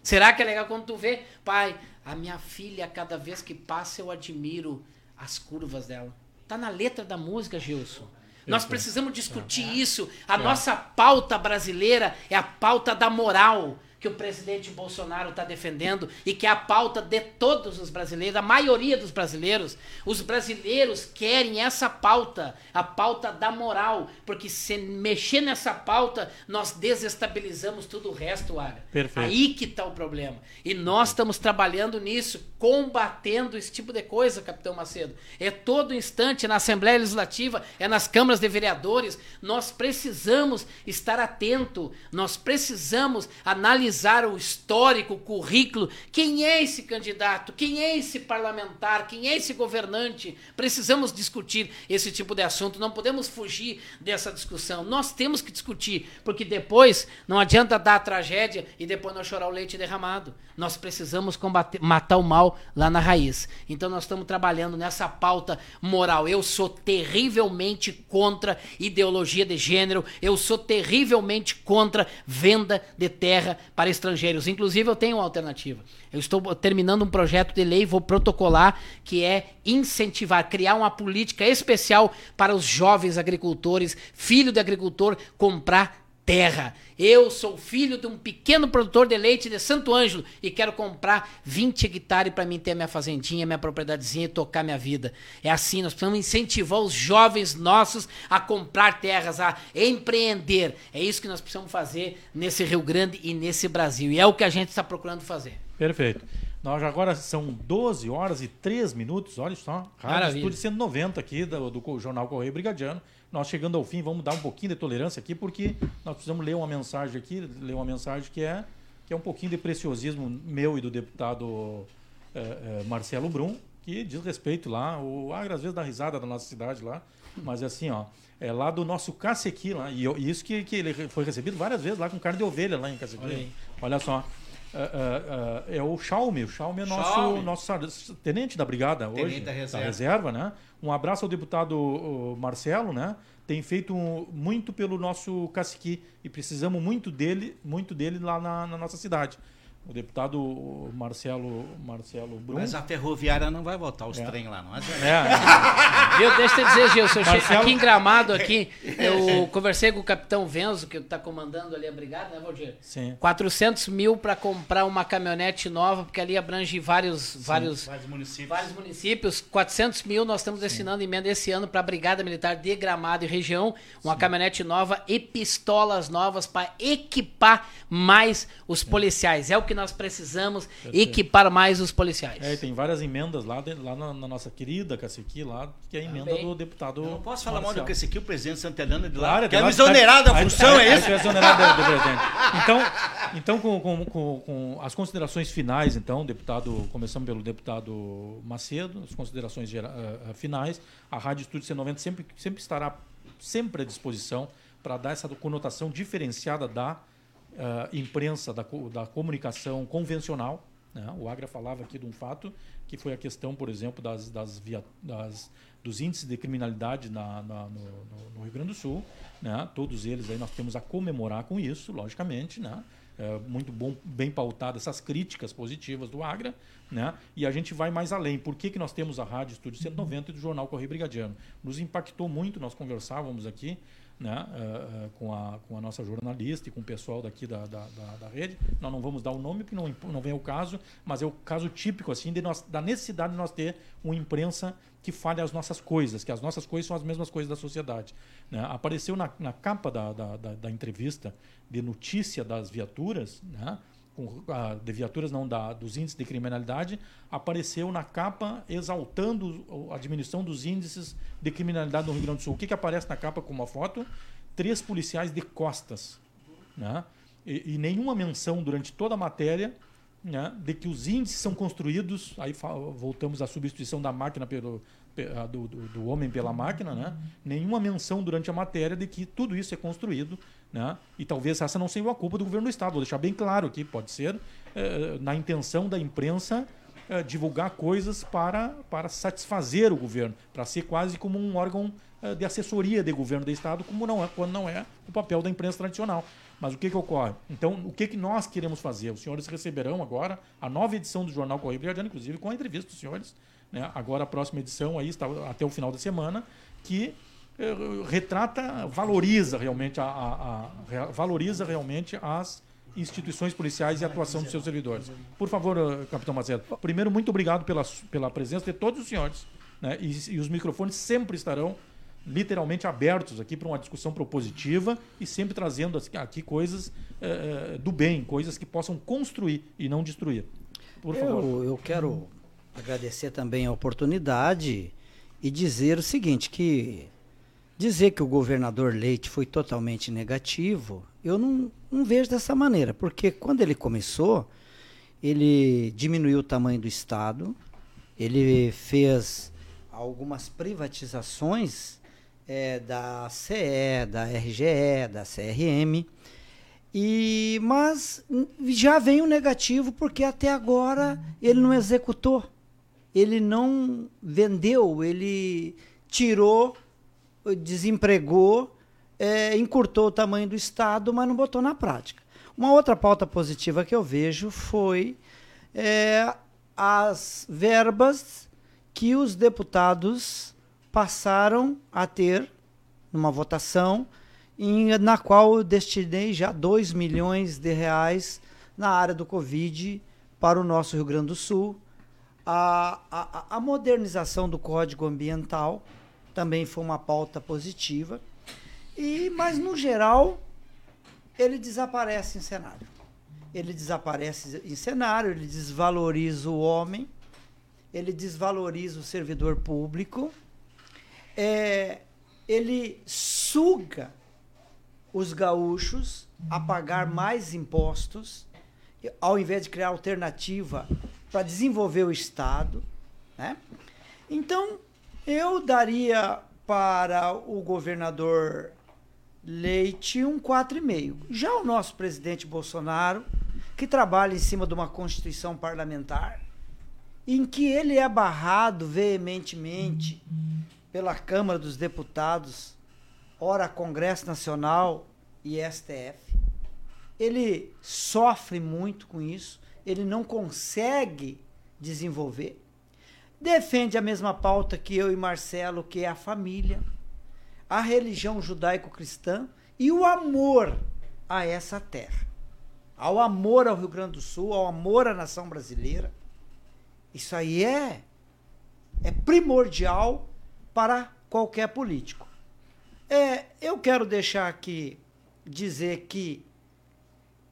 Será que é legal quando tu vê, pai, a minha filha, cada vez que passa, eu admiro as curvas dela. Tá na letra da música, Gilson. Nós precisamos discutir isso. A nossa pauta brasileira é a pauta da moral que o presidente Bolsonaro está defendendo e que é a pauta de todos os brasileiros, a maioria dos brasileiros. Os brasileiros querem essa pauta, a pauta da moral, porque se mexer nessa pauta, nós desestabilizamos tudo o resto, Ara. Perfeito. Aí que está o problema. E nós estamos trabalhando nisso, combatendo esse tipo de coisa, capitão Macedo. É todo instante na Assembleia Legislativa, é nas câmaras de vereadores. Nós precisamos estar atento, nós precisamos analisar o histórico, o currículo. Quem é esse candidato? Quem é esse parlamentar? Quem é esse governante? Precisamos discutir esse tipo de assunto. Não podemos fugir dessa discussão. Nós temos que discutir, porque depois não adianta dar a tragédia e depois não chorar o leite derramado. Nós precisamos combater, matar o mal lá na raiz. Então nós estamos trabalhando nessa pauta moral. Eu sou terrivelmente contra ideologia de gênero, eu sou terrivelmente contra venda de terra para estrangeiros. Inclusive eu tenho uma alternativa. Eu estou terminando um projeto de lei, vou protocolar, que é incentivar, criar uma política especial para os jovens agricultores, filho de agricultor, comprar terra. Eu sou filho de um pequeno produtor de leite de Santo Ângelo e quero comprar 20 hectares para mim ter minha fazendinha, minha propriedadezinha e tocar minha vida. É assim, nós precisamos incentivar os jovens nossos a comprar terras, a empreender. É isso que nós precisamos fazer nesse Rio Grande e nesse Brasil. E é o que a gente está procurando fazer. Perfeito. Nós agora são 12 horas e 3 minutos, olha só. Rádio Maravilha. Estúdio 190 aqui do, do Jornal Correio Brigadiano. Nós chegando ao fim, vamos dar um pouquinho de tolerância aqui, porque nós precisamos ler uma mensagem aqui, ler uma mensagem que é, que é um pouquinho de preciosismo meu e do deputado eh, eh, Marcelo Brum, que diz respeito lá, o Agra às vezes dá risada da nossa cidade lá, mas é assim, ó, é lá do nosso Cacequi lá, e eu- e isso que, que ele foi recebido várias vezes lá com carne de ovelha lá em Cacequi. Olha. Olha só. É, é, é, é o Chaume, o Chaume é nosso, nosso tenente da brigada Tenente hoje, da reserva. né? Um abraço ao deputado Marcelo, né? Tem feito muito pelo nosso cacique e precisamos muito dele, muito dele lá na, na nossa cidade. O deputado Marcelo Marcelo Brum. Mas a ferroviária não vai voltar os É. trem lá, não é? É, Viu? Deixa eu te dizer, Gilson, Marcelo- aqui em Gramado, aqui, eu conversei com o capitão Venzo, que está comandando ali a brigada, né, Valdir? sim. 400 mil para comprar uma caminhonete nova, porque ali abrange vários, vários, Vários municípios. vários municípios. 400 mil nós estamos destinando emenda esse ano para a Brigada Militar de Gramado e região. Uma caminhonete nova e pistolas novas para equipar mais os policiais. É o que nós precisamos, equipar mais os policiais. É, e tem várias emendas lá, de- lá na, na nossa querida cacique lá, que é a emenda Também. do deputado. Eu não posso falar mal do que aqui, o presidente Santelano de lá. Claro, quer lá- me exonerar da função, é isso? é exonerado do, do presidente. Então, então com, com- com- com as considerações finais, então, deputado, começamos pelo deputado Macedo, as considerações gera- ah, finais, a Rádio Estúdio C90 sempre, sempre estará sempre à disposição para dar essa conotação diferenciada da ah, imprensa, da, da comunicação convencional. né? O Agra falava aqui de um fato que foi a questão, por exemplo, das, das, via- das- dos índices de criminalidade na- na- no, no- Rio Grande do Sul. Né? Todos eles aí nós temos a comemorar com isso, logicamente. Né? É muito bom, bem pautado essas críticas positivas do Agra. Né? E a gente vai mais além. Por que, que nós temos a Rádio Estúdio 190 e do Jornal Correio Brigadiano? Nos impactou muito, nós conversávamos aqui né, eh, com, a, com a nossa jornalista e com o pessoal daqui da, da, da, da rede. Nós não vamos dar o nome, porque não, não vem o caso, mas é o caso típico assim de nós, da necessidade de nós ter uma imprensa que fale as nossas coisas, que as nossas coisas são as mesmas coisas da sociedade. né? Apareceu na, na capa da, da, da, da entrevista de notícia das viaturas, né? Com, ah, de viaturas não da, dos índices de criminalidade, apareceu na capa exaltando a diminuição dos índices de criminalidade no Rio Grande do Sul. O que, que aparece na capa com uma foto? Três policiais de costas. Né? E, e nenhuma menção durante toda a matéria né, de que os índices são construídos, aí voltamos à substituição da máquina pelo, pe- do, do- do homem pela máquina, né? nenhuma menção durante a matéria de que tudo isso é construído, né? e talvez essa não seja a culpa do governo do Estado, vou deixar bem claro aqui, pode ser eh, na intenção da imprensa eh, divulgar coisas para, para satisfazer o governo, para ser quase como um órgão eh, de assessoria de governo do Estado, como não é, quando não é o papel da imprensa tradicional. Mas o que, que ocorre? Então, o que, que nós queremos fazer? Os senhores receberão agora a nova edição do Jornal Correio Brigadiano, inclusive com a entrevista dos senhores. Né? Agora a próxima edição aí está até o final da semana, que eh, retrata, valoriza realmente, a, a- a- valoriza realmente as instituições policiais e a atuação dos seus servidores. Por favor, eh, capitão Macedo. Primeiro, muito obrigado pela, pela presença de todos os senhores. Né? E, e os microfones sempre estarão literalmente abertos aqui para uma discussão propositiva e sempre trazendo aqui coisas eh, do bem, coisas que possam construir e não destruir. Por favor. Eu, eu quero agradecer também a oportunidade e dizer o seguinte, que dizer que o governador Leite foi totalmente negativo, eu não, não vejo dessa maneira, porque quando ele começou, ele diminuiu o tamanho do Estado, ele fez algumas privatizações eh, da CE, da RGE, da CRM, E, mas já vem o negativo porque até agora ele não executou, ele não vendeu, ele tirou, desempregou, é, encurtou o tamanho do Estado, mas não botou na prática. Uma outra pauta positiva que eu vejo foi é, as verbas que os deputados passaram a ter numa votação em, na qual eu destinei já 2 milhões de reais na área do Covid para o nosso Rio Grande do Sul. A, a, a modernização do Código Ambiental também foi uma pauta positiva. E, mas, no geral, ele desaparece em cenário. Ele desaparece em cenário, ele desvaloriza o homem, ele desvaloriza o servidor público, é, ele suga os gaúchos a pagar mais impostos, ao invés de criar alternativa para desenvolver o Estado. Né? Então, eu daria para o governador Leite um 4,5. Já o nosso presidente Bolsonaro, que trabalha em cima de uma constituição parlamentar, em que ele é barrado veementemente pela Câmara dos Deputados ora Congresso Nacional e STF. Ele sofre muito com isso, ele não consegue desenvolver. Defende a mesma pauta que eu e Marcelo, que é a família, a religião judaico-cristã e o amor a essa terra. Ao amor ao Rio Grande do Sul, ao amor à nação brasileira. Isso aí é é primordial para qualquer político. É, eu quero deixar aqui dizer que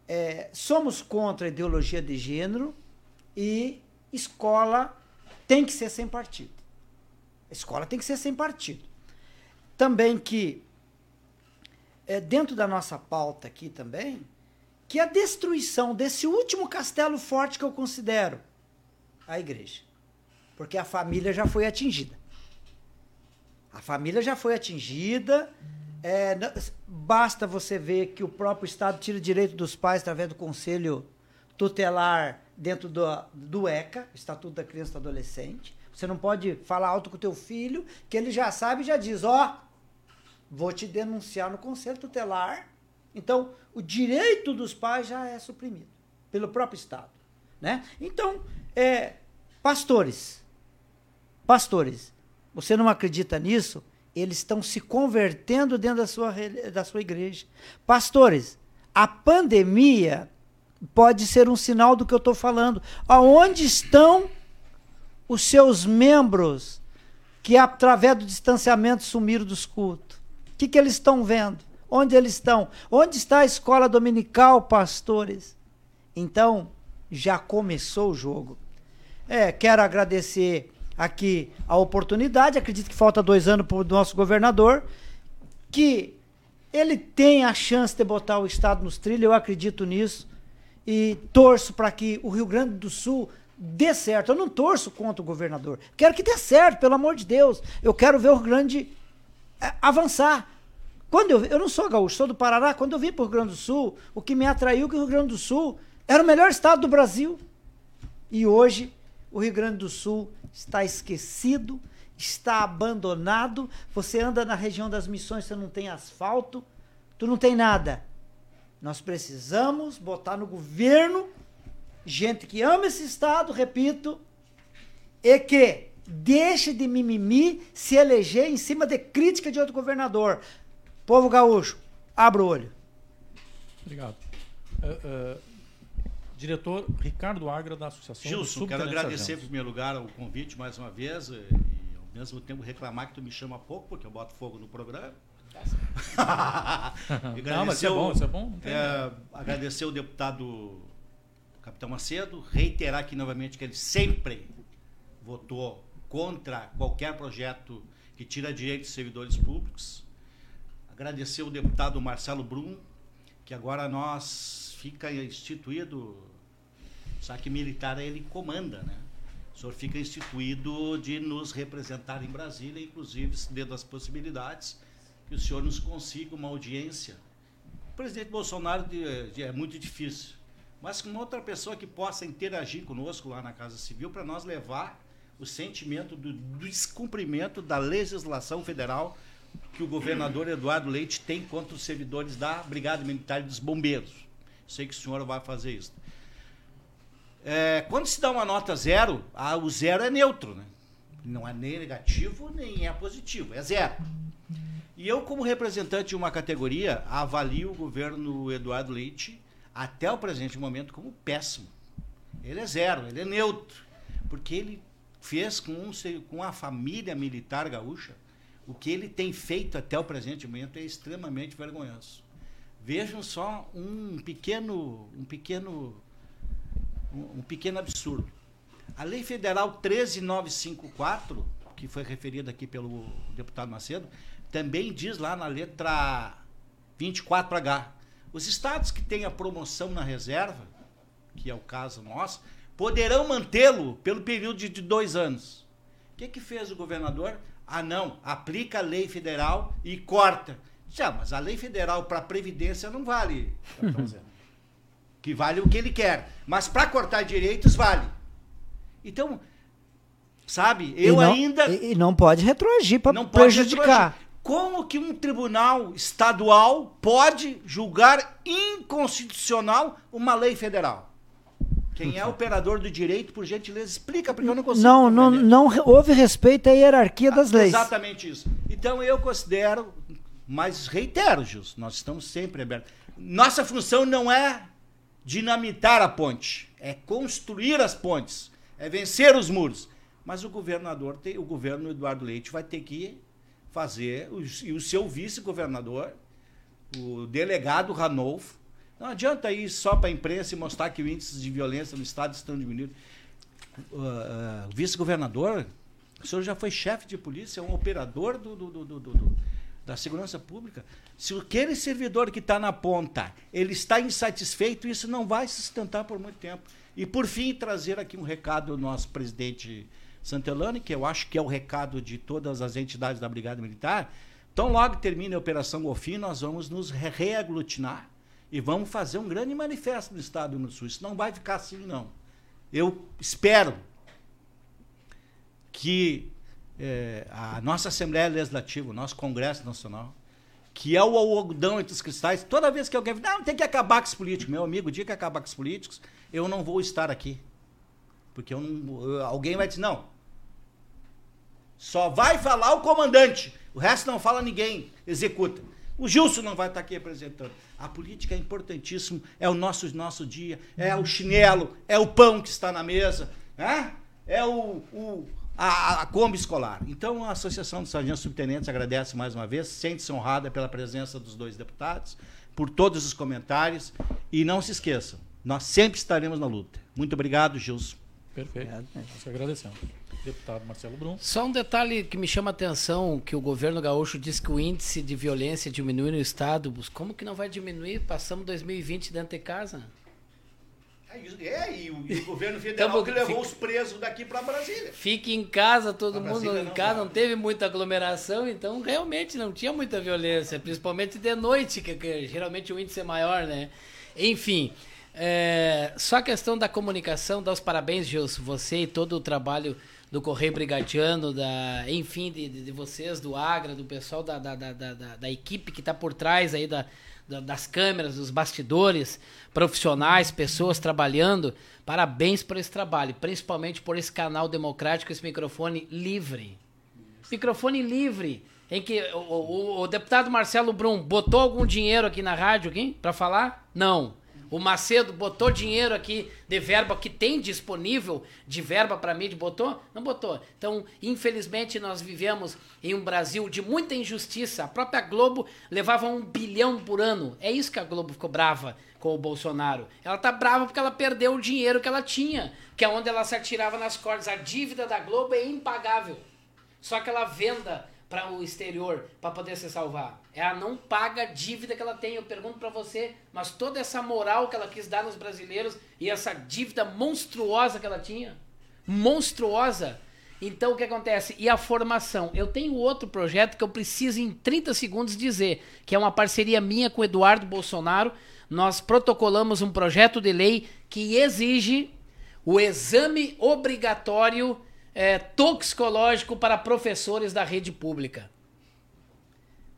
é, somos contra a ideologia de gênero e escola tem que ser sem partido. A escola tem que ser sem partido. Também que, é, dentro da nossa pauta aqui também, que a destruição desse último castelo forte que eu considero a igreja. Porque a família já foi atingida. A família já foi atingida. É, basta você ver que o próprio Estado tira direito dos pais através do conselho tutelar dentro do, do ECA, Estatuto da Criança e do Adolescente. Você não pode falar alto com o teu filho, que ele já sabe e já diz, ó, oh, vou te denunciar no conselho tutelar. Então, o direito dos pais já é suprimido pelo próprio Estado, né? Então, é, pastores, pastores, você não acredita nisso? Eles estão se convertendo dentro da sua, da sua igreja. Pastores, a pandemia pode ser um sinal do que eu estou falando. Aonde estão os seus membros que, através do distanciamento, sumiram dos cultos? O que, que eles estão vendo? Onde eles estão? Onde está a escola dominical, pastores? Então, já começou o jogo. É, quero agradecer aqui a oportunidade. Acredito que falta dois anos para o nosso governador, que ele tem a chance de botar o Estado nos trilhos, eu acredito nisso. E torço para que o Rio Grande do Sul dê certo. Eu não torço contra o governador. Quero que dê certo, pelo amor de Deus. Eu quero ver o Rio Grande é, avançar. Quando eu, eu não sou gaúcho, sou do Paraná. Quando eu vim para o Rio Grande do Sul, o que me atraiu é que o Rio Grande do Sul era o melhor estado do Brasil. E hoje o Rio Grande do Sul está esquecido, está abandonado. Você anda na região das missões, você não tem asfalto, tu não tem nada. Nós precisamos botar no governo gente que ama esse estado, repito, e que deixe de mimimi se eleger em cima de crítica de outro governador. Povo gaúcho, abra o olho. Obrigado. Uh, uh diretor Ricardo Agra, da Associação Gilson, quero agradecer em primeiro lugar o convite mais uma vez e, ao mesmo tempo reclamar que tu me chama pouco, porque eu boto fogo no programa. Não, mas isso é bom, isso é bom. É, agradecer o deputado Capitão Macedo, reiterar aqui novamente que ele sempre votou contra qualquer projeto que tira direitos de servidores públicos. Agradecer o deputado Marcelo Brum, que agora nós fica instituído só que militar ele comanda, né? O senhor fica instituído de nos representar em Brasília, inclusive dentro das possibilidades que o senhor nos consiga uma audiência O presidente Bolsonaro de, de, é muito difícil. Mas com outra pessoa que possa interagir conosco lá na Casa Civil para nós levar o sentimento do, do descumprimento da legislação federal que o governador Eduardo Leite tem contra os servidores da Brigada Militar e dos Bombeiros. Sei que o senhor vai fazer isso. É, quando se dá uma nota zero, a, o zero é neutro, né? Não é nem negativo, nem é positivo, é zero. E eu, como representante de uma categoria, avalio o governo Eduardo Leite, até o presente momento, como péssimo. Ele é zero, ele é neutro. Porque ele fez com, com a família militar gaúcha o que ele tem feito até o presente momento é extremamente vergonhoso. Vejam só um pequeno, um pequeno, um, pequeno absurdo. A Lei Federal 13954, que foi referida aqui pelo deputado Macedo, também diz lá na letra 24H, os estados que têm a promoção na reserva, que é o caso nosso, poderão mantê-lo pelo período de dois anos. O que, que fez o governador? Ah, não, aplica a lei federal e corta. Já, mas a lei federal para Previdência não vale. que vale o que ele quer. Mas para cortar direitos, vale. Então, sabe, eu e não, ainda. E, não pode retroagir para prejudicar. Retroagir. Como que um tribunal estadual pode julgar inconstitucional uma lei federal? Quem é operador do direito, por gentileza, explica, porque eu não consigo. Não, não, não houve respeito à hierarquia das ah, leis. Exatamente isso. Então eu considero, mas reitero, Gilson, nós estamos sempre abertos. Nossa função não é dinamitar a ponte, é construir as pontes, é vencer os muros. Mas o governador, tem, o governo Eduardo Leite vai ter que fazer, e o seu vice-governador, o delegado Ranolfo, não adianta ir só para a imprensa e mostrar que o índice de violência no Estado estão diminuindo. Uh, uh, Vice-governador, o senhor já foi chefe de polícia, é um operador do, do, do, do, da segurança pública. Se aquele servidor que está na ponta ele está insatisfeito, isso não vai se sustentar por muito tempo. E, por fim, trazer aqui um recado do nosso presidente Santelani, que eu acho que é o recado de todas as entidades da Brigada Militar. Então, logo termine a Operação Golfinho, nós vamos nos reaglutinar e vamos fazer um grande manifesto no Estado do Sul. Isso não vai ficar assim, não. Eu espero que é, a nossa Assembleia Legislativa, o nosso Congresso Nacional, que é o algodão entre os cristais, toda vez que alguém não, tem que acabar com os políticos, meu amigo, o dia que acabar com os políticos, eu não vou estar aqui. Porque não, alguém vai dizer, não, só vai falar o comandante, o resto não fala ninguém, executa. O Gilson não vai estar aqui representando. A política é importantíssimo, é o nosso, nosso dia, é o chinelo, é o pão que está na mesa, né? é o, o a, a Kombi escolar. Então, a Associação dos Sargentos Subtenentes agradece mais uma vez, sente-se honrada pela presença dos dois deputados, por todos os comentários, e não se esqueçam, nós sempre estaremos na luta. Muito obrigado, Gilson. Perfeito. Nós agradecemos. Deputado Marcelo Brum. Só um detalhe que me chama a atenção, que o governo gaúcho diz que o índice de violência diminui no estado. Como que não vai diminuir? Passamos 2020 dentro de casa. É, é e, o, e o governo federal então, que levou os presos daqui para Brasília. Fique em casa, todo pra mundo em casa, não, não teve muita aglomeração, então realmente não tinha muita violência, principalmente de noite, que, que geralmente o índice é maior, né? Enfim, é, só a questão da comunicação, dar os parabéns, Gilson, você e todo o trabalho do Correio Brigadiano, da, enfim, de, de vocês, do Agra, do pessoal da, da, da, da, da equipe que está por trás aí da, das câmeras, dos bastidores, profissionais, pessoas trabalhando. Parabéns por esse trabalho, principalmente por esse canal democrático, esse microfone livre. Microfone livre, em que o, o, o deputado Marcelo Brum botou algum dinheiro aqui na rádio para falar? Não. O Macedo botou dinheiro aqui de verba que tem disponível de verba para mídia, botou? Não botou. Então, infelizmente, nós vivemos em um Brasil de muita injustiça. A própria Globo levava um bilhão por ano. É isso que a Globo ficou brava com o Bolsonaro. Ela tá brava porque ela perdeu o dinheiro que ela tinha, que é onde ela se atirava nas cordas. A dívida da Globo é impagável. Só que ela venda para o exterior para poder se salvar. Ela não paga a dívida que ela tem. Eu pergunto para você, mas toda essa moral que ela quis dar nos brasileiros e essa dívida monstruosa que ela tinha, monstruosa, Então o que acontece? E a formação? Eu tenho outro projeto que eu preciso em 30 segundos dizer, que é uma parceria minha com o Eduardo Bolsonaro. Nós protocolamos um projeto de lei que exige o exame obrigatório é, toxicológico para professores da rede pública.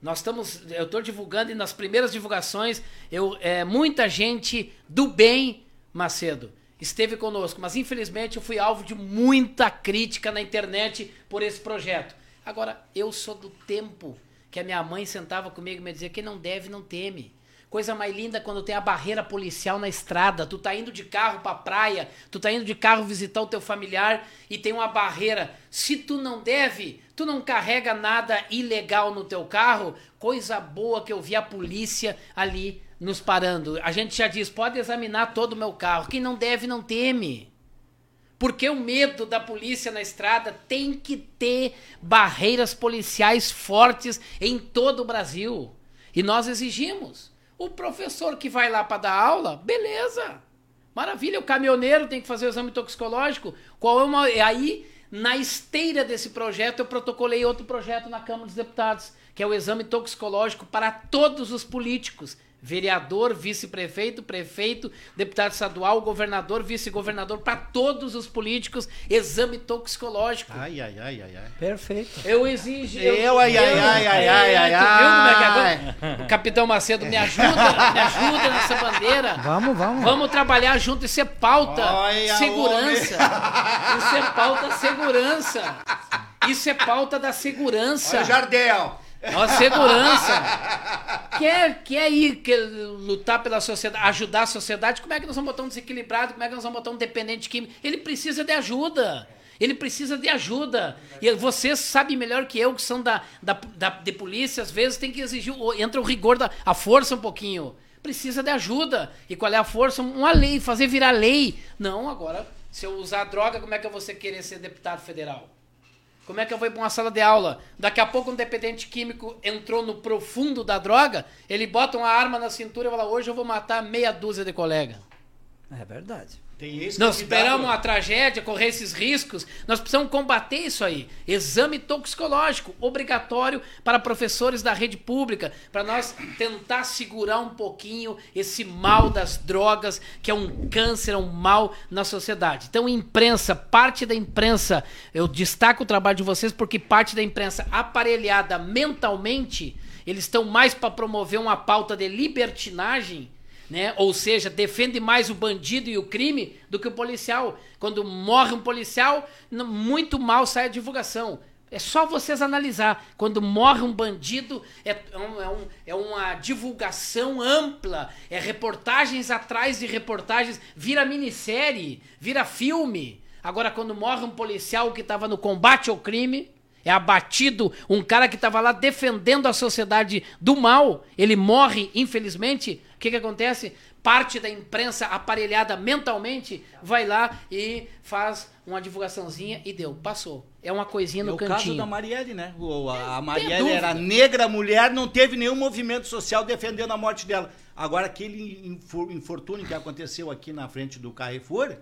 Nós estamos, eu estou divulgando e nas primeiras divulgações, eu, é, muita gente do bem, Macedo, esteve conosco, mas infelizmente eu fui alvo de muita crítica na internet por esse projeto. Agora, eu sou do tempo que a minha mãe sentava comigo e me dizia: quem não deve, não teme. Coisa mais linda quando tem a barreira policial na estrada. Tu tá indo de carro pra praia, tu tá indo de carro visitar o teu familiar e tem uma barreira. Se tu não deve, tu não carrega nada ilegal no teu carro. Coisa boa que eu vi a polícia ali nos parando. A gente já diz: pode examinar todo o meu carro. Quem não deve, não teme. Porque o medo da polícia na estrada tem que ter barreiras policiais fortes em todo o Brasil. E nós exigimos. O professor que vai lá para dar aula, beleza. Maravilha, o caminhoneiro tem que fazer o exame toxicológico. Qual é uma. E aí, na esteira desse projeto, eu protocolei outro projeto na Câmara dos Deputados, que é o exame toxicológico para todos os políticos vereador, vice-prefeito, prefeito, deputado estadual, governador, vice-governador, para todos os políticos, exame toxicológico. Ai, ai, ai, ai, ai. Perfeito. Eu exijo. Eu, ai, ai, ai, ai, ai, ai, viu como é que ai. agora? O capitão Macedo me ajuda, me ajuda nessa bandeira. Vamos, vamos. Vamos trabalhar junto, isso é pauta. Olha, segurança. Isso é pauta segurança. Isso é pauta da segurança. Olha o Jardel. Ó, segurança. Quer, quer ir quer lutar pela sociedade, ajudar a sociedade? Como é que nós vamos botar um desequilibrado? Como é que nós vamos botar um dependente químico? Ele precisa de ajuda. Ele precisa de ajuda. E vocês sabem melhor que eu, que são da, da, da de polícia, às vezes tem que exigir. Entra o rigor da a força um pouquinho. Precisa de ajuda. E qual é a força? Uma lei, fazer virar lei. Não, agora, se eu usar droga, como é que eu vou querer ser deputado federal? Como é que eu vou para uma sala de aula? Daqui a pouco um dependente químico entrou no profundo da droga, ele bota uma arma na cintura e fala: hoje eu vou matar meia dúzia de colega. É verdade. Nós esperamos uma tragédia, correr esses riscos. Nós precisamos combater isso aí. Exame toxicológico, obrigatório para professores da rede pública, para nós tentar segurar um pouquinho esse mal das drogas, que é um câncer, é um mal na sociedade. Então, imprensa, parte da imprensa, eu destaco o trabalho de vocês porque parte da imprensa aparelhada mentalmente, eles estão mais para promover uma pauta de libertinagem né? Ou seja, defende mais o bandido e o crime do que o policial. Quando morre um policial, muito mal sai a divulgação. É só vocês analisar. Quando morre um bandido, é, é é um- é uma divulgação ampla. É reportagens atrás de reportagens. Vira minissérie, vira filme. Agora, quando morre um policial que estava no combate ao crime, é abatido um cara que estava lá defendendo a sociedade do mal, ele morre, infelizmente. O que, que acontece? Parte da imprensa aparelhada mentalmente vai lá e faz uma divulgaçãozinha e deu, passou. É uma coisinha É no o caso cantinho. da Marielle, né? O- a a tem Marielle era negra, mulher, não teve nenhum movimento social defendendo a morte dela. Agora, aquele infor- infortúnio que aconteceu aqui na frente do Carrefour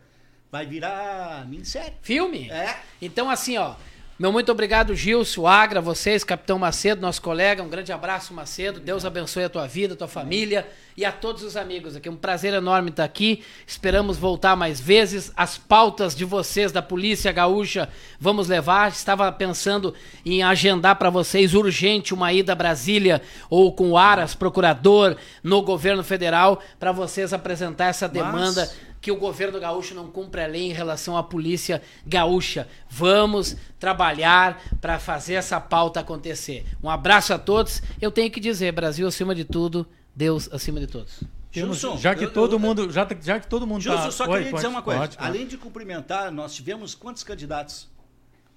vai virar minissérie. Filme? É. Então, assim, ó. Meu muito obrigado, Gilson, Agra, vocês, Capitão Macedo, nosso colega. Um grande abraço, Macedo. Deus abençoe a tua vida, a tua família e a todos os amigos aqui. Um prazer enorme estar aqui. Esperamos voltar mais vezes. As pautas de vocês da Polícia Gaúcha vamos levar. Estava pensando em agendar para vocês urgente uma ida a Brasília ou com o Aras, procurador, no governo federal, para vocês apresentar essa demanda que o governo gaúcho não cumpre a lei em relação à polícia gaúcha. Vamos trabalhar para fazer essa pauta acontecer. Um abraço a todos. Eu tenho que dizer, Brasil acima de tudo, Deus acima de todos. Gilson, já que eu- todo eu- mundo, já, já que todo mundo Gilson, tá... eu só Oi, queria dizer pode- uma coisa. pode, pode. Além de cumprimentar, nós tivemos quantos candidatos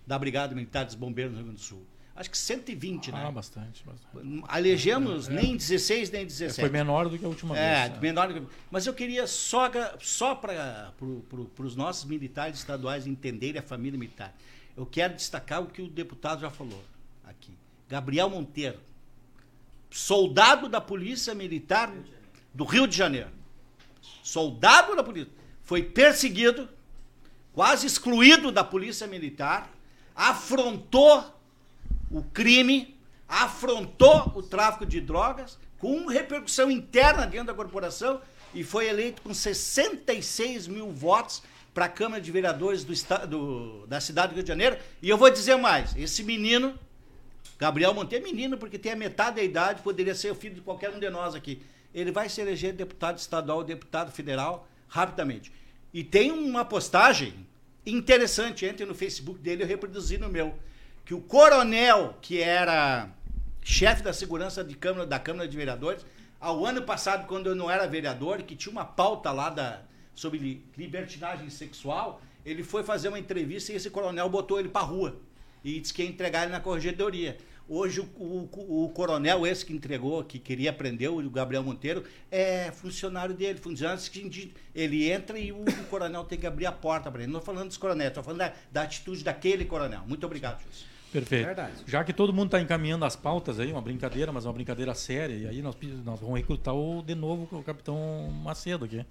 da Brigada Militar dos Bombeiros no Rio Grande do Sul? Acho que 120, né? Ah, bastante, bastante. Elegemos nem 16, nem 17. Foi menor do que a última É, vez. menor. do que- Mas eu queria só, só para pro, os nossos militares estaduais entenderem a família militar. Eu quero destacar o que o deputado já falou aqui. Gabriel Monteiro, soldado da Polícia Militar do Rio de Janeiro. Soldado da polícia. Foi perseguido, quase excluído da Polícia Militar. afrontou o crime, afrontou o tráfico de drogas, com repercussão interna dentro da corporação, e foi eleito com 66 mil votos para a Câmara de Vereadores do, do, da cidade do Rio de Janeiro. E eu vou dizer mais: esse menino, Gabriel Monteiro, é menino, porque tem a metade da idade, poderia ser o filho de qualquer um de nós aqui. Ele vai se eleger deputado estadual, deputado federal, rapidamente. E tem uma postagem interessante, entre no Facebook dele, eu reproduzi no meu, que o coronel, que era chefe da segurança de Câmara, da Câmara de Vereadores, ao ano passado, quando eu não era vereador, que tinha uma pauta lá da, sobre libertinagem sexual, ele foi fazer uma entrevista e esse coronel botou ele para rua e disse que ia entregar ele na corregedoria. Hoje o, o, o, coronel, esse que entregou, que queria prender, o Gabriel Monteiro, é funcionário dele. Funcionário que ele entra e o, o coronel tem que abrir a porta para ele. Não estou falando dos coronéis, estou falando da, da, atitude daquele coronel. Muito obrigado, Júlio. Perfeito. Verdade. Já que todo mundo está encaminhando as pautas aí, uma brincadeira, mas uma brincadeira séria, e aí nós, nós vamos recrutar o, de novo o capitão Macedo aqui.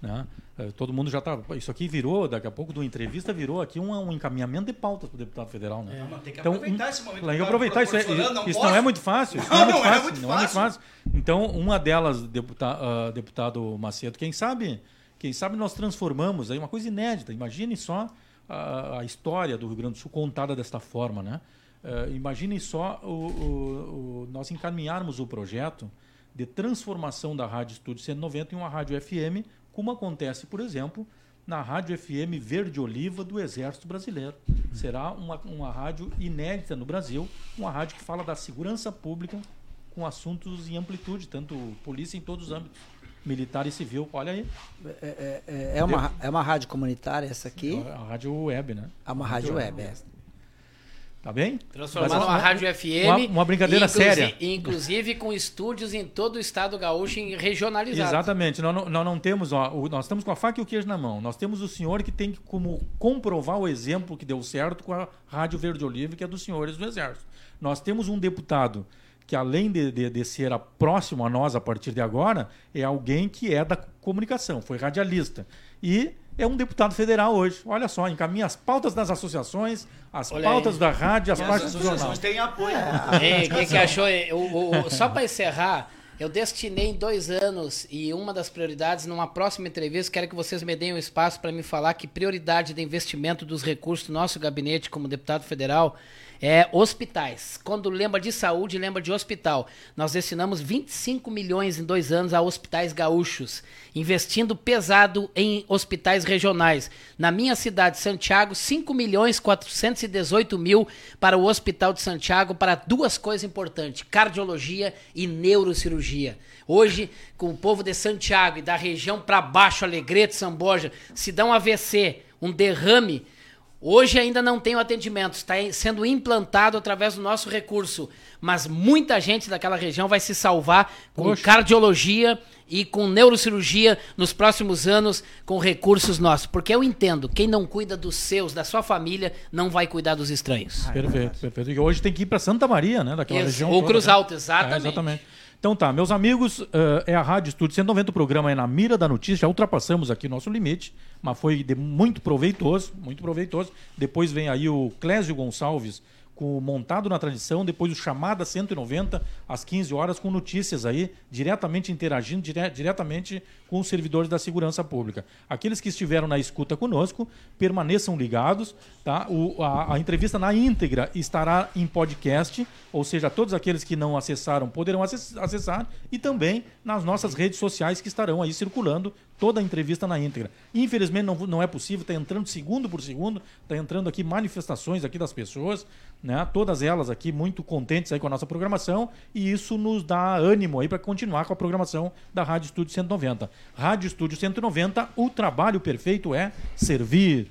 Né? É, todo mundo já está. Isso aqui virou, daqui a pouco, do entrevista, virou aqui um, um encaminhamento de pautas para o deputado federal. Né? É. tem que então, aproveitar esse momento. Tem que aproveitar. Isso, é, não, isso não é muito fácil. Não, não, é, muito fácil, é, muito não é muito fácil. Então, uma delas, deputado, uh, deputado Macedo, quem sabe, quem sabe nós transformamos aí uma coisa inédita. Imagine só a, a história do Rio Grande do Sul contada desta forma. Né? Uh, imagine só o, o, o, nós encaminharmos o projeto de transformação da Rádio Estúdio 190 em uma rádio FM como acontece, por exemplo, na Rádio FM Verde Oliva do Exército Brasileiro. Será uma, uma rádio inédita no Brasil, uma rádio que fala da segurança pública com assuntos em amplitude, tanto polícia em todos os âmbitos militar e civil. Olha aí. É, é, é, é uma, é uma rádio comunitária essa aqui? É a rádio web, né? É uma rádio, web. É. Tá bem? Transformar numa rádio FM. Uma, uma brincadeira inclusive, séria. Inclusive com estúdios em todo o estado gaúcho regionalizado. Exatamente. Nós não, nós não temos, ó, nós estamos com a faca e o queijo na mão. Nós temos o senhor que tem que como comprovar o exemplo que deu certo com a Rádio Verde Oliva, que é dos senhores do Exército. Nós temos um deputado que além de, de, de, ser a próximo a nós a partir de agora, é alguém que é da comunicação, foi radialista. E é um deputado federal hoje. Olha só, encaminha as pautas das associações, as Olha pautas aí. da rádio, as partes do jornal. As têm apoio. É, quem que achou? O, o, só para encerrar, eu destinei dois anos e uma das prioridades, numa próxima entrevista, quero que vocês me deem um espaço para me falar que prioridade de investimento dos recursos do nosso gabinete como deputado federal é, hospitais. Quando lembra de saúde, lembra de hospital. Nós destinamos 25 milhões em dois anos a hospitais gaúchos, investindo pesado em hospitais regionais. Na minha cidade, Santiago, 5 milhões 418 mil para o Hospital de Santiago para duas coisas importantes: cardiologia e neurocirurgia. Hoje, com o povo de Santiago e da região para baixo, Alegrete, Samboja, se dá um AVC, um derrame Hoje ainda não tem o atendimento, está sendo implantado através do nosso recurso, mas muita gente daquela região vai se salvar com Poxa. cardiologia e com neurocirurgia nos próximos anos com recursos nossos. Porque eu entendo, quem não cuida dos seus, da sua família, não vai cuidar dos estranhos. Ah, perfeito, perfeito. E hoje tem que ir para Santa Maria, né? Daquela Isso, região. Ou Cruz né? Alta, exatamente. É, exatamente. Então tá, meus amigos, uh, é a Rádio Estúdio 190, o programa é na mira da notícia, já ultrapassamos aqui nosso limite, mas foi de, muito proveitoso, muito proveitoso. Depois vem aí o Clésio Gonçalves, com Montado na Tradição, depois o Chamada 190, às 15 horas, com notícias aí, diretamente interagindo, dire diretamente com os servidores da segurança pública. Aqueles que estiveram na escuta conosco, permaneçam ligados. Tá? O, a, a, entrevista na íntegra estará em podcast, ou seja, todos aqueles que não acessaram poderão acessar, e também nas nossas redes sociais que estarão aí circulando toda a entrevista na íntegra. Infelizmente não, não é possível, está entrando segundo por segundo, está entrando aqui manifestações aqui das pessoas, né? Todas elas aqui muito contentes aí com a nossa programação e isso nos dá ânimo aí para continuar com a programação da Rádio Estúdio 190. Rádio Estúdio 190, o trabalho perfeito é servir.